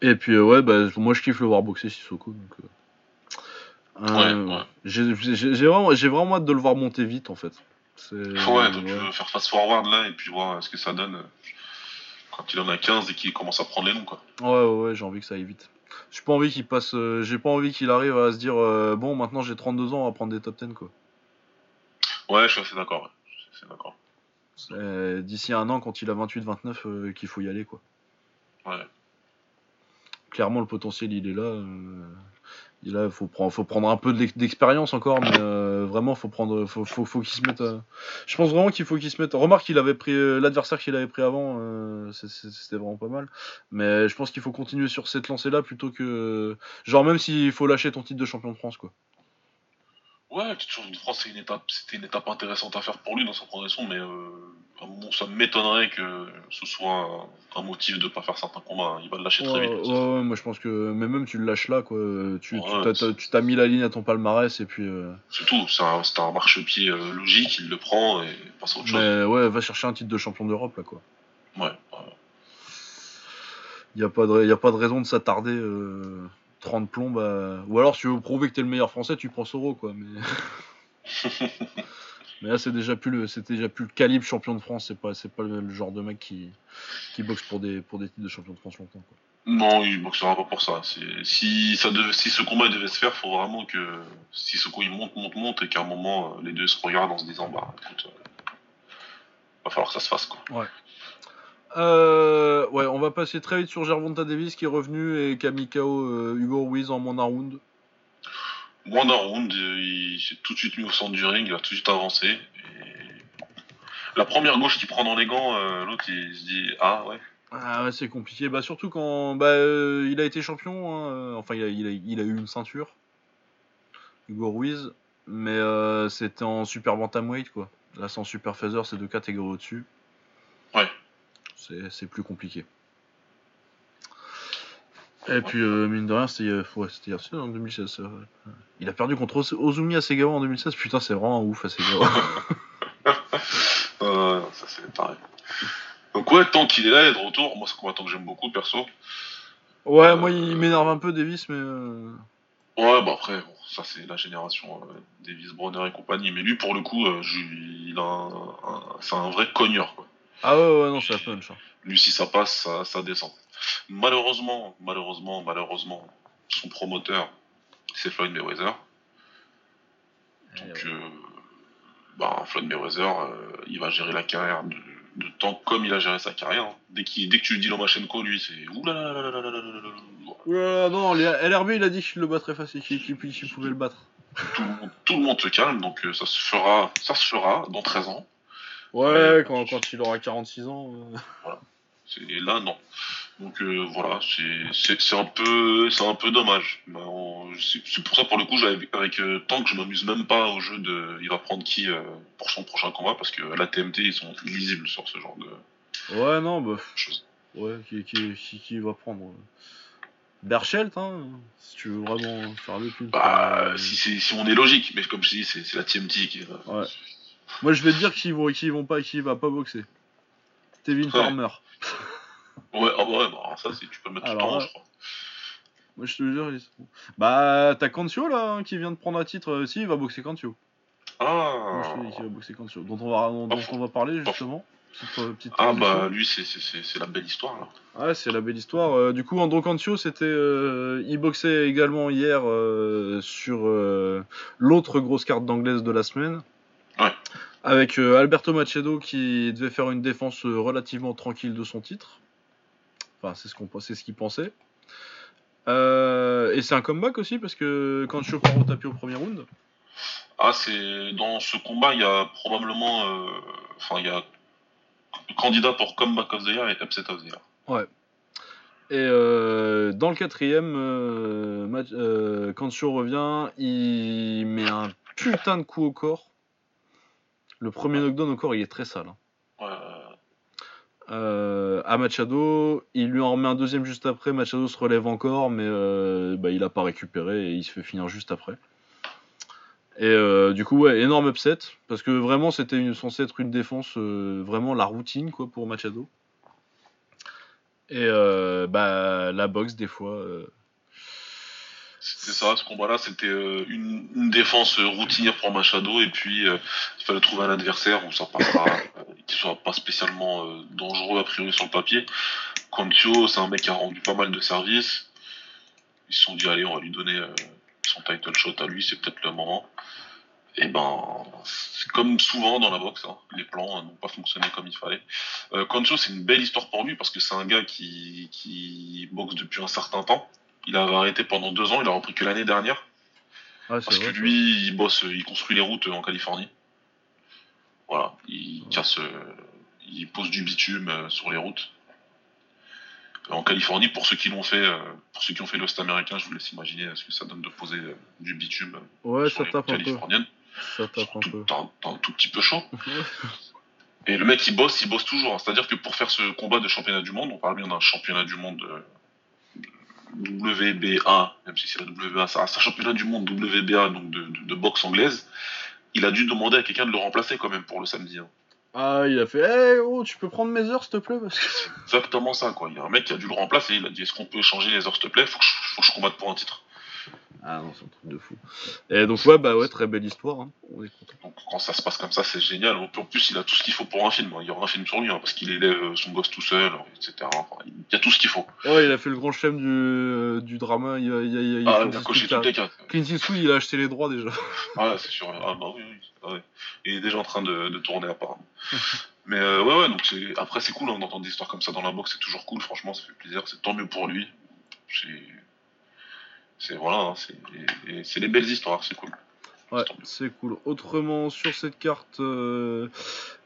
Et puis euh, ouais, bah, moi je kiffe le voir boxer Sissoko. Donc, euh, J'ai vraiment, vraiment hâte de le voir monter vite en fait. Ouais, donc tu veux faire fast forward là et puis voir ce que ça donne quand il en a 15 et qu'il commence à prendre les noms quoi. Ouais, ouais, ouais j'ai envie que ça aille vite. J'ai pas envie qu'il passe, j'ai pas envie qu'il arrive à se dire bon maintenant j'ai 32 ans, on va prendre des top 10 quoi. Ouais, je suis assez d'accord. d'accord. D'ici un an, quand il a 28-29, euh, qu'il faut y aller, quoi. Ouais. Clairement, le potentiel, il est là. Euh, il là, faut prendre, faut prendre un peu d'expérience encore, mais euh, vraiment, faut prendre, faut, faut, faut qu'il se mette. Je pense vraiment qu'il faut qu'il se mette. Remarque qu'il avait pris l'adversaire qu'il avait pris avant, c'était vraiment pas mal. Mais je pense qu'il faut continuer sur cette lancée-là plutôt que, genre même s'il faut lâcher ton titre de champion de France, quoi. Ouais, toujours de France, c'était une étape, une étape intéressante à faire pour lui dans sa progression, mais euh, ça m'étonnerait que ce soit un, motif de pas faire certains combats. Hein. Il va le lâcher très vite. Ouais, ouais, moi je pense que mais même tu le lâches là, quoi. Tu, t'as mis la ligne à ton palmarès et puis. Euh... C'est tout. C'est un, un marchepied euh, logique. Il le prend et passe à autre chose. Mais ouais, va chercher un titre de champion d'Europe là, quoi. Ouais. Il n'y a, pas de, y a pas de raison de s'attarder. Euh 30 plombs, bah... ou alors si tu veux prouver que t'es le meilleur français, tu prends Soro, quoi. Mais, mais là, c'est déjà plus le, déjà plus le calibre champion de France. C'est pas, c'est pas le, genre de mec qui, qui boxe pour des, pour des titres de champion de France longtemps, quoi. Non, il boxera pas pour ça. Si, ça devait, si ce combat devait se faire, faut vraiment que si ce coup il monte, monte, monte, et qu'à un moment euh, les deux se regardent en se disant bah écoute, euh, va falloir que ça se fasse quoi. Ouais. Euh, ouais, on va passer très vite sur Gervonta Davis qui est revenu et KO euh, Hugo Ruiz en moins round. Moins round, il s'est tout de suite mis au centre du ring, il a tout de suite avancé. La première gauche qu'il prend dans les gants, euh, l'autre il se dit Ah ouais. Ah ouais, c'est compliqué. Bah, surtout quand bah, euh, il a été champion, hein, enfin il a, il, a, il a, eu une ceinture, Hugo Ruiz, mais c'était en super bantamweight quoi. Là, c'est en super feather, c'est deux catégories au-dessus. C'est plus compliqué. Et puis, euh, mine de rien, c'était euh, ouais, en 2016. Il a perdu contre Ozumi Asegawa en 2016. Putain, c'est vraiment un ouf, Asegawa. euh, ça, c'est pareil. Donc, ouais, tant qu'il est là, il est de retour. Moi, c'est un combattant que j'aime beaucoup, perso. Ouais, moi, il m'énerve un peu, Davis, mais. Euh, ouais, bah après, ça, c'est la génération Davis, Bronner et compagnie. Mais lui, pour le coup, il a un, c'est un vrai cogneur, quoi. Ah ouais, ouais, non, c'est la punch. Hein. Lui, si ça passe, ça, descend. Malheureusement, malheureusement, malheureusement, son promoteur, c'est Floyd Mayweather. Eh Donc, euh, bah, Floyd Mayweather, euh, il va gérer la carrière de, de, temps comme il a géré sa carrière. Hein. Dès, dès que tu lui dis Lomachenko, lui, c'est Oulala, non, LRB, il a dit qu'il le battrait facile, qu'il pouvait le battre. Tout, tout, le monde se calme, donc euh, ça se fera, ça se fera dans 13 ans. Ouais, quand, quand, il aura 46 ans. Euh. Voilà. Et là, non. Donc euh, voilà, c'est un peu c'est un peu dommage. C'est pour ça pour le coup, avec, avec euh, tant que je m'amuse même pas au jeu de il va prendre qui pour son prochain combat parce que la TMT ils sont illisibles sur ce genre de Ouais non bah Ouais, qui, qui, qui, va prendre Berchelt, hein, si tu veux vraiment faire le pub. Bah, Euh, si, c'est- si on est logique, mais comme je dis, c'est c'est la TMT qui. euh, Ouais. Moi, je vais te dire qu'ils vont, qu'ils vont pas, qu'il va pas boxer. Tevin Ouais. Farmer. Ouais, ah bah ouais, bah, ça, c'est- tu peux le mettre tout temps, là- je crois. Moi, je te jure. ils sont- Bah, t'as Cancio là, hein, qui vient de prendre un titre. euh, si, il va boxer Cancio. Moi, je te dis Ah, qu'il va boxer Cancio. Dont on va, dont, dont on va parler justement. Petite, euh, petite ah bah lui, c'est- c'est c'est- c'est la belle histoire là. Ouais, c'est la belle histoire. Euh, du coup, Andro Cancio, c'était, euh, il boxait également hier euh, sur euh, l'autre grosse carte d'anglaise de la semaine. Ouais. Avec euh, Alberto Machado qui devait faire une défense euh, relativement tranquille de son titre. Enfin, c'est ce qu'on, c'est ce qu'il pensait. Euh, et c'est un comeback aussi parce que Cancio part au tapis au premier round. Ah, c'est dans ce combat, il y a probablement, euh, enfin, il y a candidat pour comeback of the year et upset of the year. Et euh, dans le quatrième, euh, match, euh, revient, il met un putain de coup au corps. Le premier knockdown au corps, il est très sale. hein. Ouais, Euh, à Machado, il lui en remet un deuxième juste après. Machado se relève encore, mais euh, bah, il a pas récupéré et il se fait finir juste après. Et euh, du coup, ouais, énorme upset parce que vraiment, c'était censé être une défense vraiment la routine quoi pour Machado. Et bah la boxe des fois. C'était ça, ce combat-là, c'était euh, une, défense euh, routinière pour Machado, et puis euh, il fallait trouver un adversaire où ça passera, qui soit pas spécialement dangereux a priori sur le papier. Concio, c'est un mec qui a rendu pas mal de services. Ils se sont dit, allez, on va lui donner son title shot à lui, c'est peut-être le moment. Et ben, c'est comme souvent dans la boxe, hein, les plans euh, n'ont pas fonctionné comme il fallait. Euh, Concio, c'est une belle histoire pour lui parce que c'est un gars qui boxe depuis un certain temps. Il avait arrêté pendant deux ans, il a repris que l'année dernière. ouais, Parce que lui, il bosse, il construit les routes en Californie. Voilà, il casse, euh, il pose du bitume euh, sur les routes. En Californie, pour ceux qui l'ont fait, euh, pour ceux qui ont fait l'Ouest américain, je vous laisse imaginer ce que ça donne de poser du bitume Ouais, sur ça les tape routes un peu. californiennes. Ça tape un Tout- peu. Un, tout petit peu chaud. Et le mec, il bosse, il bosse toujours. hein. C'est-à-dire que pour faire ce combat de championnat du monde, on parle bien d'un championnat du monde WBA, même si c'est la WBA, ça reste un championnat du monde WBA, donc de, de- de boxe anglaise. Il a dû demander à quelqu'un de le remplacer quand même pour le samedi. hein. Ah, il a fait Eh oh, tu peux prendre mes heures s'il te plaît parce que... C'est exactement ça, quoi. Il y a un mec qui a dû le remplacer. Il a dit Est-ce qu'on peut échanger les heures, s'il te plaît? Faut que, je, faut que je combatte pour un titre. Ah non, c'est un truc de fou. Et donc, ouais, bah ouais, très belle histoire. hein. On est content. Donc quand ça se passe comme ça, c'est génial. En plus, il a tout ce qu'il faut pour un film. hein. Il y aura un film sur lui, hein, parce qu'il élève euh, son gosse tout seul, etc. Enfin, il y a tout ce qu'il faut. Ouais, il a fait le grand chelem du, euh, du drama. Il a, il a, il a- il a Ah, il a coché toutes les cases. Clint Eastwood, il a acheté les droits déjà. Ah, c'est sûr. Ah, bah oui, oui. Ah, ouais. Il est déjà en train de, de tourner, apparemment. Mais euh, ouais, ouais, donc c'est... après, c'est cool hein, d'entendre des histoires comme ça dans la boxe. C'est toujours cool, franchement, ça fait plaisir. C'est tant mieux pour lui. C'est. C'est voilà, hein, c'est des belles histoires, c'est cool. Ouais, c'est cool. Autrement, sur cette carte, euh,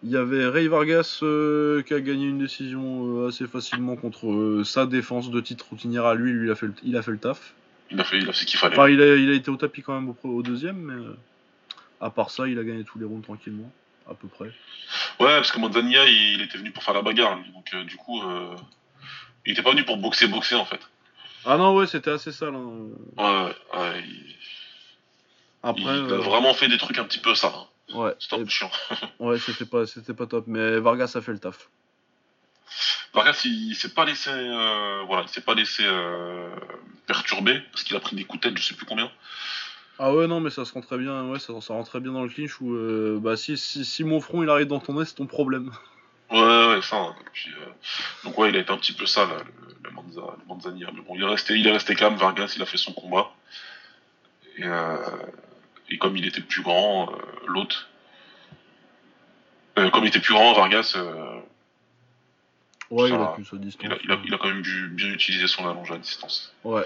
il y avait Ray Vargas euh, qui a gagné une décision euh, assez facilement contre euh, sa défense de titre routinière à lui. Lui, il a fait le, il a fait le taf. Il a fait, il a fait ce qu'il fallait. Enfin, il a, il a été au tapis quand même au, au deuxième, mais euh, à part ça, il a gagné tous les rounds tranquillement, à peu près. Ouais, parce que Manzania, il, il était venu pour faire la bagarre, lui. Donc, euh, du coup, euh, il était pas venu pour boxer, boxer, en fait. Ah non, ouais, c'était assez sale. hein. Ouais, ouais, ouais, il, Après, il a euh, vraiment fait des trucs un petit peu ça. Hein. ouais, C'était un peu et- chiant. ouais, c'était pas, c'était pas top, mais Vargas a fait le taf. Vargas, il, il s'est pas laissé, euh, voilà, il s'est pas laissé euh, perturber parce qu'il a pris des coups de tête, je sais plus combien. Ah ouais, non, mais ça se rend très bien, ouais, ça, ça rend très bien dans le clinch où, euh, bah, si, si, si mon front il arrive dans ton nez, c'est ton problème. Ouais, ouais, ça. hein. Et puis, euh, donc ouais, il a été un petit peu ça, là, le, le, Manza, le Manzania. Mais bon, il est resté, il est resté calme. Vargas, il a fait son combat. Et, euh, et comme il était plus grand, euh, l'autre, euh, comme il était plus grand, Vargas, euh, Ouais, Ça il a sa distance. il, a, il, a, il a quand même dû bien utiliser son allonge à distance. Ouais.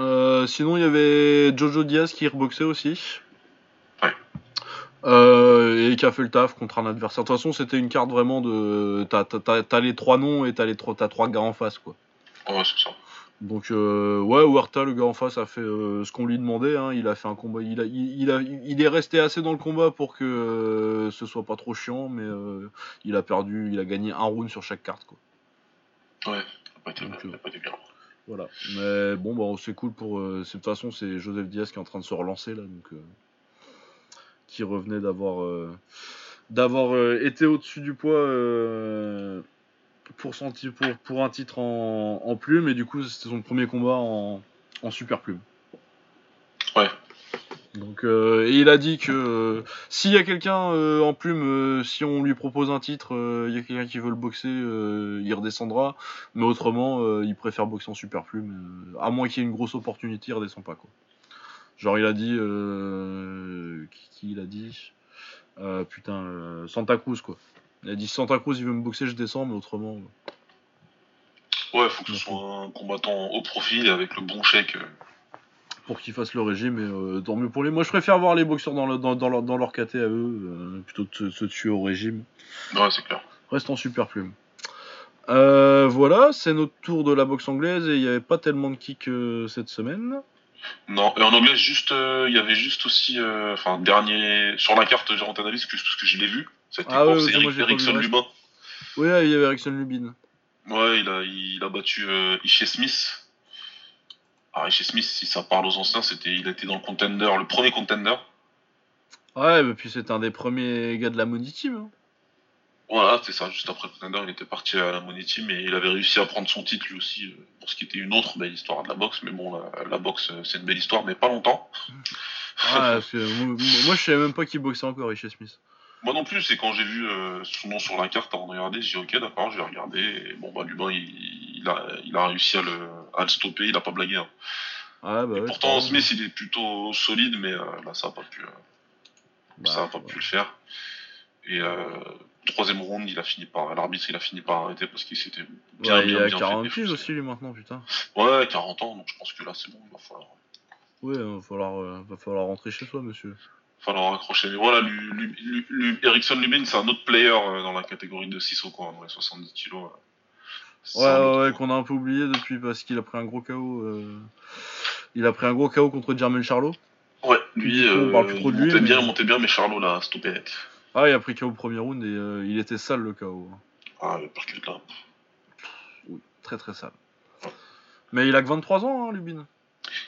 Euh, sinon, il y avait Jojo Diaz qui reboxait aussi. Euh, et qui a fait le taf contre un adversaire. De toute façon, c'était une carte vraiment de. T'as, t'as- t'as- t'as les trois noms et t'as, les trois, t'as trois gars en face, quoi. Ouais, c'est ça. Donc, euh, ouais, Huerta, le gars en face, a fait euh, ce qu'on lui demandait. hein. Il a fait un combat. Il, a, il, il a, il est resté assez dans le combat pour que ce soit pas trop chiant, mais il a perdu. Il a gagné un round sur chaque carte, quoi. Ouais, pas été, Donc, pas été bien. Voilà. Mais bon, bah, c'est cool pour. de toute façon, c'est Joseph Diaz qui est en train de se relancer là, donc. Qui revenait d'avoir. euh, d'avoir euh, été au-dessus du poids euh, pour, son ti- pour, pour un titre en, en plume, et du coup, c'était son premier combat en, en super plume. Ouais. Donc, euh, et il a dit que euh, s'il y a quelqu'un euh, en plume, si on lui propose un titre, il y a quelqu'un qui veut le boxer, il redescendra. Mais autrement, il préfère boxer en super plume. à moins qu'il y ait une grosse opportunité, il redescend pas quoi. Genre il a dit, euh, qui, qui il a dit, Euh, putain, euh, Santa Cruz quoi. Il a dit Santa Cruz, il veut me boxer, je descends, mais autrement. Ouais, faut que ce soit un combattant haut profil avec le bon chèque. pour qu'ils fassent le régime et tant mieux pour les. Moi je préfère voir les boxeurs dans, le- dans, dans leur, dans leur KT à eux plutôt que de se, se tuer au régime. Ouais, c'est clair. Reste en super plume. Euh, voilà, c'est notre tour de la boxe anglaise et il n'y avait pas tellement de kicks euh, cette semaine. Non, et en anglais, juste, euh, il y avait juste aussi, euh, enfin, dernier, sur la carte, rentré analyse, que tout ce que je l'ai vu, c'était Ah ouais, C'est moi, Eric, reste. Lubin. Oui, il y avait Erickson Lubin. Ouais, il a, il a battu euh, Ishii Smith. Alors, Ishii Smith, si ça parle aux anciens, c'était, il était dans le contender, le premier contender. Ouais, et puis c'était un des premiers gars de la Money Team. hein. Voilà, c'est ça, juste après contender, il était parti à la Money Team et il avait réussi à prendre son titre lui aussi, euh, pour ce qui était une autre belle histoire de la boxe. Mais bon, la, la boxe, euh, c'est une belle histoire, mais pas longtemps. Ah, parce que moi, moi, je savais même pas qu'il boxait encore, Richie Smith. Moi non plus, c'est quand j'ai vu euh, son nom sur la carte avant de regarder, j'ai dit ok d'accord, je vais regarder. Et bon bah Lubin il, il a, il a réussi à le, à le stopper, il a pas blagué. hein. Ah, bah Et ouais, pourtant Smith il est plutôt solide, mais euh, bah, ça a pas pu, euh, Bah, ça a pas pu le faire. Et troisième round, il a fini par, l'arbitre il a fini par arrêter parce qu'il s'était bien Ouais, il bien a bien 40 fait piges aussi, lui, maintenant, putain. Ouais, 40 ans, donc je pense que là c'est bon, il va falloir, Ouais, va falloir, euh, va falloir rentrer chez soi, monsieur. falloir accrocher. Mais voilà, Lu, Lu, Lu- Lu- Erickson Lubin c'est un autre player euh, dans la catégorie de 6 au coin, dans les 70 kilos. euh. Ouais, ouais, ouais, qu'on a un peu oublié depuis parce qu'il a pris un gros KO. euh, Il a pris un gros KO contre Jermaine Charlot. Ouais, lui, on parle plus trop de il lui, montait mais- bien, il montait bien, mais Charlot l'a stoppé net. Ah, il a pris KO au premier round et euh, il était sale le KO. Ah, le percute là. Oui, très très sale. Mais il a que 23 ans, hein, Lubin.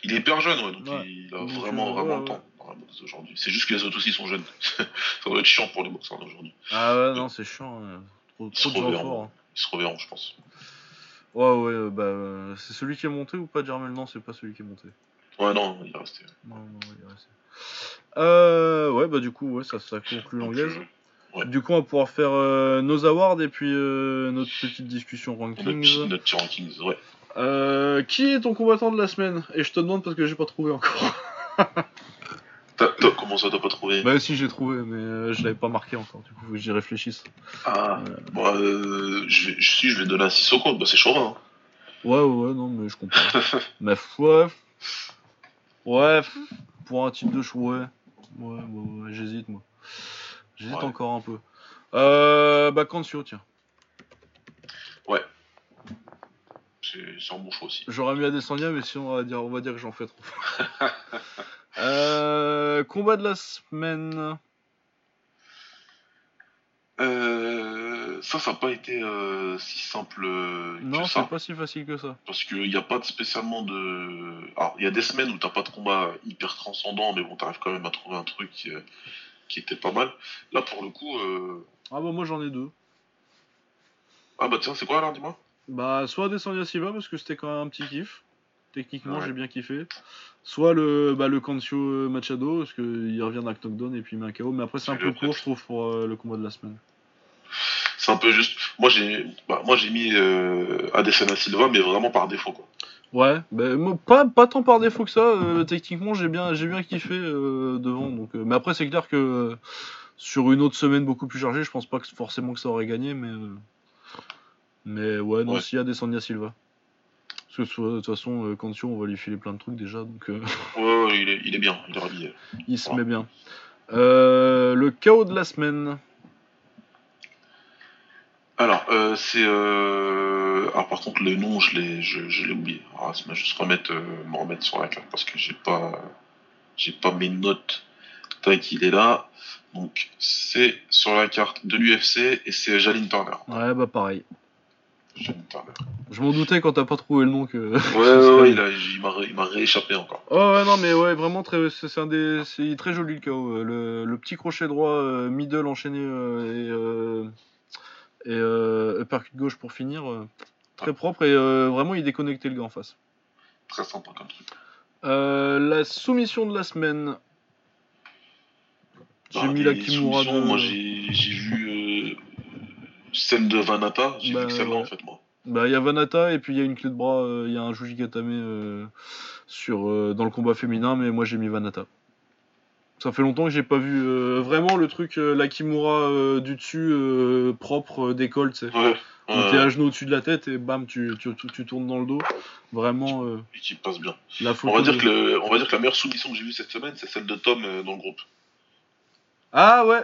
Il est hyper jeune, ouais, donc Ouais. il a vraiment, vraiment ouais, le temps dans la boxe d'aujourd'hui. C'est juste que les autres aussi sont jeunes. ça doit être chiant pour les boxeurs d'aujourd'hui. Ah ouais, non, c'est chiant. hein. Trop, Ils se trop reverront. hein. Ils se reverront, je pense. Ouais, ouais, euh, bah, c'est celui qui est monté ou pas, Jermaine? Non, c'est pas celui qui est monté. Ouais, non, il est resté. Non, non, il est resté. Euh, ouais, bah, du coup, ouais, ça, ça conclut l'anglaise. euh, ouais. Du coup, on va pouvoir faire euh, nos awards et puis euh, notre petite discussion Notre rankings. notre petit rankings, ouais. Euh, qui est ton combattant de la semaine? Et je te demande parce que j'ai pas trouvé encore. T'as- t'as- comment ça, t'as pas trouvé? Bah si j'ai trouvé, mais euh, je l'avais pas marqué encore. Du coup, faut que j'y réfléchisse. Ah, bon, euh, je vais, si, je vais donner un Sissoko, bah c'est Chauvin. hein. Ouais, ouais, ouais, non, mais je comprends. mais ouais, ouais, pour un titre de choix, ouais, ouais, ouais, ouais, j'hésite moi. J'hésite Ouais. encore un peu. Euh, bah Cancio, tiens. C'est c'est un bon choix aussi. J'aurais mis Adesanya, mais sinon on va dire, on va dire que j'en fais trop. euh, combat de la semaine. Euh, ça, ça n'a pas été euh, si simple euh, Non, que ça. c'est pas si facile que ça. Parce qu'il n'y a pas de spécialement de. Alors, il y a des semaines où t'as pas de combat hyper transcendant, mais bon, t'arrives quand même à trouver un truc qui, euh, qui était pas mal. Là, pour le coup. euh, Ah bah moi j'en ai deux. Ah bah tiens, c'est quoi là, dis-moi? Bah soit Adesanya Silva parce que c'était quand même un petit kiff. Techniquement Ouais. j'ai bien kiffé. Soit le bah, le Cancio euh, Machado parce qu'il revient d'un knockdown et puis il met un KO. Mais après c'est un peu court je trouve pour euh, le combat de la semaine. C'est un peu juste. Moi, j'ai bah, moi j'ai mis euh, Adesanya Silva, mais vraiment par défaut, quoi. Ouais, bah, moi, pas, pas tant par défaut que ça. euh, techniquement j'ai bien, j'ai bien kiffé euh, devant. Donc, euh, mais après c'est clair que sur une autre semaine beaucoup plus chargée, je pense pas que forcément que ça aurait gagné. Mais, euh, mais ouais, non, Ouais. s'il y a Adesanya Silva. Parce que de toute façon, Cancio on va lui filer plein de trucs déjà. Donc. euh, Ouais, ouais, il est, il est bien, il est rhabillé. Il se met bien. Euh, le chaos de la semaine. Alors, euh, c'est. Euh... Alors, par contre, le nom, je l'ai, je, je l'ai oublié. Alors, laisse-moi juste remettre, euh, me remettre sur la carte parce que j'ai pas, j'ai pas mes notes. Tac, il est là. Donc, c'est sur la carte de l'UFC et c'est Jaline Turner. Ouais, bah pareil. Chaîne Turner. Je m'en doutais quand t'as pas trouvé le nom que. Ouais, ouais, ouais, il, a- il m'a il m'a rééchappé encore. Oh ouais non mais ouais vraiment très c'est c'est un des c'est très joli le KO euh, le, le petit crochet droit middle enchaîné et et euh, uppercut gauche pour finir euh, très propre et euh, vraiment il déconnectait le gars en face. Très sympa comme truc. Euh, la soumission de la semaine. J'ai Bah, mis la Kimura de... Moi, j'ai j'ai vu celle de Vanata. J'ai Bah, vu que celle-là, ouais. en fait, moi. Bah il y a Vanata et puis il y a une clé de bras, il y a un Juji Gatame euh, sur dans le combat féminin mais moi j'ai mis Vanata. Ça fait longtemps que j'ai pas vu euh, vraiment le truc euh, la Kimura euh, du dessus euh, propre euh, décolle, tu sais. Ouais. Où t'es à genoux au-dessus de la tête et bam tu, tu, tu- tu tournes dans le dos. Vraiment et qui passe bien. la. On va, dire de- que le- on va dire que la meilleure soumission que j'ai vue cette semaine, c'est celle de Tom dans le groupe. Ah ouais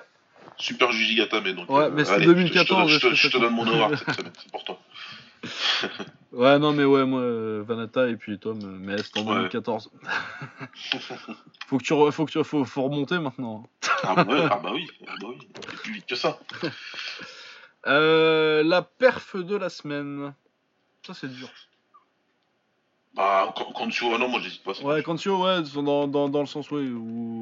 Super Gatame. Donc, Ouais, mais c'est allez, 2014, Je te, je te- est-ce que je te ça donne mon award cette semaine, c'est important. Ouais non mais ouais moi euh, Vanata et puis Tom euh, mais c'était en Ouais. 2014. faut que tu re- faut que tu faut, faut remonter maintenant. Ah bah, ouais, ah bah oui, ah bah oui. Plus vite que ça. Euh, la perf de la semaine. Ça c'est dur. Bah, vois, non, moi j'hésite pas. Ouais, bon. Cantio, ouais, dans, dans, dans le sens où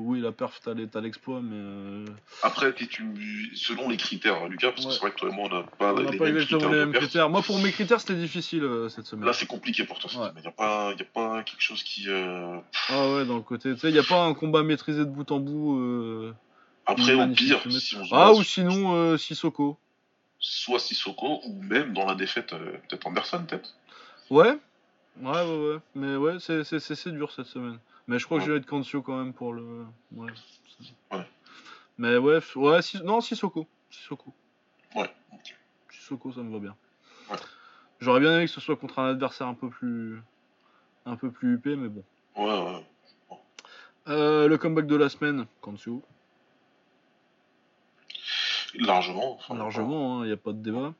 oui, la perf, t'as l'exploit, mais euh, Après, si tu, selon les critères, Lucas, parce que c'est vrai que toi et moi, on n'a pas on les pas mêmes exactement les mêmes perf. critères. Moi, pour mes critères, c'était difficile euh, cette semaine. Là, c'est compliqué pour toi. cette Ouais. semaine. Il n'y a, pas- y a pas quelque chose qui. euh, Ah ouais, dans le côté, tu sais, y a pas un combat maîtrisé de bout en bout. euh, Après, au pire, si on Ah, ou sinon Sissoko. soit Sissoko, ou même dans la défaite, peut-être Anderson, peut-être. Ouais, ouais, ouais, ouais. Mais ouais, c'est- dur cette semaine. Mais je crois que je vais être Cantio quand même pour le. Ouais. Ouais. Mais ouais, f- ouais, Sis- non, Sissoko. Sissoko. Ouais, ok. Sissoko, ça me va bien. Ouais. J'aurais bien aimé que ce soit contre un adversaire un peu plus. un peu plus huppé, mais bon. Ouais, ouais. Euh, le comeback de la semaine, Kansu. Largement. enfin, Largement, il n'y a pas de débat.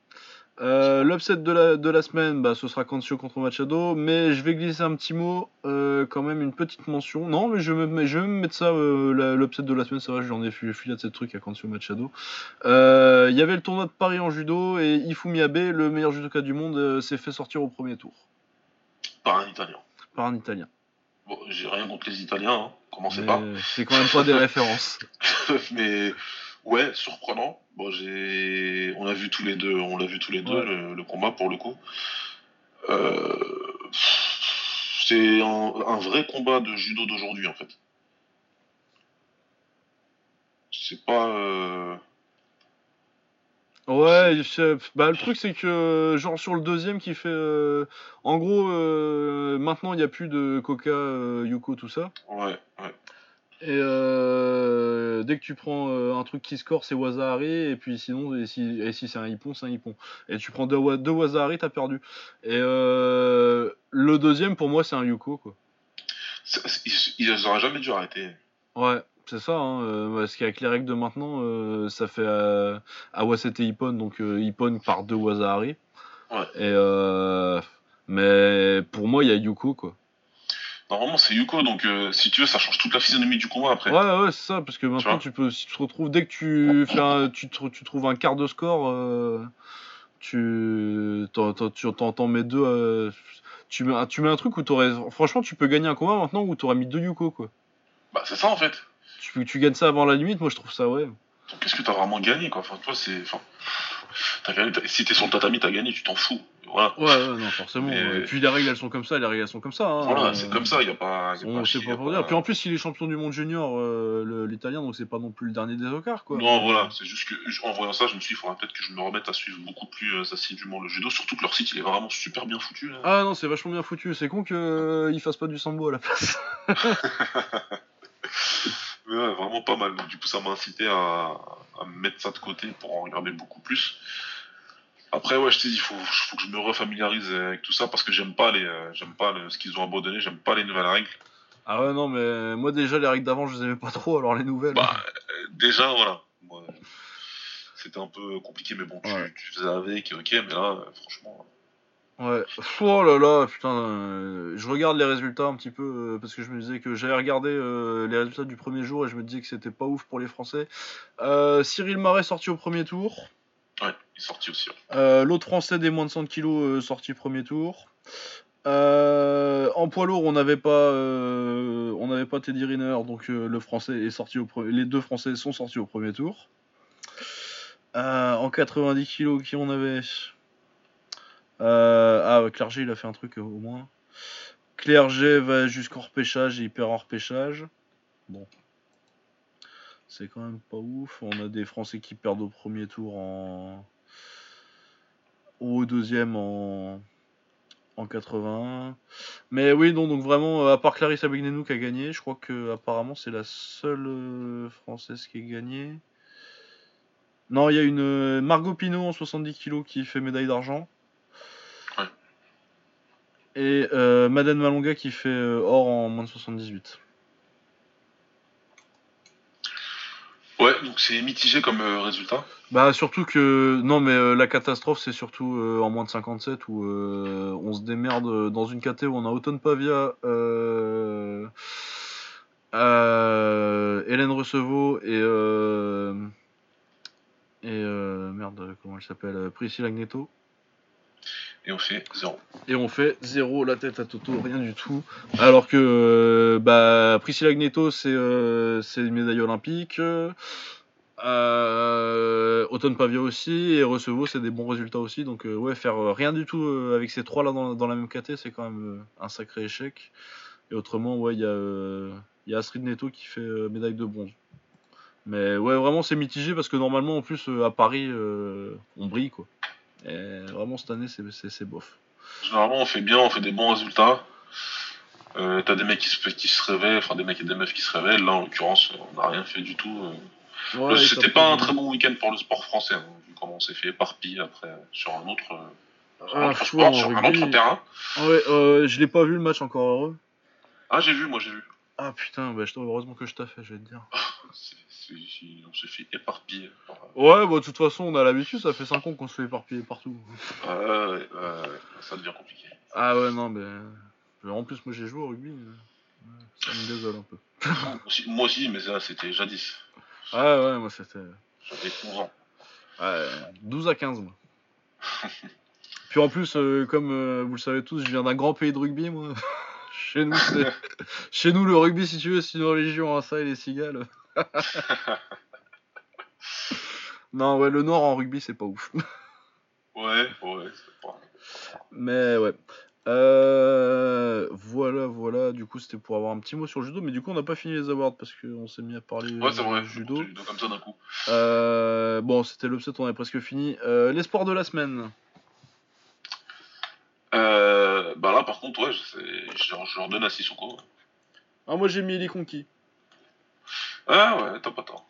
Euh, L'upset de la, de la semaine, bah, ce sera Kancio contre Machado, mais je vais glisser un petit mot, euh, quand même une petite mention. Non, mais je vais me, je vais me mettre ça, euh, l'upset de la semaine, c'est vrai, j'en ai filé de cette truc à Kancio Machado. Euh, Il y avait le tournoi de Paris en judo, et Ifumi Abe, le meilleur judoka du monde, euh, s'est fait sortir au premier tour Par un Italien. par un Italien. Bon, j'ai rien contre les Italiens, hein. commencez Mais pas. C'est quand même pas des références. mais ouais, surprenant. Bon, j'ai, on a vu tous les deux, on l'a vu tous les deux Ouais. le, le combat pour le coup. Euh, C'est un, un vrai combat de judo d'aujourd'hui en fait. C'est pas. euh, Ouais, bah, le truc c'est que genre sur le deuxième qui fait euh, en gros euh, maintenant il n'y a plus de Coca, Yuko tout ça Ouais, ouais. Et euh, dès que tu prends euh, un truc qui score c'est Wazahari et puis sinon et si, et si c'est un hippon c'est un hippon et tu prends deux, deux Wazahari t'as perdu et euh, le deuxième pour moi c'est un Yuko quoi. Ils, auraient jamais dû arrêter. Ouais, c'est ça, hein, euh, parce qu'avec les règles de maintenant, euh, ça fait euh, Awasete Ippon, donc euh, Ippon par deux Wazahari. Ouais. Et euh, mais pour moi, il y a Yuko, quoi. Normalement, c'est Yuko, donc euh, si tu veux, ça change toute la physionomie du combat après. Ouais, ouais, c'est ça, parce que maintenant, tu peux, si tu te retrouves, dès que tu, fais un- tu, te- tu trouves un quart de score, euh, tu t'en, t'en- tu t'en- t'en mets deux. euh, tu, mets, un- tu mets un truc où t'aurais. Franchement, tu peux gagner un combat maintenant où t'aurais mis deux Yuko, quoi. Bah, c'est ça en fait. Tu, peux- tu gagnes ça avant la limite, moi je trouve ça, ouais. Donc, Qu'est-ce que t'as vraiment gagné quoi? Enfin, toi, c'est. Enfin, t'as gagné, si t'es sur le tatami, t'as gagné, tu t'en fous. Voilà. Ouais, ouais, non, forcément. Mais- Et puis les règles, elles sont comme ça, les règles, elles sont comme ça. Hein. Voilà, Euh, c'est comme ça, y a pas. Y a On pas sait pas pour dire. Puis en plus, il est champion du monde junior, euh, l'italien, donc c'est pas non plus le dernier des ocars, quoi. Non, voilà, c'est juste que en voyant ça, je me suis dit, il faudrait peut-être que je me remette à suivre beaucoup plus euh, assidûment le judo, surtout que leur site il est vraiment super bien foutu. Là. Ah non, c'est vachement bien foutu. C'est con qu'ils fassent pas du sambo à la place. Ouais, vraiment pas mal. Donc, du coup, ça m'a incité à, à mettre ça de côté pour en regarder beaucoup plus. Après, ouais, je t'ai dit, il faut, faut que je me refamiliarise avec tout ça parce que j'aime pas les, euh, j'aime pas le- ce qu'ils ont abandonné, j'aime pas les nouvelles règles. Ah ouais, non, mais moi déjà, les règles d'avant, je les aimais pas trop, alors les nouvelles. Bah, euh, déjà, voilà. C'était un peu compliqué, mais bon, tu, Ouais. tu faisais avec, ok, mais là, euh, franchement. Ouais. Oh là là, putain. euh, je regarde les résultats un petit peu euh, parce que je me disais que j'avais regardé euh, les résultats du premier jour et je me disais que c'était pas ouf pour les Français. Cyril Marais sorti au premier tour. Ouais, il est sorti aussi. Euh, L'autre français des moins de 100 kilos sorti premier tour. En poids lourd, on n'avait pas, on n'avait pas Teddy Riner, donc le français est sorti au pre- les deux français sont sortis au premier tour. En 90 kilos, qui on avait? Ah, ouais, Clerget, il a fait un truc euh, au moins. Clerget va jusqu'en repêchage et il perd en repêchage. Bon. C'est quand même pas ouf. On a des Français qui perdent au premier tour en. au deuxième en. en 81. Mais oui, non, donc vraiment, euh, à part Clarisse Abignenou qui a gagné, je crois que apparemment c'est la seule euh, Française qui a gagné. Non, il y a une euh, Margot Pinot en 70 kg qui fait médaille d'argent. Et euh, Madeleine Malonga qui fait euh, or en moins de 78. Ouais, donc c'est mitigé comme euh, résultat. Bah surtout que non mais euh, la catastrophe c'est surtout euh, en moins de 57 où on se démerde dans une caté où on a Auton Pavia, Hélène Recevaux et et merde comment elle s'appelle Priscilla Agneto Et on fait zéro. et on fait la tête à Toto rien du tout. Alors que euh, bah Priscilla Agneto c'est euh, c'est une médaille olympique. Euh, Auton aussi. Et Recevaux c'est des bons résultats aussi. Donc euh, ouais faire rien du tout avec ces trois là dans, la même caté c'est quand même un sacré échec. Et autrement ouais il y a y a Astrid Neto qui fait médaille de bronze. Mais ouais vraiment c'est mitigé parce que normalement en plus à Paris on brille quoi et vraiment cette année c'est bof Généralement, on fait bien, on fait des bons résultats. Euh, T'as des mecs qui se, qui se réveillent, enfin des mecs et des meufs qui se réveillent. Là, en l'occurrence, on n'a rien fait du tout. euh. Ouais, C'était pas un très bon week-end pour le sport français, hein, vu comment on s'est fait éparpiller après sur un autre, euh, sur un Ah, autre sport, un autre terrain. Ouais, euh, je l'ai pas vu le match encore heureux. Ah, j'ai vu, moi j'ai vu. Ah putain, bah, heureusement que je t'ai fait, je vais te dire. On s'est fait éparpiller. par- Ouais, bah de toute façon, on a l'habitude, ça fait 5 ans qu'on se fait éparpiller partout. Ouais, ouais, ouais, ouais, ça devient compliqué. Ah ouais, non, mais. En plus, moi j'ai joué au rugby. mais- ouais, Ça me désole un peu. moi, aussi, mais ça c'était jadis. Ah ouais, moi c'était. J'avais 11 ans. Ouais, 12 à 15, moi. Puis en plus, euh, comme euh, vous le savez tous, je viens d'un grand pays de rugby, moi. Chez nous, c'est- Chez nous, le rugby, si tu veux, c'est une religion, hein, ça et les cigales. non, ouais, le Nord en rugby, c'est pas ouf. Ouais, ouais, c'est pas. Mais ouais. Euh, voilà, voilà. Du coup, c'était pour avoir un petit mot sur le judo. Mais du coup, on n'a pas fini les awards parce qu'on s'est mis à parler Ouais, c'est euh, vrai. judo. Judo comme ça d'un coup. Euh, bon, c'était l'upset, on avait presque fini. Euh, les sports de la semaine. Bah là, par contre, ouais, je, je, je redonne à Sissoko. Ah, moi, j'ai mis les conquis. Ah ouais, t'as pas tort.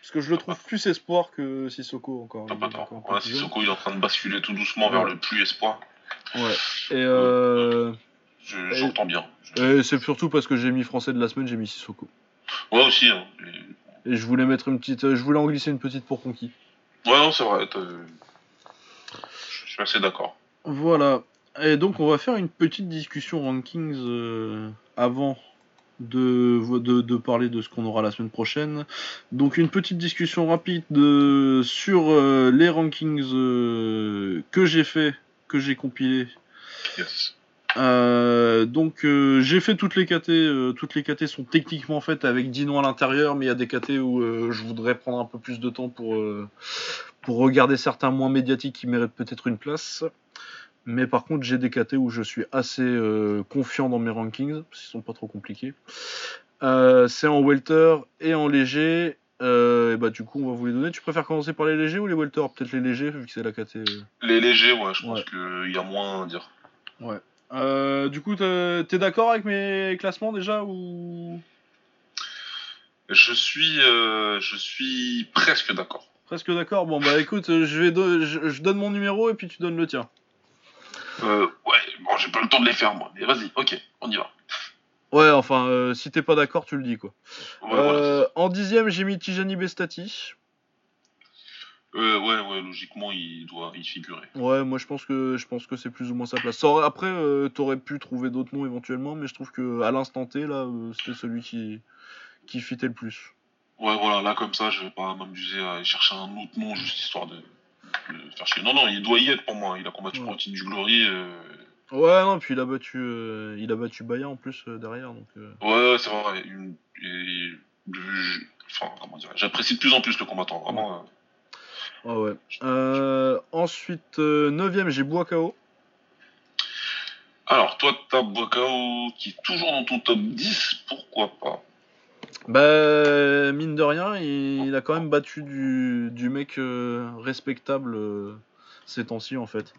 Parce que je le trouve plus espoir que Sissoko encore. T'as pas tort. Sissoko, il est en train de basculer tout doucement vers le plus espoir. Ouais. Et, euh, Je- J'entends bien. Je- et c'est surtout parce que j'ai mis français de la semaine, j'ai mis Sissoko. Ouais, aussi. Hein. Et- Et je voulais mettre une petite, euh, je voulais en glisser une petite pour conquis. Ouais, non, c'est vrai. Je suis assez d'accord. Voilà. Et donc on va faire une petite discussion rankings euh, avant de, de, de parler de ce qu'on aura la semaine prochaine. Donc une petite discussion rapide de, sur euh, les rankings euh, que j'ai fait, que j'ai compilé. Yes. Euh, donc euh, j'ai fait toutes les KT, euh, toutes les KT sont techniquement faites avec 10 noms à l'intérieur, mais il y a des KT où euh, je voudrais prendre un peu plus de temps pour, euh, pour regarder certains moins médiatiques qui méritent peut-être une place. Mais par contre j'ai des KT où je suis assez euh, confiant dans mes rankings, parce qu'ils sont pas trop compliqués. Euh, c'est en welter et en léger. Euh, et bah du coup on va vous les donner. Tu préfères commencer par les légers ou les welter? Peut-être les légers vu que c'est la KT. Les légers, ouais, je pense Ouais. qu'il y a moins à dire. Euh, du coup, t'es d'accord avec mes classements déjà ou? Je suis, je suis presque d'accord. presque d'accord Bon bah écoute, je vais do- je, je donne mon numéro et puis tu donnes le tien. Euh, ouais, bon, j'ai pas le temps de les faire, moi. Mais vas-y, ok, on y va. Ouais, enfin, euh, si t'es pas d'accord, tu le dis quoi. Ouais, voilà, Euh, en dixième, j'ai mis Tijani Bestati. Euh, ouais, ouais, logiquement, il doit y figurer. Ouais, moi je pense que je pense que c'est plus ou moins sa place. Aurait- après, euh, t'aurais pu trouver d'autres noms éventuellement, mais je trouve que à l'instant T là, euh, c'était celui qui qui fitait le plus. Ouais, voilà, là, comme ça, je vais pas m'amuser à aller chercher un autre nom juste histoire de faire chier. Non, non, il doit y être pour moi. Il a combattu Ouais. pour le titre du Glory. euh, Ouais, non, puis il a battu, euh, il a battu Baya en plus euh, derrière. Donc, euh, Ouais, ouais, c'est vrai. Une- Enfin, comment dire J'apprécie de plus en plus le combattant. Vraiment. euh, ouais, ouais. Euh, ensuite, 9ème, j'ai Boakao. Alors, toi, t'as Bokao qui est toujours dans ton top 10. Pourquoi pas? Bah, mine de rien, il, il a quand même battu du, du mec euh, respectable euh, ces temps-ci en fait.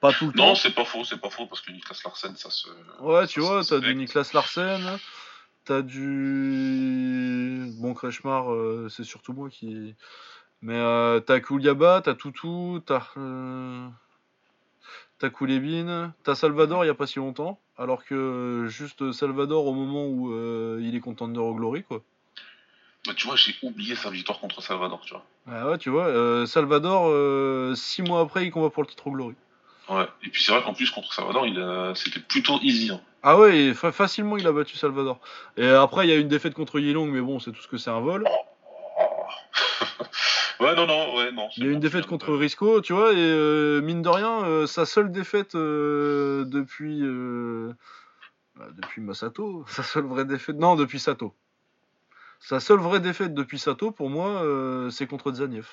Pas tout le Non, temps. c'est pas faux, c'est pas faux parce que Niklas Larsen, ça se. Ouais, tu ça vois, t'as du. Niklas Larsen, t'as du. Bon, Kreshmar, euh, c'est surtout moi qui. Mais euh, t'as Kouliaba, t'as Toutou, t'as. Euh... T'as Koulebine, t'as Salvador il y a pas si longtemps, alors que euh, juste Salvador au moment où euh, il est contender au Glory quoi. Bah, tu vois, j'ai oublié sa victoire contre Salvador, tu vois. Ah ouais, tu vois, euh, Salvador, 6 mois après, il combat pour le titre au Glory. Ouais. Et puis c'est vrai qu'en plus, contre Salvador, il a... c'était plutôt easy. hein. Ah ouais, et fa- facilement il a battu Salvador. Et après, il y a une défaite contre Yilong, mais bon, c'est tout ce que c'est un vol. ouais, non, non, ouais, non. Il y a une défaite contre Risco, tu vois, et euh, mine de rien, euh, sa seule défaite euh, depuis. bah, depuis Masato, sa seule vraie défaite. Non, depuis Sato. Sa seule vraie défaite depuis Sato, pour moi, c'est contre Zaniev.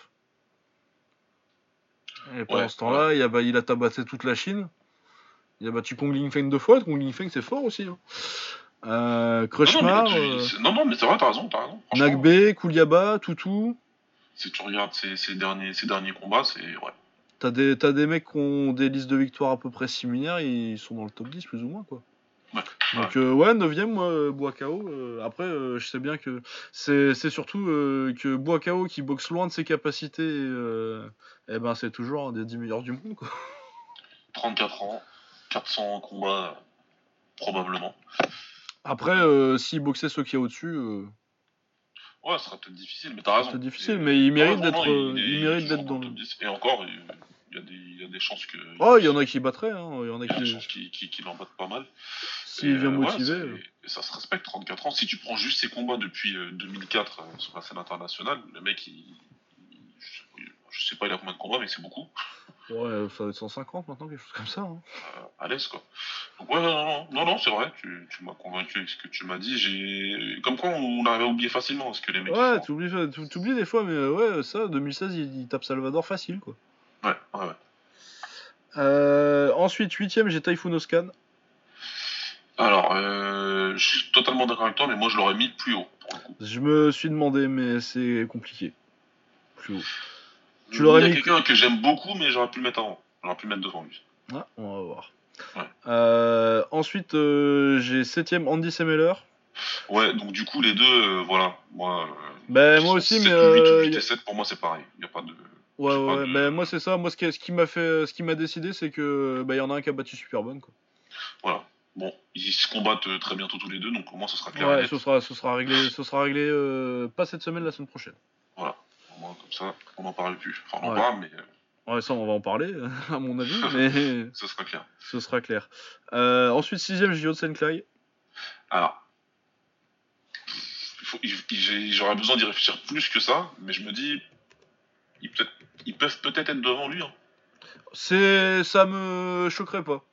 Et pendant Ouais, ce temps-là, il, a, bah, il a tabassé toute la Chine. Il a battu Kong Lingfeng deux fois. Kong Lingfeng, c'est fort aussi. Hein. Euh, Non, non, mais, là, tu- c'est- non, non, mais c'est vrai, t'as raison, t'as raison. Nagbe, Kouliaba, Toutou. Si tu regardes ces, ces derniers, ces derniers combats, c'est. Ouais. T'as des, t'as des mecs qui ont des listes de victoires à peu près similaires, ils sont dans le top 10 plus ou moins quoi. Ouais, Donc euh, ouais, 9ème moi, euh, Boakao. euh, après, euh, je sais bien que c'est, c'est surtout euh, que Boakao qui boxe loin de ses capacités, euh, eh ben c'est toujours un des 10 meilleurs du monde quoi. 34 ans, 400 combats, probablement. Après, euh, s'il boxait ceux qu'il y a au-dessus, euh, Ouais, ce serait peut-être difficile, mais t'as raison. c'est difficile, mais il mérite d'être, il mérite dans le le. top 10. Et encore, il y, a des, il y a des chances que. Oh, il y en a qui battraient, hein. il y en a il y a des qui, chances qu'il qu'il- qu'il en batte pas mal. s'il vient euh, motivé. euh. et ça se respecte, 34 ans. Si tu prends juste ses combats depuis euh, 2004 euh, sur la scène internationale, le mec, il, je sais pas il a combien de combats, mais c'est beaucoup. Ouais, ça va être 150 maintenant, quelque chose comme ça. hein. Euh, à l'aise, quoi. Donc, ouais, non, non, non, non, non, c'est vrai, tu, tu m'as convaincu avec ce que tu m'as dit. J'ai... Comme quoi, on arrive à oublier facilement ce que les mecs Ouais, t'oublies, t'ou- t'oublies des fois, mais euh, ouais, ça, 2016, il, il tape Salvador facile, quoi. Ouais, ouais, ouais. Euh, ensuite, 8ème, j'ai Typhoon Oscan. Alors, euh, je suis totalement d'accord avec toi, mais moi, je l'aurais mis plus haut, pour le coup. Je me suis demandé, mais c'est compliqué. Plus haut. Tu Il l'aurais y a mis- quelqu'un que j'aime beaucoup, mais j'aurais pu le mettre avant. J'aurais pu le mettre devant lui. Ah, on va voir. Ouais. Euh, ensuite, euh, j'ai 7ème Andy Semeller. Ouais, donc du coup, les deux, euh, voilà. Moi, Ben, moi aussi, 7 mais. ou 8 ou euh, 8 y a- et 7, pour moi, c'est pareil. Il n'y a pas de. Ouais, pas ouais, de- ben, moi, c'est ça. Moi, ce qui, ce qui m'a fait. Ce qui m'a décidé, c'est que. Ben, il y en a un qui a battu Superbonne, quoi. Voilà. Bon, ils se combattent très bientôt tous les deux, donc au moins, ce sera clair. Ouais, ce sera, ce sera réglé, ce sera réglé pas cette semaine, la semaine prochaine. Au comme ça, on n'en parle plus. Enfin, on en Ouais. parle, mais euh, Ouais, ça, on va en parler, à mon avis, mais ce sera clair. ce sera clair. Euh, ensuite, sixième, j'ai Clay. Alors, il faut- il- j'ai- j'aurais besoin d'y réfléchir plus que ça, mais je me dis, ils, peut ils peuvent peut-être être devant lui. hein. C'est, ça me choquerait pas.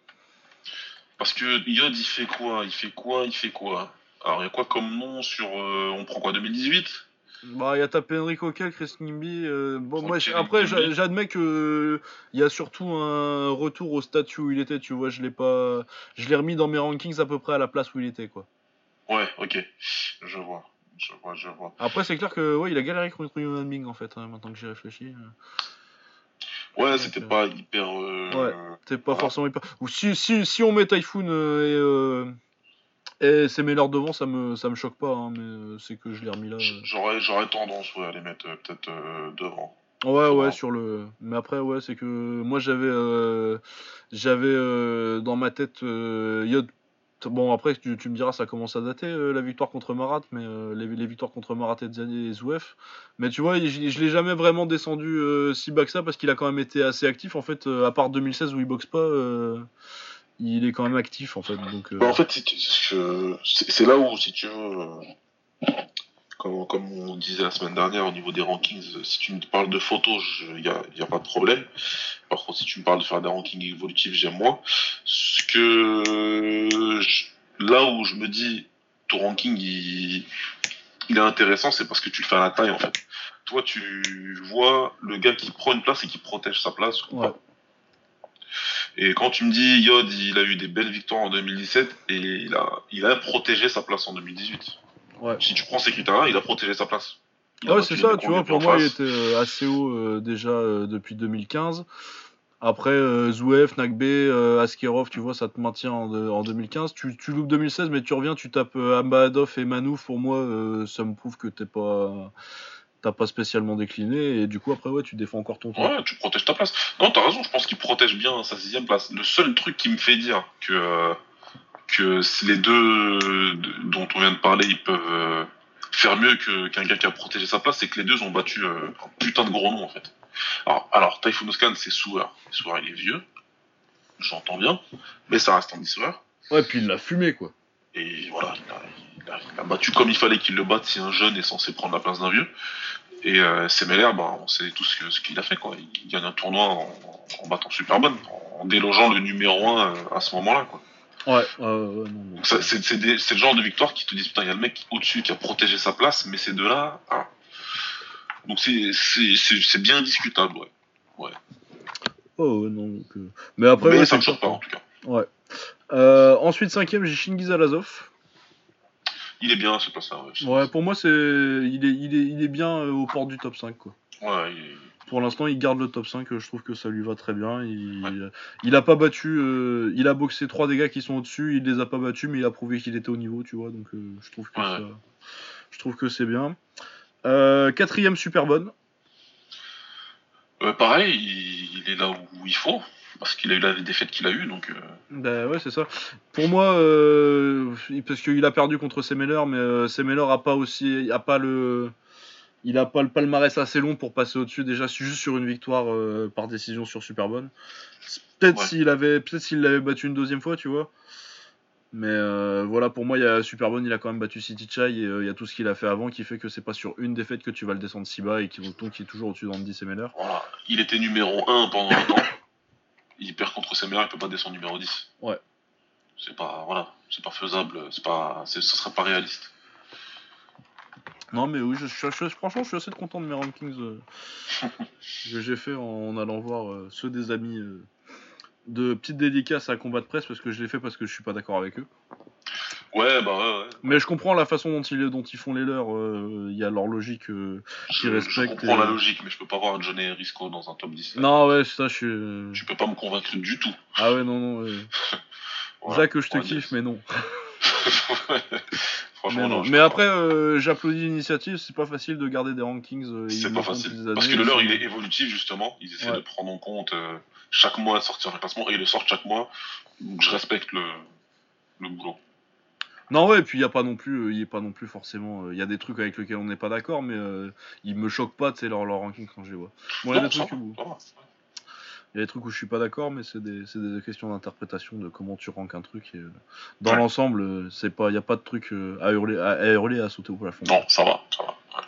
Parce que Yod, il fait quoi? Il fait quoi? Il fait quoi? Alors, il y a quoi comme nom sur. euh, on prend quoi 2018 Bah, il y a tapé Enrico Cal, Chris Nimby. euh, bon, moi, après, j'admets que il y a surtout un retour au statut où il était. Tu vois, je l'ai pas, je l'ai remis dans mes rankings à peu près à la place où il était, quoi. Ouais, ok. Je vois. Je vois, je vois. Après, c'est clair que ouais, il a galéré contre Yunan Ming en fait. hein, maintenant que j'y réfléchis. Ouais, Donc, c'était euh, pas hyper. euh, Ouais. C'est pas forcément hyper. Ou si, si, si on met Typhoon euh, et, euh, et c'est Meller devant, ça me, ça me choque pas, hein, mais euh, c'est que je l'ai remis là. euh. J'aurais, j'aurais tendance ouais, à les mettre euh, peut-être euh, devant. Ouais, ouais, sur le. Mais après, ouais, c'est que moi j'avais, euh, j'avais dans ma tête Yod. Bon, après, tu, tu me diras, ça commence à dater la victoire contre Marat, mais les, les victoires contre Marat et Zani et Zouef. Mais tu vois, je, je l'ai jamais vraiment descendu si bas que ça parce qu'il a quand même été assez actif. En fait, à part 2016 où il boxe pas, il est quand même actif en fait. Donc, euh, Bah, en fait, c'est là où, si tu veux, euh, comme, comme on disait la semaine dernière au niveau des rankings, si tu me parles de photos, il n'y a, y a pas de problème. Par contre, si tu me parles de faire des rankings évolutifs, j'aime moins. Ce que là où je me dis ton ranking il, il est intéressant, c'est parce que tu le fais à la taille en fait. Toi, tu vois le gars qui prend une place et qui protège sa place. Ouais. Et quand tu me dis Yod, il a eu des belles victoires en 2017 et il a, il a protégé sa place en 2018. Ouais. Si tu prends ces critères-là, il a protégé sa place. Il Ouais, c'est ça, tu vois, pour moi, il était euh, assez haut euh, déjà euh, depuis 2015. Après, euh, Zouev, Nagbe, euh, Askerov, tu vois, ça te maintient en, de- en 2015. Tu, tu loupes 2016, mais tu reviens, tu tapes euh, Ambahadov et Manouf. Pour moi, ça me prouve que t'es pas, t'as pas spécialement décliné. Et du coup, après, ouais, tu défends encore ton truc. Ouais, tu protèges ta place. Non, t'as raison, je pense qu'il protège bien sa sixième place. Le seul truc qui me fait dire que, euh, que si les deux dont on vient de parler, ils peuvent euh, faire mieux que- qu'un gars qui a protégé sa place, c'est que les deux ont battu euh, un putain de gros nom en fait. Alors, alors Typhoon Oscan, c'est Souer. Souer, il est vieux, j'entends bien, mais ça reste un Souer. Ouais, puis il l'a fumé, quoi. Et voilà, il a, il a- a battu comme il fallait qu'il le batte si un jeune est censé prendre la place d'un vieux. Et euh, Semeler, bah, on sait tout ce qu'il a fait. Quoi. Il gagne un tournoi en, en battant Superbonne, en délogeant le numéro 1 à ce moment-là. Quoi. Ouais, non, non. C'est, le genre de victoire qui te dit putain, il y a le mec au-dessus qui a protégé sa place, mais ces deux-là. ah. Donc c'est, bien discutable, ouais. Oh, ouais, non, donc, euh, Mais après, mais ouais, ça me choque pas en tout cas. Ouais. Euh, ensuite, cinquième, j'ai Shingiz Alazov. Il est bien ce place-là. Ouais, Ouais, pour moi, c'est, il est, il est, il est bien euh, aux portes du top 5, quoi. Ouais, il est- Pour l'instant, il garde le top 5. euh, Je trouve que ça lui va très bien. Il, il a pas battu. euh, il a boxé trois des gars qui sont au-dessus. Il les a pas battus, mais il a prouvé qu'il était au niveau, tu vois. Donc, euh, je trouve que Ouais. ça, je trouve que c'est bien. Euh, quatrième, super bonne. Euh, pareil, il, il est là où il faut, parce qu'il a eu la défaite qu'il a eue, donc. euh, Bah ouais, c'est ça. Pour moi, euh, parce qu'il a perdu contre Semeler, mais euh, Semeler a pas aussi, a pas le, il a pas le palmarès assez long pour passer au-dessus. Déjà, juste sur une victoire euh, par décision sur Superbonne. Peut-être Ouais. s'il avait, peut-être s'il l'avait battu une deuxième fois, tu vois. Mais euh, voilà, pour moi, il y a Superbonne, il a quand même battu City Chai et euh, il y a tout ce qu'il a fait avant qui fait que c'est pas sur une défaite que tu vas le descendre si bas et qui donc qui est toujours au-dessus d'Andy Semeler. Voilà, il était numéro 1 pendant un temps. Il perd contre ses meilleurs, il peut pas descendre numéro 10. Ouais. C'est pas, voilà, c'est pas faisable, c'est pas, ce serait pas réaliste. Non, mais oui, je, je- je- franchement, je suis assez content de mes rankings euh, que j'ai fait en, en allant voir euh, ceux des amis euh, de petites dédicaces à combat de presse parce que je l'ai fait parce que je suis pas d'accord avec eux. Ouais, bah ouais, ouais. Mais je comprends la façon dont ils, dont ils font les leurs. euh, Il y a leur logique. euh. Je, je respecte comprends et- la logique, mais je peux pas voir Johnny Risco dans un top 10. Non, ouais, ça, je suis. euh, Tu peux pas me convaincre du tout. Ah ouais, non, non. ouais. Voilà. Zach, je te kiffe, mais non. Franchement, Mais, non, non. je Mais après, euh, j'applaudis l'initiative. C'est pas facile de garder des rankings. euh, c'est pas facile. Parce que le leur, il est évolutif, justement. Ils essaient Ouais. de prendre en compte euh, chaque mois sortir un classement et ils le sortent chaque mois. Donc je respecte le, le boulot. Non ouais, et puis il y a pas non plus, euh, il pas non plus forcément, euh, il y a des trucs avec lesquels on n'est pas d'accord, mais euh, ils me choquent pas, tu sais leur, leur ranking quand je les vois. Bon, il y a des trucs où, il y a des trucs où je suis pas d'accord, mais c'est des, c'est des questions d'interprétation de comment tu ranks un truc. Et, euh, dans Ouais. l'ensemble, c'est pas, il y a pas de truc euh, à hurler, à, à hurler, à sauter au plafond. Non, ça va, ça va. ouais.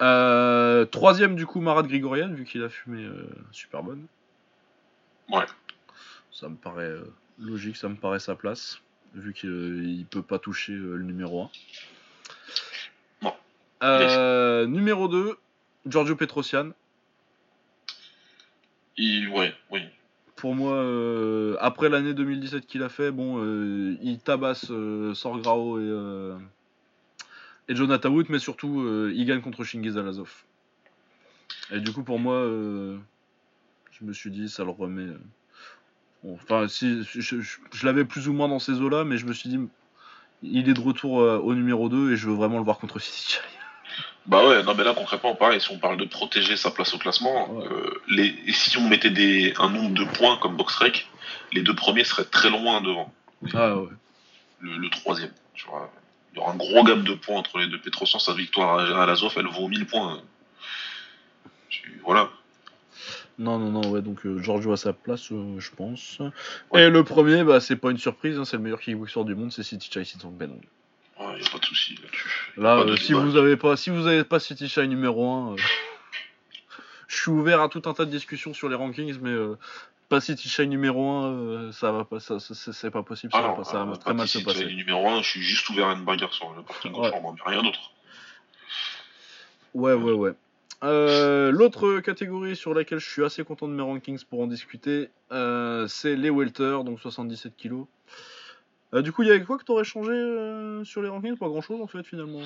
Euh, troisième du coup, Marat Grigorian, vu qu'il a fumé super bonne. Ouais. Ça me paraît logique, ça me paraît sa place, vu qu'il peut pas toucher euh, le numéro 1. Non. Euh, numéro 2, Giorgio Petrosian. Il, ouais, oui. Pour moi, euh, après l'année 2017 qu'il a fait, bon, euh, il tabasse euh, Sorgrao et, euh, et Jonathan Wood, mais surtout, euh, il gagne contre Shingiz Alazov. Et du coup, pour moi, euh, je me suis dit, ça le remet. Enfin, si, je, je- je l'avais plus ou moins dans ces eaux-là, mais je me suis dit, il est de retour euh, au numéro 2 et je veux vraiment le voir contre City Chai. Bah ouais, non mais là concrètement pareil, si on parle de protéger sa place au classement, Ouais. euh, les, et si on mettait des, un nombre de points comme Boxrec, les deux premiers seraient très loin devant. Ah ouais. Le, le troisième, tu vois. Il y aura un gros gap de points entre les deux. Petrosian, sa victoire à, à Lazov, elle vaut 1000 points. Tu- voilà. Non, non, non, ouais, donc euh, Giorgio à sa place, euh, je pense. Et le premier, bah, c'est pas une surprise, hein, c'est le meilleur kickboxer du monde, c'est City Chai Sitong Benong. Il n'y a pas de souci là-dessus. Là, Pas de euh, si vous avez pas, si vous avez pas City Shy numéro 1, je suis ouvert à tout un tas de discussions sur les rankings, mais euh, pas City Shy numéro 1, euh, ça va pas, ça, ça- c'est pas possible, ça, va, Alors, pas- ça va euh, très mal se passer. numéro 1, je suis juste ouvert à une bagarre sur le parking Ouais. rien d'autre. Ouais, ouais, ouais. Euh, L'autre catégorie sur laquelle je suis assez content de mes rankings pour en discuter, euh, c'est les welter, donc 77 kilos. Euh, du coup, il y avait quoi que t'aurais changé sur les rankings? Pas grand chose en fait finalement.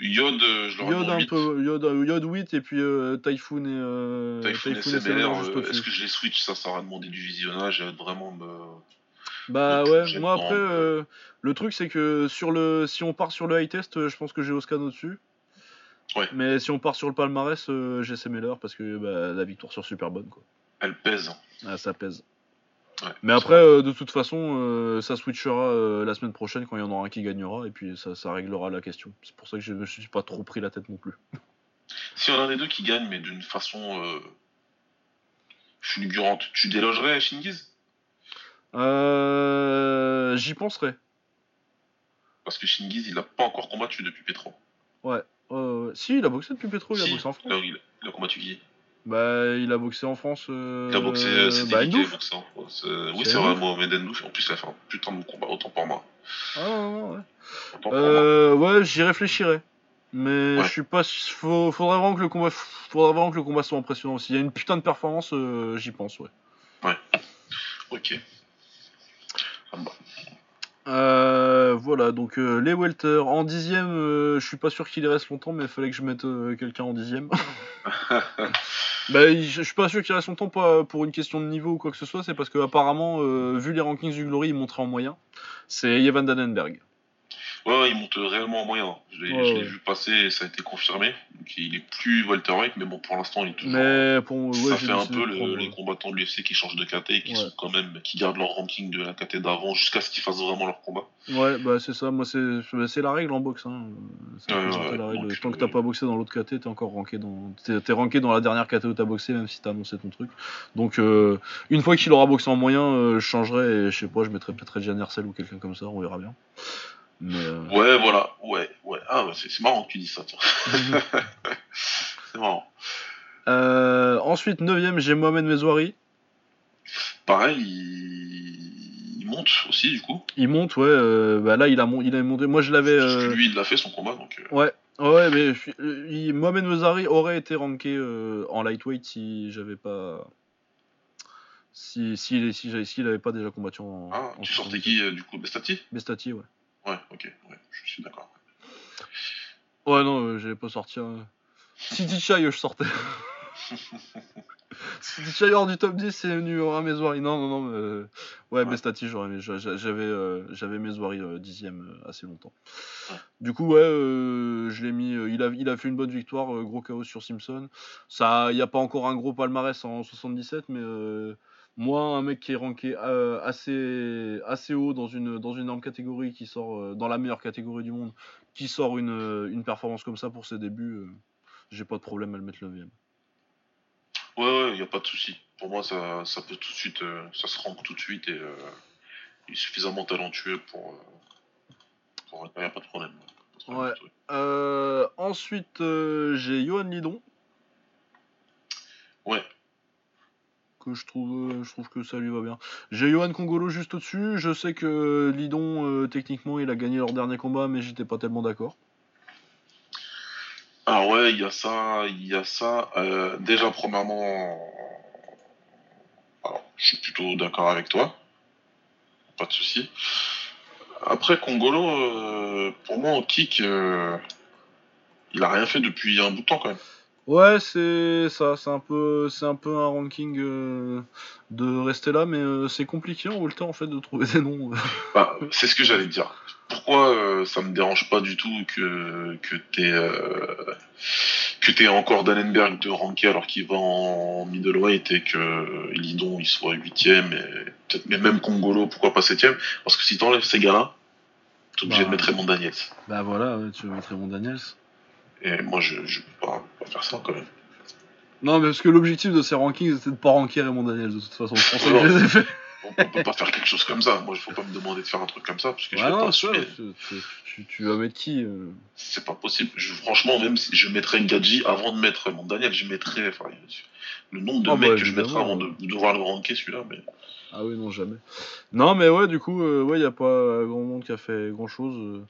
Yod, je l'aurais Yod un 8. peu, Yod, Yod 8 et puis Typhoon et, euh, Typhoon Typhoon euh, au-dessus. est-ce que je les switch? Ça, ça aurait demandé du visionnage et vraiment me. Bah Donc, ouais, moi après, euh, le truc c'est que sur le, si on part sur le high test, je pense que j'ai Oscan au-dessus. Ouais. Mais si on part sur le palmarès, euh, j'ai Semeller parce que bah, la victoire sur super bonne quoi. Elle pèse. Ah, ça pèse. Ouais, Mais après, euh, de toute façon, euh, ça switchera euh, la semaine prochaine quand il y en aura un qui gagnera et puis ça, ça réglera la question. C'est pour ça que je me suis pas trop pris la tête non plus. Si on a un des deux qui gagne, mais d'une façon fulgurante, tu délogerais Shingiz? Euh, J'y penserai. Parce que Shingiz, il a pas encore combattu depuis Petro. Ouais. Euh, si, il a boxé depuis Petro, il a boxé en France. là, il, il a combattu qui Bah, il a boxé en France. euh, Il a boxé, euh, c'était bah, qui a boxé en France Euh, Oui, C'est vrai. Mohamed Ndouf. En plus, il a fait un putain de combat, autant pour moi. Ah, non, ouais. Autant pour moi. Ouais, j'y réfléchirai. Mais Ouais. je suis pas. Faut, faudrait vraiment que le combat, faudrait vraiment que le combat soit impressionnant. S'il y a une putain de performance, j'y pense, ouais. Ok. Ah bah. Euh, voilà, donc euh, les welter en dixième, euh, je suis pas sûr qu'il y reste longtemps, mais il fallait que je mette quelqu'un en dixième. bah, je suis pas sûr qu'il reste longtemps pas pour une question de niveau ou quoi que ce soit, c'est parce que apparemment, vu les rankings du Glory, il monterait en moyen. C'est Evan Dannenberg. Ouais, ouais, il monte réellement en moyen. Je l'ai Ouais, ouais. vu passer et ça a été confirmé. Donc, il est plus welterweight, mais bon, pour l'instant, il est toujours. Mais pour ça fait un peu de le- prendre, les combattants de l'UFC qui changent de KT et qui sont quand même qui gardent leur ranking de la KT d'avant jusqu'à ce qu'ils fassent vraiment leur combat. Ouais, bah c'est ça, moi c'est la règle en boxe. Hein. La règle. donc, Tant que euh, t'as pas boxé dans l'autre KT, t'es encore ranké dans. T'es ranké dans la dernière KT où t'as boxé, même si t'as annoncé ton truc. Donc euh, une fois qu'il aura boxé en moyen, euh, je changerai et je sais pas, je mettrai peut-être Edjan Hersel ou quelqu'un comme ça, on verra bien. Mais euh, Ouais, voilà, ouais, ouais. Ah, ouais, c'est marrant que tu dis ça, c'est marrant. euh, ensuite, 9ème, j'ai Mohamed Mezouari. Pareil, il... il monte aussi, du coup. Il monte, ouais, euh, bah là il a, mon- il a monté. Moi je l'avais. Euh, lui, il l'a fait son combat, donc. Ouais, ouais, mais il- Mohamed Mezari aurait été ranké en lightweight si j'avais pas. Si, si, si, s'il avait pas déjà combattu en. Ah, en tu sortais 77. qui, du coup? Bestati Bestati, ouais. Ouais, ok, ouais, je suis d'accord. Ouais, non, euh, j'avais pas sorti. un- City Chai, je sortais. City Chai hors du top 10, c'est venu au Mezouari. Non, non, non, mais. euh, Ouais, Ouais. Bestati, j'aurais J'avais euh, j'avais euh, dixième euh, assez longtemps. Ouais. Du coup, ouais, euh, je l'ai mis. euh, il, a, il a fait une bonne victoire, euh, gros chaos sur Simpson. Il n'y a pas encore un gros palmarès en 77, mais euh, moi, un mec qui est ranké euh, assez, assez haut dans une, dans une énorme catégorie, qui sort euh, dans la meilleure catégorie du monde, qui sort une, euh, une performance comme ça pour ses débuts, j'ai pas de problème à le mettre 9 Ouais, ouais, y a pas de souci. Pour moi, ça, ça peut tout de suite, ça se rank tout de suite et il est suffisamment talentueux pour. Pour... Y a pas de problème. Ouais. Euh, ensuite, euh, j'ai Johan Lidon. Ouais. Que je trouve, euh, je trouve que ça lui va bien. J'ai Johan Congolo juste au-dessus. Je sais que Lidon, euh, techniquement, il a gagné leur dernier combat, mais j'étais pas tellement d'accord. Ah ouais, il y a ça, il y a ça. Euh, déjà, premièrement, alors, je suis plutôt d'accord avec toi. Pas de souci. Après, Congolo, pour moi, en kick, il a rien fait depuis un bout de temps quand même. Ouais, c'est ça, c'est un peu, c'est un peu un ranking euh, de rester là, mais euh, c'est compliqué en Volta en fait de trouver des noms. Bah, c'est ce que j'allais dire. Pourquoi euh, ça me dérange pas du tout que que euh, que t'aies encore Dannenberg de ranké alors qu'il va en middleweight et que Lidon il soit huitième et peut-être mais même Congolo pourquoi pas septième? Parce que si t'enlèves ces gars-là t'es obligé Bah. de mettre Raymond Daniels bah voilà, ouais, tu veux mettre Raymond Daniels. Et moi je je peux pas, pas faire ça quand même. Non, mais parce que l'objectif de ces rankings c'était de pas ranker Raymond Daniels de toute façon. Pour ça que je les ai fait. on, peut pas faire quelque chose comme ça. Moi, il faut pas me demander de faire un truc comme ça, parce que je vais pas assumer. tu, tu- vas mettre qui euh C'est pas possible. Je- franchement, même si je mettrais Gadji avant de mettre mon Daniel, je mettrais. Enfin, le nombre de Ah mecs bah, que je mettrais avant de, de devoir le ranker celui-là. Mais... Ah oui, non, jamais. Non, mais ouais, du coup, euh, ouais, il a pas grand monde qui a fait grand chose.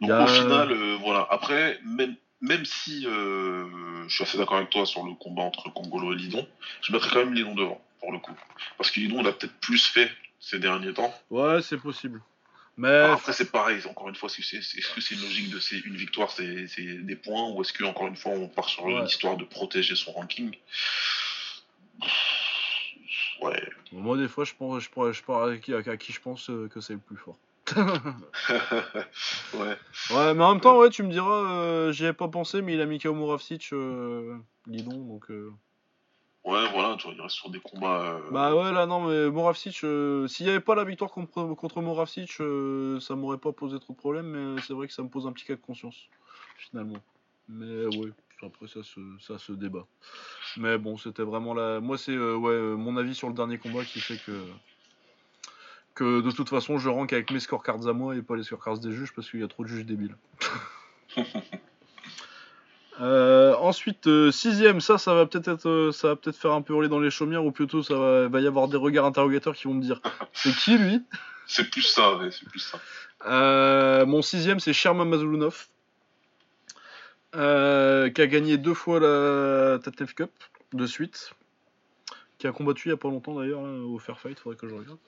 Donc Y a- au final, euh, voilà. Après, même, même si euh, je suis assez d'accord avec toi sur le combat entre Congolo et Lidon, je mettrais quand même Lidon devant, pour le coup. Parce que Lidon, il a peut-être plus fait ces derniers temps. Ouais, c'est possible. Mais Alors après, c'est pareil, encore une fois, est-ce que c'est est, -ce c'est une logique de c'est une victoire, c'est des points, ou est-ce que encore une fois, on part sur Ouais. une histoire de protéger son ranking? Ouais. moi, des fois, je pense, je, pourrais- je parle à qui, à qui je pense euh, que c'est le plus fort. ouais. Ouais, mais en même temps, ouais, tu me diras, euh, j'y avais pas pensé, mais il a mis KO Moravcic, euh, donc. euh, Ouais, voilà, tu vois, il reste sur des combats. euh, Bah ouais, là, non, mais Moravcic, s'il y avait pas la victoire contre, contre Moravcic, ça m'aurait pas posé trop de problème, mais c'est vrai que ça me pose un petit cas de conscience, finalement. Mais ouais, après, ça se, ça se débat. Mais bon, c'était vraiment la. Moi, c'est ouais, mon avis sur le dernier combat qui fait que. Que de toute façon, je rank avec mes scorecards à moi et pas les scorecards des juges parce qu'il y a trop de juges débiles. Euh, ensuite, euh, sixième, ça, ça va peut-être être, euh, ça va peut-être faire un peu hurler dans les chaumières, ou plutôt ça va, va y avoir des regards interrogateurs qui vont me dire, c'est qui lui? C'est plus ça, ouais, c'est plus ça. Mon sixième, c'est Sherman Mazulunov, qui a gagné deux fois la Tatnef Cup de suite, qui a combattu il y a pas longtemps d'ailleurs au Fair Fight, faudrait que je regarde.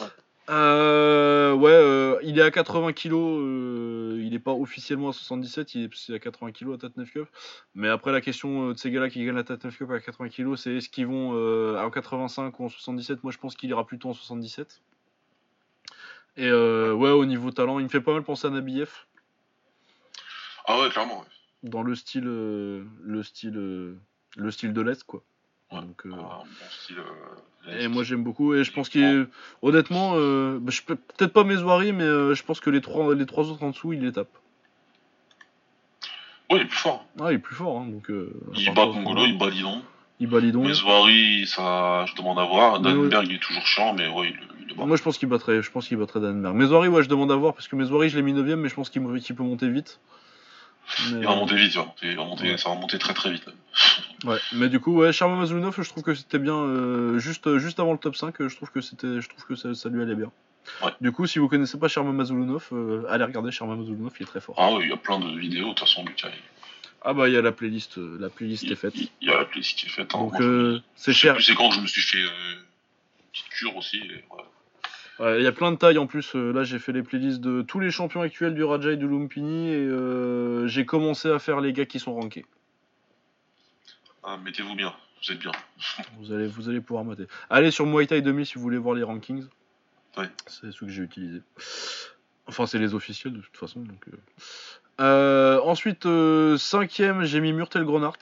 Ouais. Euh, ouais, euh, il est à 80 kg, euh, il est pas officiellement à 77, il est à 80 kg à Tatnef Cup. Mais après, la question de ces gars-là qui gagnent la Tatnef Cup à 80 kg, c'est est-ce qu'ils vont en 85 ou en 77 Moi, je pense qu'il ira plutôt en 77. Et ouais, au niveau talent, il me fait pas mal penser à Nabiev Ah ouais, clairement. ouais. dans le style, le style, le style de l'Est, quoi. Ouais. Donc, Ah, un bon style. Et moi j'aime beaucoup et je pense qu'il est- honnêtement euh, bah, je peux peut-être pas Mesoiri mais euh, je pense que les trois les trois autres en dessous il les tape. Ouais, il est plus fort. Ah il est plus fort hein, donc euh, Il bat Congolo, il bat Lidon. il bat Lidon. Ça, je demande à voir. Mais Danenberg, il est toujours chiant, mais ouais, il, il le bat. Moi je pense qu'il battrait je pense qu'il battrait Danenberg. Mesoiri ouais je demande à voir parce que Mesoiri je l'ai mis 9 mais je pense qu'il qu'il peut monter vite. Mais, Il va monter vite, il monter, il Ouais. ça très très vite. Ouais, mais du coup, ouais, Sharma Mazulunov, je trouve que c'était bien, euh, juste, juste avant le top 5, euh, je trouve que, c'était, je trouve que ça, ça lui allait bien. Ouais. Du coup, si vous connaissez pas Sharma Mazulunov, euh, allez regarder Sharma Mazulunov, il est très fort. Ah ouais, il y a plein de vidéos, de toute façon, Lucas. Ah bah, il y a la playlist, euh, la playlist Il, est faite. il- y a la playlist qui est faite. hein. Donc, euh, c'est cher. c'est quand je me suis fait euh, une petite cure aussi. et voilà. Ouais, Il y a plein de tailles en plus. euh, là, j'ai fait les playlists de tous les champions actuels du Raja et du Lumpini et euh, j'ai commencé à faire les gars qui sont rankés. Ah, Mettez-vous bien, vous êtes bien. Vous allez, vous allez pouvoir mater. Allez sur Muay Thai 2000 si vous voulez voir les rankings. Ouais. C'est ceux que j'ai utilisés. Enfin, c'est les officiels de toute façon. Donc, euh. Euh, ensuite, euh, cinquième, j'ai mis Murtel Gronart.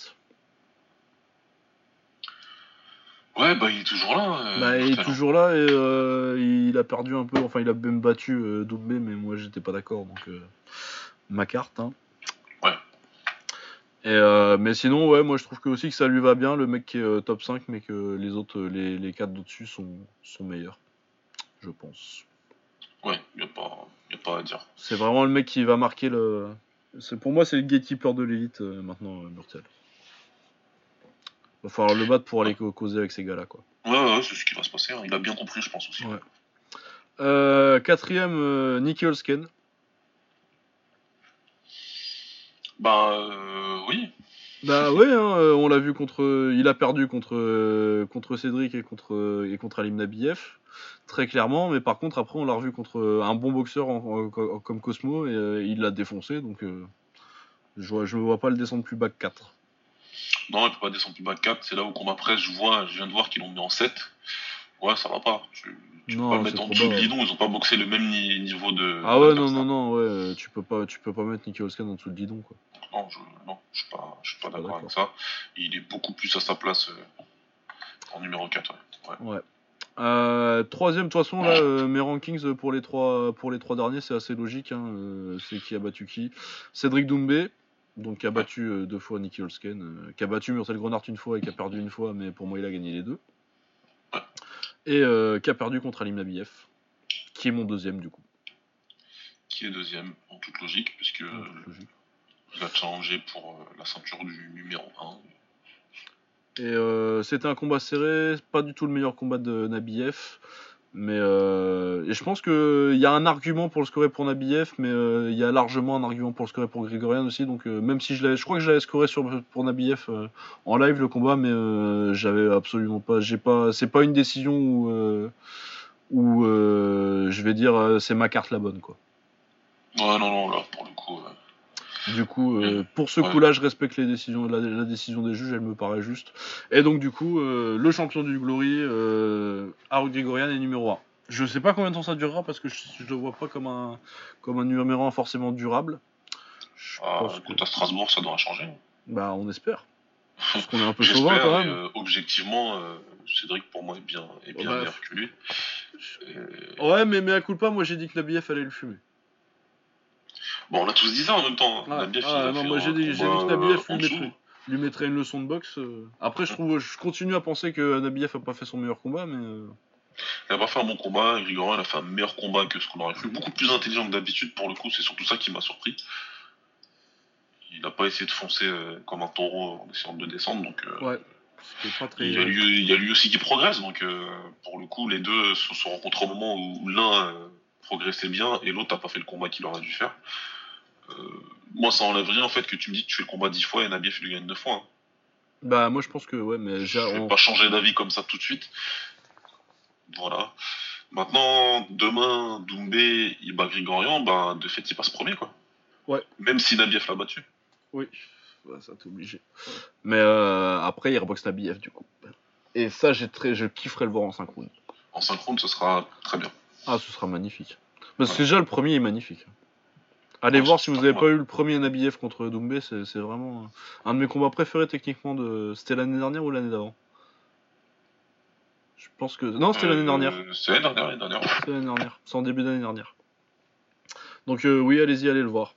Ouais, bah il est toujours là. euh, bah, il est toujours là et euh, il a perdu un peu. Enfin, il a même battu euh, Doumbé, mais moi j'étais pas d'accord. Donc, euh, ma carte. Hein. Ouais. Et mais sinon, ouais, moi je trouve que aussi que ça lui va bien, le mec qui est top 5, mais que les autres, les, les 4 d'au-dessus sont, sont meilleurs. Je pense. Ouais, il n'y a, pas- y a pas à dire. C'est vraiment le mec qui va marquer le. C'est pour moi, c'est le gatekeeper de l'élite maintenant, Murtel. Va falloir le battre pour aller causer avec ces gars-là, quoi. Ouais, ouais, c'est ce qui va se passer. hein. Il a bien compris, je pense aussi. Ouais. Euh, quatrième, euh, Nicky Holsken. Bah euh, oui. Bah ouais, hein, euh, on l'a vu contre. Il a perdu contre, contre Cédric et contre, et contre Alim Nabiev, très clairement. Mais par contre, après, on l'a revu contre un bon boxeur en- en- comme Cosmo et il l'a défoncé. Donc, je, je vois pas le descendre plus bas que 4. Non, il peut pas descendre plus bas de 4. C'est là où combat presse, je vois, je viens de voir qu'ils l'ont mis en 7. Ouais, ça va pas. Tu, tu Non, peux pas mettre en dessous de ouais. Lidon, ils ont pas boxé le même ni- niveau de. Ah ouais, non, non, non, ouais, euh, tu peux pas, tu peux pas mettre Nicky Holsken en dessous de Didon, quoi. Non, je, non, je suis pas, je suis pas d'accord avec ça. Il est beaucoup plus à sa place euh, en numéro 4. Ouais. Euh, troisième, de toute façon, là, euh, mes rankings pour les trois, pour les trois derniers, c'est assez logique. hein, c'est qui a battu qui Cédric Doumbé, donc qui a battu euh, deux fois Nicky Holsken, euh, qui a battu Murtel Grenard une fois et qui a perdu une fois, mais pour moi, il a gagné les deux. Et euh, qui a perdu contre Alim Nabiev, qui est mon deuxième du coup. Qui est deuxième, en toute logique, puisque En toute logique. il a challengé pour la ceinture du numéro 1. Et euh, c'était un combat serré, pas du tout le meilleur combat de Nabiev. Mais euh, et je pense qu'il y a un argument pour le scorer pour Nabiev, mais euh, il y a largement un argument pour le scorer pour Grigorian aussi. Donc euh, même si je je crois que je l'avais scoré sur, pour Nabiev euh, en live le combat, mais euh, j'avais absolument pas, j'ai pas, c'est pas une décision où, euh, où euh, je vais dire euh, c'est ma carte la bonne quoi. Ouais, non, non, là, pour le coup. Du coup, euh, pour ce Ouais. coup-là, je respecte les décisions, la, la décision des juges, elle me paraît juste. Et donc, du coup, euh, le champion du Glory, euh, Haru Grigorian, est numéro 1. Je sais pas combien de temps ça durera parce que je, je le vois pas comme un, comme un numéro 1 forcément durable. Je ah, pense que- à Strasbourg, ça doit changer. Bah, on espère. Parce qu'on est un peu chauvin quand même. euh, objectivement, euh, Cédric, pour moi, est bien, est bien bah, meilleur que lui. Et- Ouais, mais, mais à coup de pas, moi j'ai dit que Nabiev allait le fumer. Bon, on a tous dit ça en même temps. hein. Ah, Nabiev, ah, non, moi j'ai dit, j'ai dit que Nabiev en lui mettrait, lui mettrait une leçon de boxe. euh. Après, je trouve, je continue à penser que Nabiev a pas fait son meilleur combat, mais. euh, Il a pas fait un bon combat, Grigorian a fait un meilleur combat que ce qu'on aurait cru. Beaucoup plus intelligent que d'habitude, pour le coup, c'est surtout ça qui m'a surpris. Il n'a pas essayé de foncer euh, comme un taureau en essayant de descendre, donc euh, Ouais, pas très. il, y a lui, il y a lui aussi qui progresse, donc euh, pour le coup, les deux se sont rencontrés au moment où l'un progressait bien et l'autre n'a pas fait le combat qu'il aurait dû faire. Euh, moi, ça enlève rien en fait que tu me dis que tu fais le combat 10 fois et Nabiev il le gagne 9 fois. hein. Bah, moi je pense que, ouais, mais j'ai. Je vais on- pas changer d'avis comme ça tout de suite. Voilà. Maintenant, demain, Doumbé, il bat Grigorian, bah, de fait, il passe premier, quoi. Ouais. Même si Nabiev l'a battu. Oui, ouais, ça t'es obligé. Mais euh, après, il reboxe Nabiev du coup. Et ça, j'ai très, je kifferais le voir en synchrone. En synchrone, ce sera très bien. Ah, ce sera magnifique. Parce que déjà, le premier est magnifique. Allez Ouais, voir si vous pas avez mal. pas eu le premier Nabiev contre Doumbé, c'est vraiment un de mes combats préférés techniquement. de C'était l'année dernière ou l'année d'avant? Je pense que. Non, c'était l'année Euh, dernière. C'est l'année dernière, l'année dernière. C'est l'année dernière. C'est en début d'année dernière. Donc euh, oui, allez-y, allez le voir.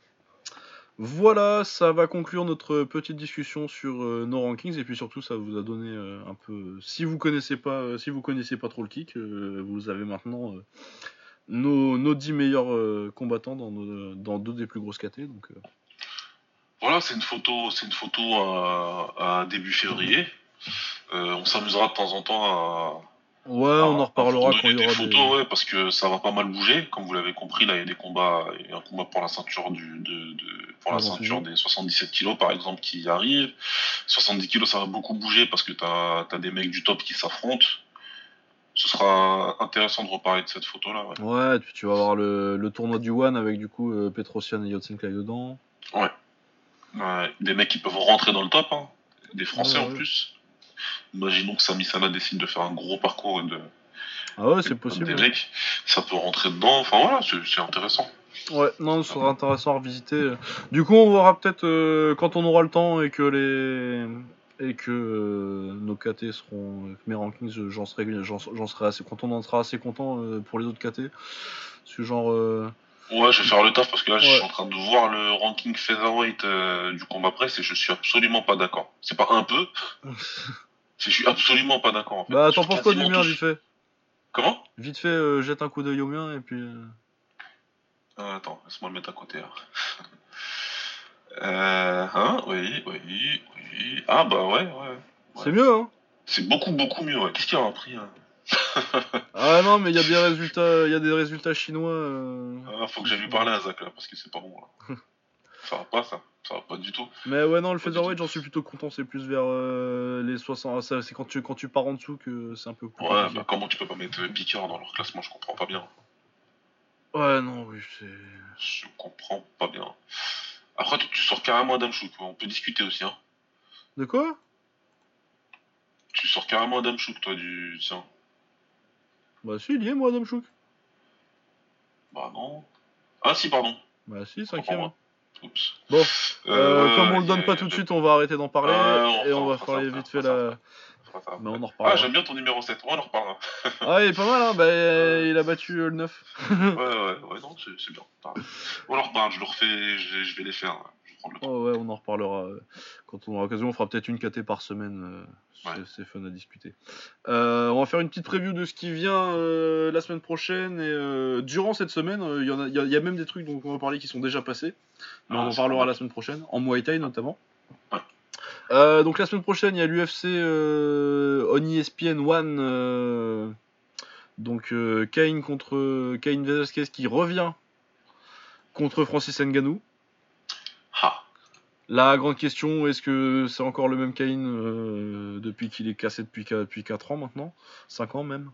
Voilà, ça va conclure notre petite discussion sur euh, nos rankings et puis surtout ça vous a donné euh, un peu. Si vous connaissez pas, euh, si vous connaissez pas trop le kick, euh, vous avez maintenant euh, nos, nos 10 meilleurs euh, combattants dans, nos- dans deux des plus grosses KT. Donc euh, Voilà, c'est une photo, c'est une photo à, à début février. Euh, on s'amusera de temps en temps à, ouais, on en reparlera quand il y aura des des. photos, ouais, parce que ça va pas mal bouger. Comme vous l'avez compris, là, il y a des combats, il y a un combat pour la ceinture du, de, de- pour la Ah, bon, ceinture c'est des 77 kilos, par exemple, qui arrive. 70 kilos, ça va beaucoup bouger parce que t'as as des mecs du top qui s'affrontent. Ce sera intéressant de reparler de cette photo-là. ouais. Tu vas avoir le, le tournoi du One avec du coup euh, Petrosian et Yotsenklai dedans. Ouais, des mecs qui peuvent rentrer dans le top, hein. des Français Ouais, en plus. Imaginons que Sami Sana décide de faire un gros parcours et de Ah ouais, c'est possible. des mecs, ça peut rentrer dedans. Enfin voilà, c'est c'est intéressant. Ouais, non, ce sera intéressant à revisiter. Du coup, on verra peut-être euh, quand on aura le temps et que les et que euh, nos KT seront mes rankings, je- j'en serai serai assez quand on en sera assez content euh, pour les autres KT. Ce genre euh, Ouais, je vais faire le taf parce que là, je suis en train de voir le ranking featherweight euh, du combat presse et je suis absolument pas d'accord. C'est pas un peu, je suis absolument pas d'accord. En fait. Bah, t'en penses quoi du mien, vite fait? Comment? Vite fait, euh, jette un coup d'œil au mien et puis. euh, Euh, Attends, laisse-moi le mettre à côté. Euh, hein, oui, oui, oui. Ah bah ouais, ouais. C'est mieux, hein C'est beaucoup, beaucoup mieux. Ouais. Qu'est-ce qu'il y a appris hein Ah non, mais il y a des résultats, il y a des résultats chinois. euh, ah, Faut que j'aille lui parler à Zach là parce que c'est pas bon là. ça va pas ça, ça va pas du tout. Mais ouais, non, le featherweight, j'en suis plutôt content. C'est plus vers euh, les 60. ça, C'est quand tu quand tu pars en dessous que c'est un peu plus. Ouais, compliqué. bah comment tu peux pas mettre euh, Picard dans leur classement Je comprends pas bien. Ouais, non, oui, c'est. Je comprends pas bien. Après, tu sors carrément Adam Chouk. On peut discuter aussi. Hein. De quoi? Tu sors carrément Adam Chouk, toi, du. Tiens. Bah si, il y est, moi, Adam Chouk. Bah non. Ah si, pardon. Bah si, cinquième. Oups. Bon, euh, ouais, comme on le donne a- pas tout de suite, on va arrêter d'en parler Ouais, et on on va ça, vite fait la. Mais on en reparlera. Ah, j'aime bien ton numéro 7. On en reparlera. Ah, il est pas mal, hein. Bah, euh, il a battu euh, le 9. ouais, ouais, ouais, non, c'est bien. On en reparle. Je le refais. Je, je vais les faire. là. Je prendre le temps. Oh ouais, on en reparlera euh, quand on aura l'occasion. On fera peut-être une KT par semaine. euh, c'est- Ouais. Fun à discuter. Euh, on va faire une petite preview de ce qui vient la semaine prochaine. Et durant cette semaine, il y, a- y y même des trucs dont on va parler qui sont déjà passés. Mais Ah, on en parlera la semaine prochaine, en Muay Thai notamment. Ouais. Euh, donc la semaine prochaine, il y a l'UFC euh, on ESPN One. euh, donc euh, Cain contre Cain Velasquez qui revient contre Francis Ngannou. Ah, La grande question, est-ce que c'est encore le même Cain euh, depuis qu'il est cassé depuis, depuis 4 ans maintenant? 5 ans même?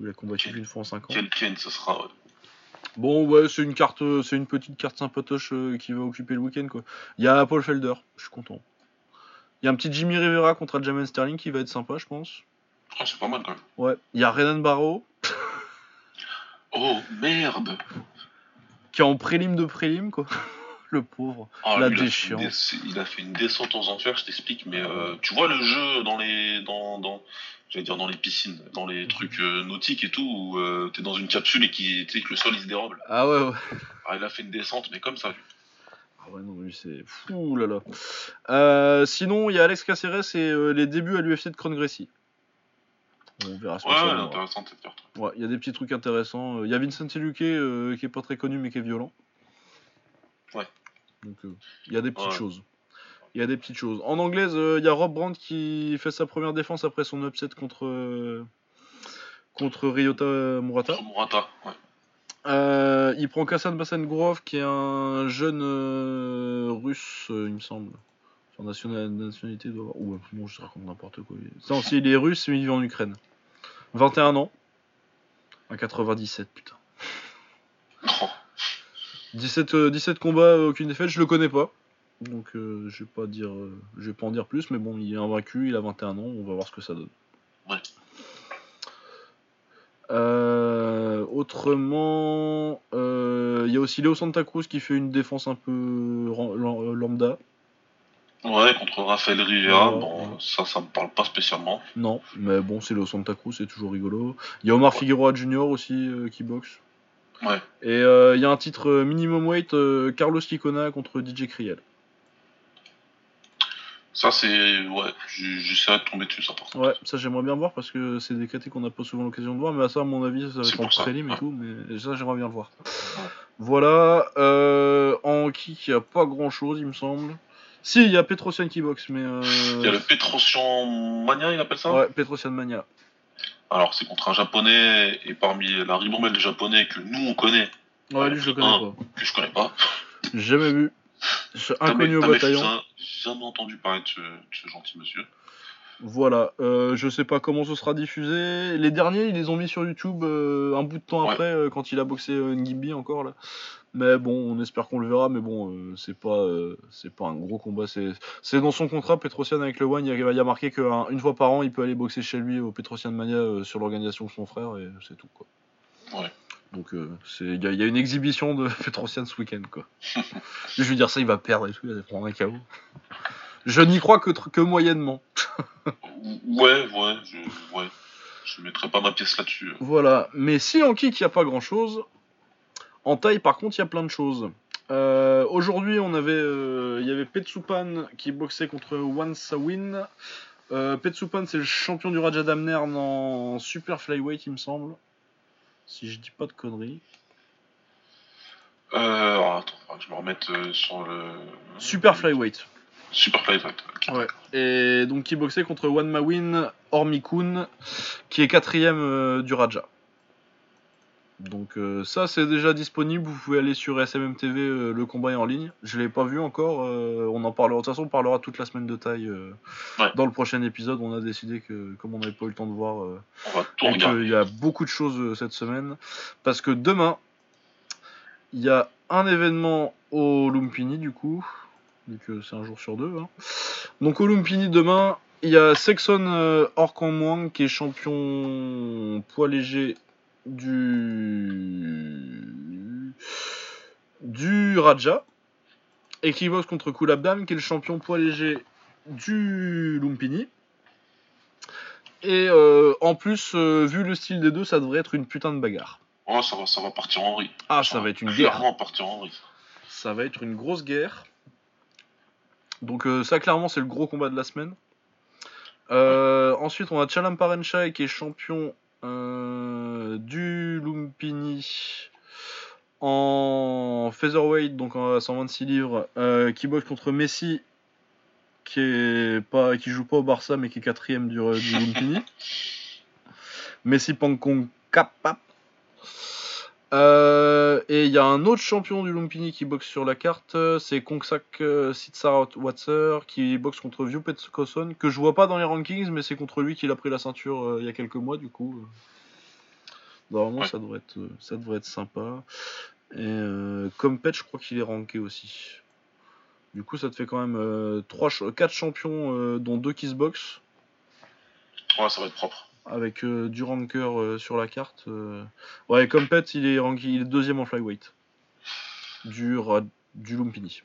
Il a combattu qu'une fois en 5 ans? Kane ce sera. Bon, ouais, c'est une carte, c'est une petite carte sympatoche qui va occuper le week-end quoi. Il y a Paul Felder, je suis content. Il y a un petit Jimmy Rivera contre Aljamain Sterling qui va être sympa, je pense. Ah, c'est pas mal quand même. Ouais. Il y a Renan Barrow Oh merde qui est en prélim de prélim quoi. le pauvre. Ah, La lui, il, a fait une déchéance. dé- il a fait une descente aux enfers, je t'explique, mais euh, tu vois le jeu dans les. dans, dans j'allais dire dans les piscines, dans les trucs euh, nautiques et tout, où euh, t'es dans une capsule et qui, que le sol il se dérobe. là. Ah ouais, ouais. Ah, il a fait une descente, mais comme ça. Ah ouais, non, lui, c'est fou là là. Euh, sinon, il y a Alex Caceres et euh, les débuts à l'UFC de Cron Gracie. On verra ce que Ouais, ça ouais, donnera. intéressant cette carte. Ouais, il y a des petits trucs intéressants. Euh, Il y a Vincent Luque euh, qui est pas très connu mais qui est violent. Ouais. Donc il y a des petites Ouais. choses. Il y a des petites choses. En anglaise, il y a Rob Brandt qui fait sa première défense après son upset contre contre Ryota Murata. Contre Murata, ouais. Euh, il prend Kassan Bassengrov qui est un jeune euh, russe, euh, il me semble. Son national- nationalité doit avoir. Ou bon, je raconte n'importe quoi. Si il est russe, mais il vit en Ukraine. 21 ans. Un 97, putain. Oh, 17, euh, 17 combats, aucune défaite, je le connais pas. Donc je vais pas dire je vais pas en dire plus, mais bon, il est invaincu, il a 21 ans, on va voir ce que ça donne. Ouais. Euh, autrement, euh, il y a aussi Léo Santa Cruz qui fait une défense un peu lam- lambda. Ouais, contre Rafael Rivera, bon, ouais. ça, ça me parle pas spécialement. Non, mais bon, c'est Léo Santa Cruz, c'est toujours rigolo. Il y a Omar Figueroa Jr. aussi euh, qui boxe. Ouais. Et euh, il y a un titre euh, minimum weight euh, Carlos Licona contre DJ Kriel. Ça, c'est. Ouais, j'essaierai de tomber dessus, ça, par contre. Ouais, ça j'aimerais bien voir parce que c'est des KT qu'on n'a pas souvent l'occasion de voir, mais à ça, à mon avis, ça va être en prélim et tout, mais ça j'aimerais bien le voir. Voilà, euh, en kick, il n'y a pas grand chose, il me semble. Si, il y a Petrosian qui boxe, mais. Euh... Il y a le Petrosian Mania, il appelle ça? Ouais, Petrosian Mania. Alors, c'est contre un japonais, et parmi la ribambelle des japonais que nous on connaît, Ouais, lui je le connais Un. pas. que je connais pas, Jamais vu. Inconnu au bataillon. Jamais entendu parler de ce, de ce gentil monsieur. Voilà, euh, je sais pas comment ce sera diffusé. Les derniers, ils les ont mis sur YouTube euh, un bout de temps Ouais. après, euh, quand il a boxé euh, Ngimbi encore là. Mais bon, on espère qu'on le verra, mais bon, c'est pas, c'est pas un gros combat. C'est, dans son contrat Petrosian avec le One, il y a, marqué qu'une fois par an, il peut aller boxer chez lui au Petrosian Mania sur l'organisation de son frère, et c'est tout quoi. Ouais. Donc euh, il y, a- il y a une exhibition de Petrosian ce week-end quoi. je veux dire ça, il va perdre et tout, il va prendre un KO. Je n'y crois que, que moyennement. Ouais, ouais, je, ouais. Je mettrai pas ma pièce là-dessus. Voilà, mais si en kick il n'y a pas grand chose, en taille par contre il y a plein de choses. Euh, Aujourd'hui on avait, euh, il y avait Petsupan qui boxait contre Wan Sawin. Euh, Petsupan c'est le champion du Raja Damner en super flyweight il me semble. Si je dis pas de conneries. Euh, alors, attends, faudra que je me remette euh, sur le. Super flyweight. Super flyweight. ok. Ouais. Et donc qui boxait contre Wan Mawin Ormikun qui est quatrième euh, du Raja. Donc euh, ça c'est déjà disponible, vous pouvez aller sur SMM TV, euh, le combat est en ligne. Je l'ai pas vu encore, euh, on en parlera, de toute façon on parlera toute la semaine de taille Ouais. dans le prochain épisode. On a décidé que comme on n'avait pas eu le temps de voir, qu'il y a beaucoup de choses cette semaine. Parce que demain, il y a un événement au Lumpini, du coup. Vu que c'est un jour sur deux. hein. Donc au Lumpini, demain, il y a Sexon Orkanwang qui est champion poids léger du. du Raja. Et qui boxe contre Kulabdam qui est le champion poids léger du Lumpini. Et euh, en plus, euh, vu le style des deux, ça devrait être une putain de bagarre. Oh, ça va, ça va partir en vrille. Ah, ça va être une guerre. Partir en. Ça va être une grosse guerre. Donc euh, ça clairement c'est le gros combat de la semaine. Ensuite on a Chalam Parenchai qui est champion du Lumpini en featherweight, donc à 126 livres, euh, qui boxe contre Messi, qui est pas, qui joue pas au Barça mais qui est quatrième du, du Lumpini. Messi Pankong Kappa. Euh, et il y a un autre champion du Lumpini qui boxe sur la carte, euh, c'est Kongsak euh, Sitsarawatser qui boxe contre Viupet Koson, que je vois pas dans les rankings, mais c'est contre lui qu'il a pris la ceinture euh, il y a quelques mois du coup. Euh. Normalement Ouais. ça, devrait être, euh, ça devrait être sympa. Et euh, comme pet, je crois qu'il est ranké aussi. Du coup ça te fait quand même euh, 3 4 champions euh, dont 2 qui se boxent Ouais, ça va être propre. avec euh, du ranker euh, sur la carte. euh. Ouais, comme pet, il est, ranké, il est deuxième en flyweight. Du, du Lumpini.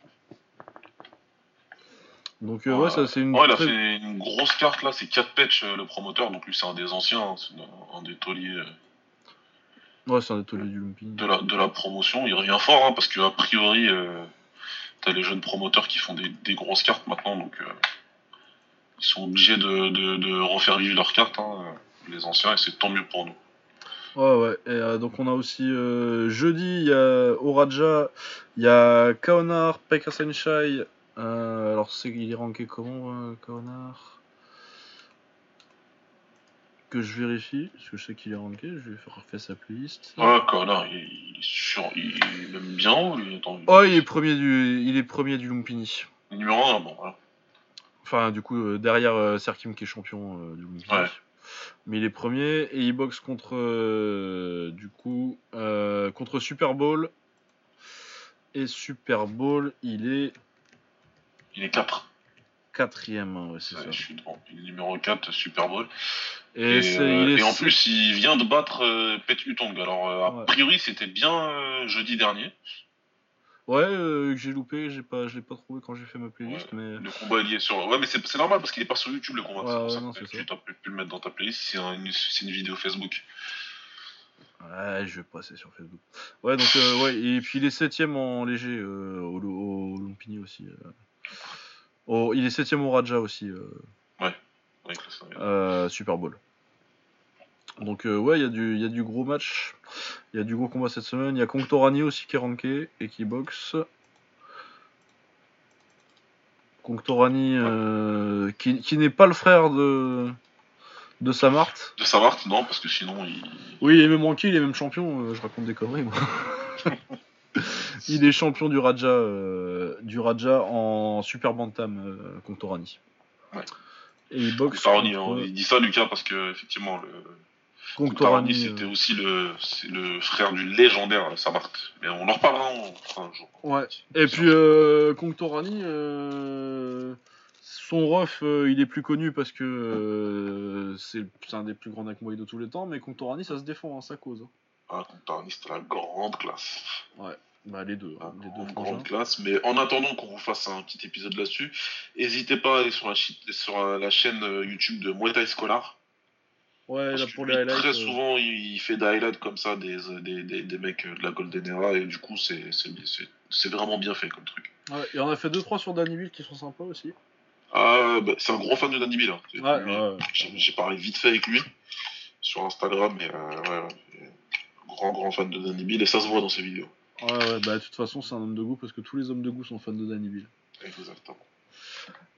Donc, euh, ouais, ça c'est une. Ouais, il a très- fait une grosse carte là, c'est 4 patch le promoteur, donc lui c'est un des anciens, hein, un, des tauliers euh, Ouais, c'est un atelier du Lumpini. de la, de la promotion. Il revient fort hein, parce qu'a priori, euh, t'as les jeunes promoteurs qui font des, des grosses cartes maintenant, donc euh, ils sont obligés de, de, de refaire vivre leurs cartes, hein, euh, les anciens, et c'est tant mieux pour nous. Ouais, ouais. Et, euh, donc, on a aussi jeudi, il y a Oraja, il y a Kaonar, Pekasenshai. Euh, alors, c'est, il est ranké comment, Kaonar? Que je vérifie, parce que je sais qu'il est ranké, je vais faire refaire sa playlist. Ouais, connard, il, il est sur, il est même bien haut, lui. Attends, Oh, il est premier du, il est premier du Lumpini. numéro 1, bon, voilà. Enfin, du coup, euh, derrière euh, Serkim qui est champion euh, du Lumpini. Ouais. Mais il est premier et il boxe contre, euh, du coup, euh, contre Super Bowl. Et Super Bowl, il est Il est 4. quatrième, hein, ouais, c'est Ouais, ça. je suis devant. Il est numéro 4, Super Bowl. Et, Et, c'est- euh, il est et en plus, il vient de battre euh, Pet Utong. Alors, euh, a Ouais. priori, c'était bien euh, jeudi dernier. ouais, que j'ai loupé, j'ai pas, je l'ai pas trouvé quand j'ai fait ma playlist, mais Le combat est lié sur. Ouais, mais c'est normal parce qu'il est pas sur YouTube le combat. Ouais, c'est pour ouais, ça que tu pu, pu le mettre dans ta playlist. C'est un- une, vidéo Facebook. ouais, je vais passer sur Facebook. Ouais, donc ouais, et puis il est septième en léger au, au Lumpini aussi. Au- il est septième au Raja aussi. Samuel. Euh, Super Bowl. Donc euh, ouais, il y, a du- il y a du gros match, il y a du gros combat cette semaine. Il y a Conctorani aussi qui est ranké et qui boxe. Conctorani euh, qui, qui n'est pas le frère de, de Samart. De Savart, non, parce que sinon, il. Oui, il est même ranké, il est même champion. euh, je raconte des conneries moi. il est champion du Raja, du Raja en Super Bantam, Conctorani. Ouais. Et il boxe. Contre hein, il dit ça, Lucas, parce que effectivement, le. Conctorani, Conctorani, c'était euh, aussi le, frère du légendaire Savart. Mais on en reparlera un, un jour. Ouais. Et puis euh, Conctorani, euh, son ref, euh, il est plus connu parce que c'est un des plus grands Nakmoy de tous les temps, mais Conctorani, ça se défend, hein, ça cause. hein. Ah, Conctorani, c'était la grande classe. Bah les deux, hein, Ah, les deux grande, classe. Mais en attendant qu'on vous fasse un petit épisode là-dessus, n'hésitez pas à aller sur la, sur la chaîne YouTube de Muay Thai Scholar. Ouais, là pour les highlights. très euh, souvent, il il fait des highlights comme ça des, des, des, des mecs euh, de la Golden Era et du coup, c'est c'est- c'est- c'est vraiment bien fait comme truc. ouais, et on a fait 2-3 sur Danny Bill qui sont sympas aussi. Ah, bah, c'est un gros fan de Danny Bill. hein. C'est- Ouais, lui, ouais. J'ai j'ai parlé vite fait avec lui sur Instagram, mais euh, ouais, grand grand fan de Danny Bill et ça se voit dans ses vidéos. Ouais, ouais, bah de toute façon, c'est un homme de goût parce que tous les hommes de goût sont fans de Danny Bill. Exactement.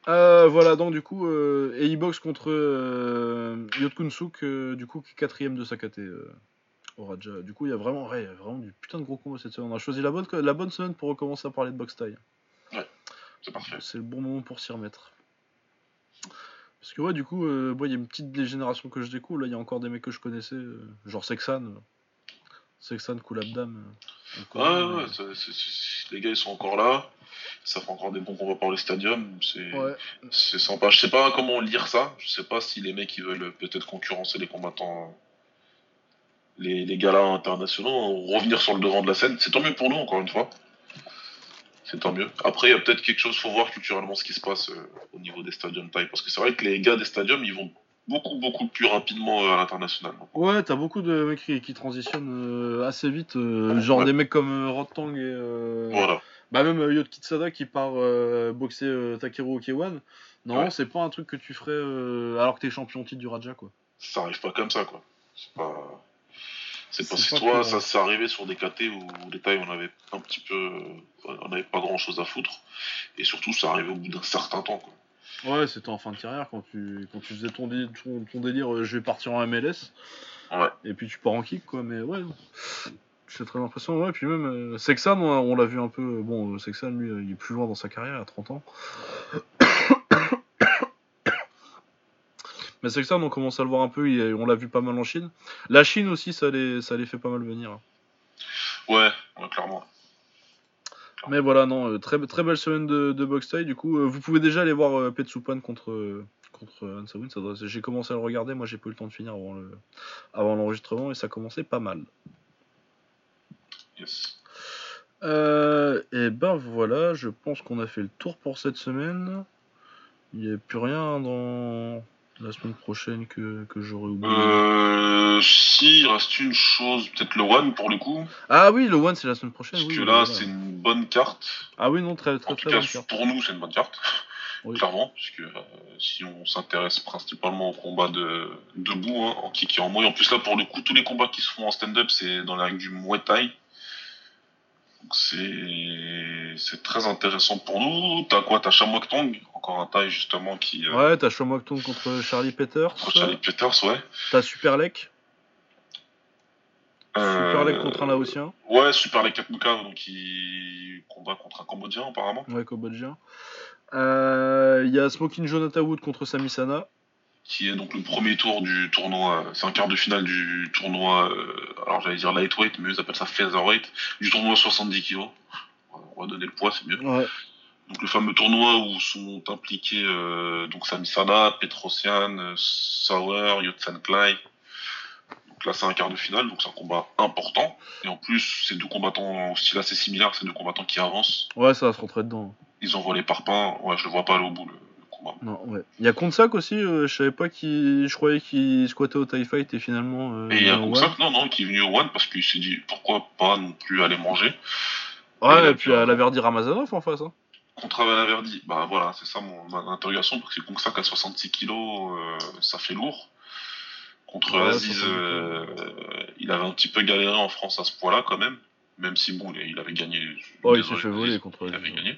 Euh, voilà, donc du coup, euh, et il boxe contre euh, Yotkun Suk, euh, du coup, qui est quatrième de Sakate euh, au Raja. Du coup, il y a vraiment, ouais, il y a vraiment du putain de gros combat cette semaine. On a choisi la bonne, la bonne semaine pour recommencer à parler de boxe taille. C'est parfait. C'est le bon moment pour s'y remettre. Parce que ouais, du coup, euh, il y a une petite dégénération que je découvre. Là, il y a encore des mecs que je connaissais, genre Sexan. Sexan, Koulabdam. Ouais, les gars ils sont encore là. Ça fait encore des bons combats par les stadiums. C'est Ouais. sympa. Je sais pas comment lire ça. Je sais pas si les mecs ils veulent peut-être concurrencer les combattants, les, les galas internationaux, revenir sur le devant de la scène. C'est tant mieux pour nous, encore une fois. C'est tant mieux. Après, il y a peut-être quelque chose, faut voir culturellement ce qui se passe euh, au niveau des stadiums taille. Parce que c'est vrai que les gars des stadiums, ils vont beaucoup, beaucoup plus rapidement euh, à l'international. Ouais, t'as beaucoup de mecs qui, qui transitionnent euh, assez vite, euh, genre Ouais. des mecs comme Rod Tang et. Voilà. Bah, même Yot Kitsada qui part boxer Takeru Okewan. Non, Ouais. c'est pas un truc que tu ferais alors que t'es champion titre du Raja, quoi. Ça arrive pas comme ça, quoi. C'est pas. C'est pas si toi, ça s'est arrivé sur des KT où les tailles on avait un petit peu. On avait pas grand chose à foutre. Et surtout, ça arrivait au bout d'un certain temps, quoi. Ouais, c'était en fin de carrière quand tu, quand tu faisais ton, dé- ton, ton délire, euh, je vais partir en MLS. Ouais. Et puis tu pars en kick, quoi. Mais ouais, c'est très impressionnant. Ouais, puis même euh, Sexan, on, on l'a vu un peu. Bon, euh, Sexan, lui, euh, il est plus loin dans sa carrière, à 30 ans. Mais Sexan, on commence à le voir un peu. il- on l'a vu pas mal en Chine. La Chine aussi, ça les, ça les fait pas mal venir. hein. Ouais, ouais, clairement. Mais voilà, non, euh, très, très belle semaine de, de boxe taille. Du coup, euh, vous pouvez déjà aller voir euh, Petsupan contre, contre J'ai commencé à le regarder, moi j'ai pas eu le temps de finir avant le- avant l'enregistrement et ça commençait pas mal. Yes. Euh, et ben voilà, je pense qu'on a fait le tour pour cette semaine. Il n'y a plus rien dans la semaine prochaine que, que j'aurais oublié. Euh, si, il reste une chose, peut-être le One pour le coup. Ah oui, le One c'est la semaine prochaine. Parce oui, que voilà. là, c'est une bonne carte. Ah oui, non, très très En tout très cas, bonne carte. pour nous, c'est une bonne carte. Oui. Clairement, puisque euh, si on s'intéresse principalement au combat de debout, hein, en kick et en moi, en plus là, pour le coup, tous les combats qui se font en stand-up, c'est dans la règle du Muay Thai. Donc c'est c'est très intéressant pour nous. T'as quoi? T'as Tong, encore un taille justement qui. euh, Ouais, t'as Tong contre Charlie Peters. contre Charlie Peters, ouais. T'as Super Lek. Super Euh, contre un Laotien. Ouais, Super Lek Katmuka, donc qui combat contre un Cambodgien apparemment. Ouais, cambodgien. Euh, Il y a Smoking Jonathan Wood contre Sami Sana. Qui est donc le premier tour du tournoi, euh, c'est un quart de finale du tournoi, euh, alors j'allais dire lightweight, mais ils appellent ça featherweight, du tournoi 70 kg. On va donner le poids, c'est mieux. Ouais. Donc le fameux tournoi où sont impliqués euh, donc Sami Sana, Petrosian, euh, Sauer, Yotsan Klai. Donc là c'est un quart de finale, donc c'est un combat important. Et en plus, ces deux combattants au style assez similaire, ces deux combattants qui avancent, Ouais, ça va se rentrer dedans. ils envoient les parpaings. Ouais, je le vois pas aller au bout le, Non, ouais. Il y a Konsak aussi, euh, je savais pas qui. Je croyais qu'il squattait au TIE Fight et finalement. euh, Et il y a ouais. Kongsak, non, non, qui est venu au One parce qu'il s'est dit pourquoi pas non plus aller manger. Ouais, et puis la Verdi Ramazanov en face. Hein. Contre Verdi, bah voilà, c'est ça mon, interrogation, parce que Kongsak à 66 kilos, euh, ça fait lourd. Contre Ouais, Aziz, 70 il avait un petit peu galéré en France à ce poids-là quand même, même si bon, il avait gagné. Oh, il s'est fait voler contre. Il avait gagné.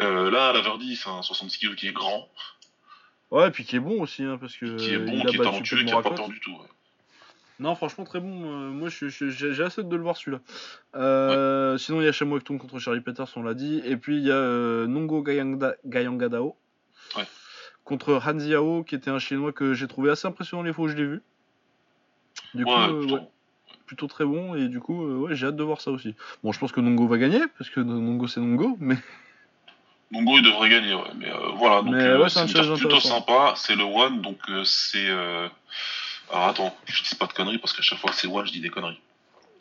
Euh, là, la Verdi, c'est un 66 kilos qui est grand, Ouais, et puis qui est bon aussi, hein, parce que. qui est bon, il a qui est talentueux qui a pas peur du tout. ouais. Non, franchement, très bon. euh, moi, je- je- j'ai assez hâte de le voir celui-là. Euh, Sinon, il y a Shamwak Tong contre Charlie Peters, on l'a dit. Et puis, il y a euh, Nongo Gayangda- Gayangadao Ouais. contre Han Ziao, qui était un chinois que j'ai trouvé assez impressionnant les fois où je l'ai vu. Du coup, Ouais, euh, plutôt. ouais, plutôt très bon. Et du coup, euh, ouais, j'ai hâte de voir ça aussi. Bon, je pense que Nongo va gagner, parce que Nongo c'est Nongo, mais. Nongo, il devrait gagner, ouais. Mais euh, voilà, donc euh, ouais, c'est une carte plutôt sympa. C'est le One, donc euh, c'est. Alors attends, je dis pas de conneries parce qu'à chaque fois que c'est One, je dis des conneries.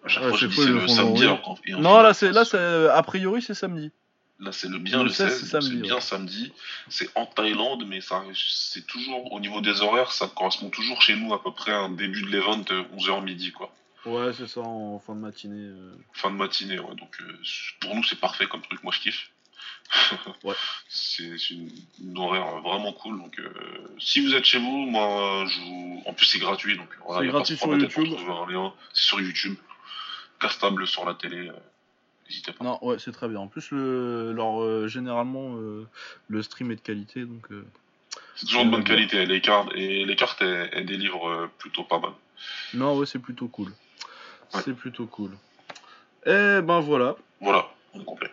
À chaque Ouais, fois, je dis c'est le samedi. alors et Non, là, c'est là, c'est- a priori, c'est samedi. Là, c'est le bien Le le 16, 16, c'est bien ouais. samedi. C'est en Thaïlande, mais ça, c'est toujours au niveau des horaires, ça correspond toujours chez nous à peu près à un début de l'event 11h midi, quoi. Ouais, c'est ça, en fin de matinée. Fin de matinée, ouais. Donc pour nous, c'est parfait comme truc. Moi, je kiffe. Ouais. C'est une, une horaire vraiment cool. Donc euh, si vous êtes chez vous, moi, je vous... en plus c'est gratuit, donc voilà, C'est gratuit sur YouTube. C'est sur YouTube, castable sur la télé. euh, N'hésitez pas. Non, ouais, c'est très bien. En plus, le, leur, euh, généralement, le stream est de qualité, donc. C'est toujours de bonne qualité. Les cartes et les cartes, elles, elles délivrent plutôt pas mal. Non, ouais, c'est plutôt cool. Ouais. C'est plutôt cool. Et ben voilà. Voilà, on est complet.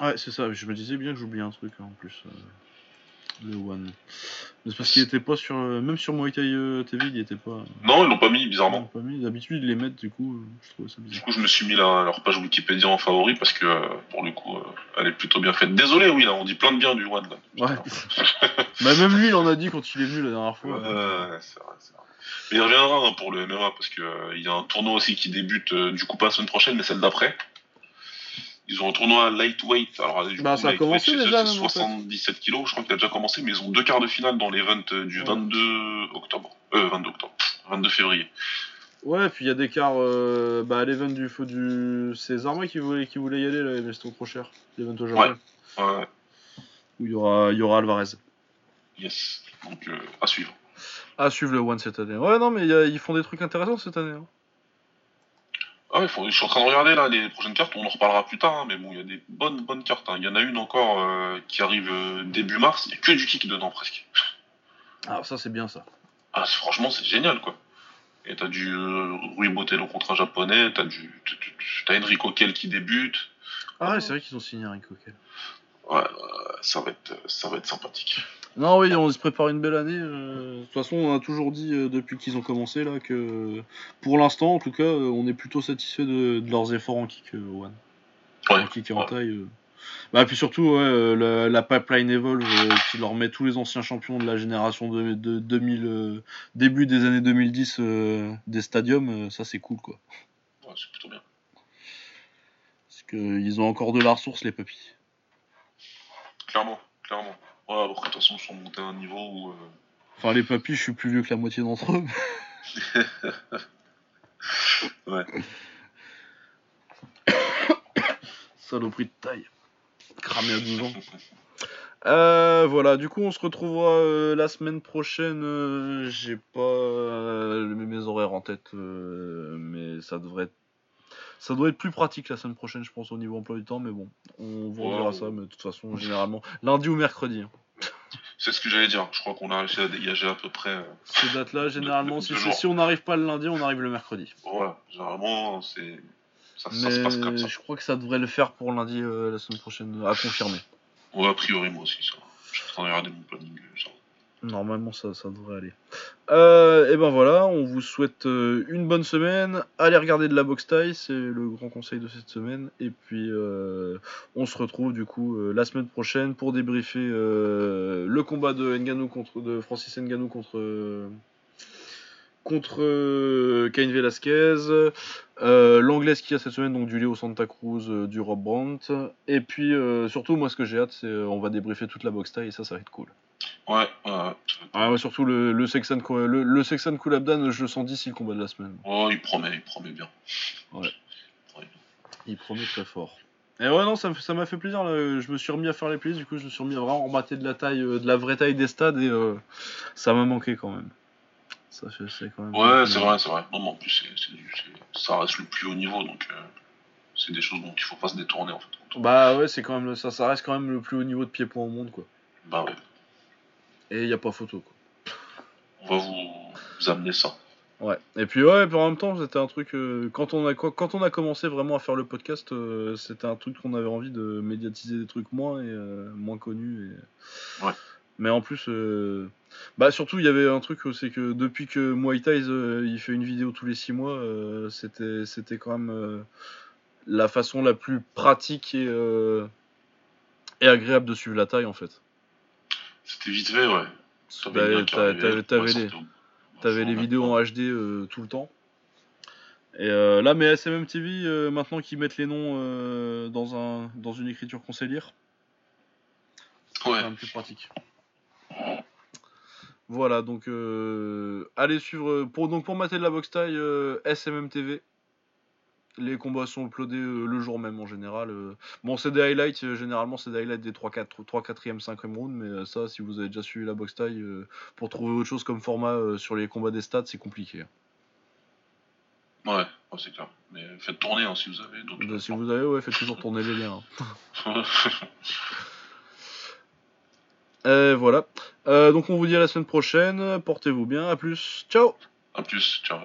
Ouais, c'est ça. Je me disais bien que j'oubliais un truc hein, en plus. euh, le One. Mais c'est parce qu'il était pas sur. euh, même sur Muay Thai euh, TV, il était pas. Non, ils l'ont pas mis, ils bizarrement. l'ont pas mis. D'habitude, ils les mettent, du coup, je trouvais ça Du bizarre. coup, je me suis mis la, leur page Wikipédia en favori parce que, pour le coup, elle est plutôt bien faite. Désolé, oui, là, on dit plein de bien du One. Là. Ouais. bah, même lui, il en a dit quand il est venu la dernière fois. Ouais, c'est vrai, c'est vrai. Mais il reviendra hein, pour le MMA parce que euh, il y a un tournoi aussi qui débute du coup pas la semaine prochaine, mais celle d'après. Ils ont un tournoi lightweight. Alors, du Bah, coup, ça a commencé déjà, c'est même, en fait. 77 kilos, je crois qu'il a déjà commencé, mais ils ont deux quarts de finale dans l'event euh, du Ouais. 22 octobre. Euh, 22 octobre. 22 février. Ouais, puis il y a des quarts. Euh, bah, l'event du feu du. C'est Zarma qui voulait, qui voulait y aller, là, mais c'était trop cher. L'event au Japon. Ouais. Ouais, Où il y aura, y aura Alvarez. yes. Donc, euh, à suivre. À suivre le One cette année. Ouais, non, mais il y a- ils font des trucs intéressants cette année. hein. Ah ouais, faut- je suis en train de regarder là les prochaines cartes, on en reparlera plus tard, hein, mais bon, il y a des bonnes bonnes cartes. hein. Il y en a une encore euh, qui arrive euh, début mars, il n'y a que du kick dedans presque. Ah, ça, c'est bien ça. Ah, franchement, c'est génial quoi. Et t'as du euh, Rui Botello contre un japonais, t'as du t'as Enrico Kell qui débute. Ah, ouais, c'est vrai qu'ils ont signé un coquel. Ouais, euh, ça va être ça va être sympathique. Non, oui, on se prépare une belle année. euh. De toute façon, on a toujours dit euh, depuis qu'ils ont commencé là que, pour l'instant, en tout cas, euh, on est plutôt satisfait de, de leurs efforts en kick euh, one. Ouais. En kick et en Ouais. taille. Bah, puis surtout, ouais, euh, la, la pipeline Evolve euh, qui leur met tous les anciens champions de la génération de, de 2000, euh, début des années 2010 euh, des stadiums, euh, ça c'est cool quoi. Ouais, c'est plutôt bien. Parce qu'ils ont encore de la ressource, les papis. Clairement, clairement. Ouais, après de toute façon, ils sont montés à un niveau où. euh, Enfin, les papis, je suis plus vieux que la moitié d'entre eux. Ouais. Saloperie de taille. Cramé à 12 ans. Euh, voilà, du coup, on se retrouvera euh, la semaine prochaine. euh, J'ai pas euh, mes horaires en tête, euh, mais ça devrait être. Ça doit être plus pratique la semaine prochaine, je pense, au niveau emploi du temps, mais bon, on vous redira ouais. ça, mais de toute façon, généralement, lundi ou mercredi. hein. C'est ce que j'allais dire. Je crois qu'on a réussi à dégager à peu près. euh, Ces dates-là, généralement, si, on n'arrive pas le lundi, on arrive le mercredi. Voilà, généralement, c'est. Ça, se passe comme ça. je crois que ça devrait le faire pour lundi euh, la semaine prochaine, à confirmer. Ouais, a priori, moi aussi, ça. Je suis en train de regarder mon planning. euh, Ça. Normalement, ça, devrait aller. Euh, et ben voilà, on vous souhaite euh, une bonne semaine. Allez regarder de la boxe taille, c'est le grand conseil de cette semaine. Et puis, euh, on se retrouve du coup la semaine prochaine pour débriefer le combat de contre de Francis Ngannou contre contre Cain Velasquez, euh, l'anglaise qui a cette semaine donc du Léo Santa Cruz, du Rob Brandt. Et puis surtout, moi, ce que j'ai hâte, c'est on va débriefer toute la boxe taille et ça, ça va être cool. Ouais, ouais, ouais. Ah ouais, surtout le, le Sexan le, le Sexan Kulabdan, je le sens d'ici le combat de la semaine. Oh, il promet, il promet bien. Ouais. Il promet très fort. Et ouais, non, ça m'a fait plaisir. là. Je me suis remis à faire les plis, du coup, je me suis remis à vraiment remater de la taille, euh, de la vraie taille des stades et euh, ça m'a manqué quand même. Ça fait c'est quand même. Ouais, c'est vrai, c'est vrai. Non, mais en plus, c'est- ça reste le plus haut niveau, donc euh, c'est des choses dont il faut pas se détourner en fait. Bah ouais, c'est quand même ça, ça reste quand même le plus haut niveau de pied-point au monde, quoi. Bah ouais, Et il y a pas photo, quoi. on va vous, vous amener ça. Ouais. Et puis ouais, puis en même temps, c'était un truc euh, quand on a quand on a commencé vraiment à faire le podcast, euh, c'était un truc qu'on avait envie de médiatiser des trucs moins et euh, moins connus. Et... Ouais. Mais en plus, bah surtout il y avait un truc, c'est que depuis que Muay Thai il fait une vidéo tous les six mois, c'était c'était quand même la façon la plus pratique et et agréable de suivre la taille en fait. C'était vite fait, ouais. Bah, t'avais- les-. T'avais les vidéos en HD euh, tout le temps. Et euh, là, mais SMM TV, euh, maintenant qu'ils mettent les noms euh, dans, un, dans une écriture qu'on sait lire, c'est Ouais, quand même plus pratique. Voilà, donc euh, allez suivre. Pour, donc pour mater de la boxe taille, euh, SMM TV. Les combats sont uploadés euh, le jour même en général. euh. Bon, c'est des highlights, euh, généralement c'est des highlights des 3, 4, 3 4e, 5e rounds, mais ça, si vous avez déjà suivi la boxe taille, pour trouver autre chose comme format sur les combats des stats, c'est compliqué. ouais, ouais, c'est clair. Mais faites tourner hein, si vous avez d'autres. Donc, si vous avez, ouais, faites toujours tourner les liens. hein. Et voilà. Euh, donc on vous dit à la semaine prochaine. Portez-vous bien. À plus. Ciao à plus, ciao.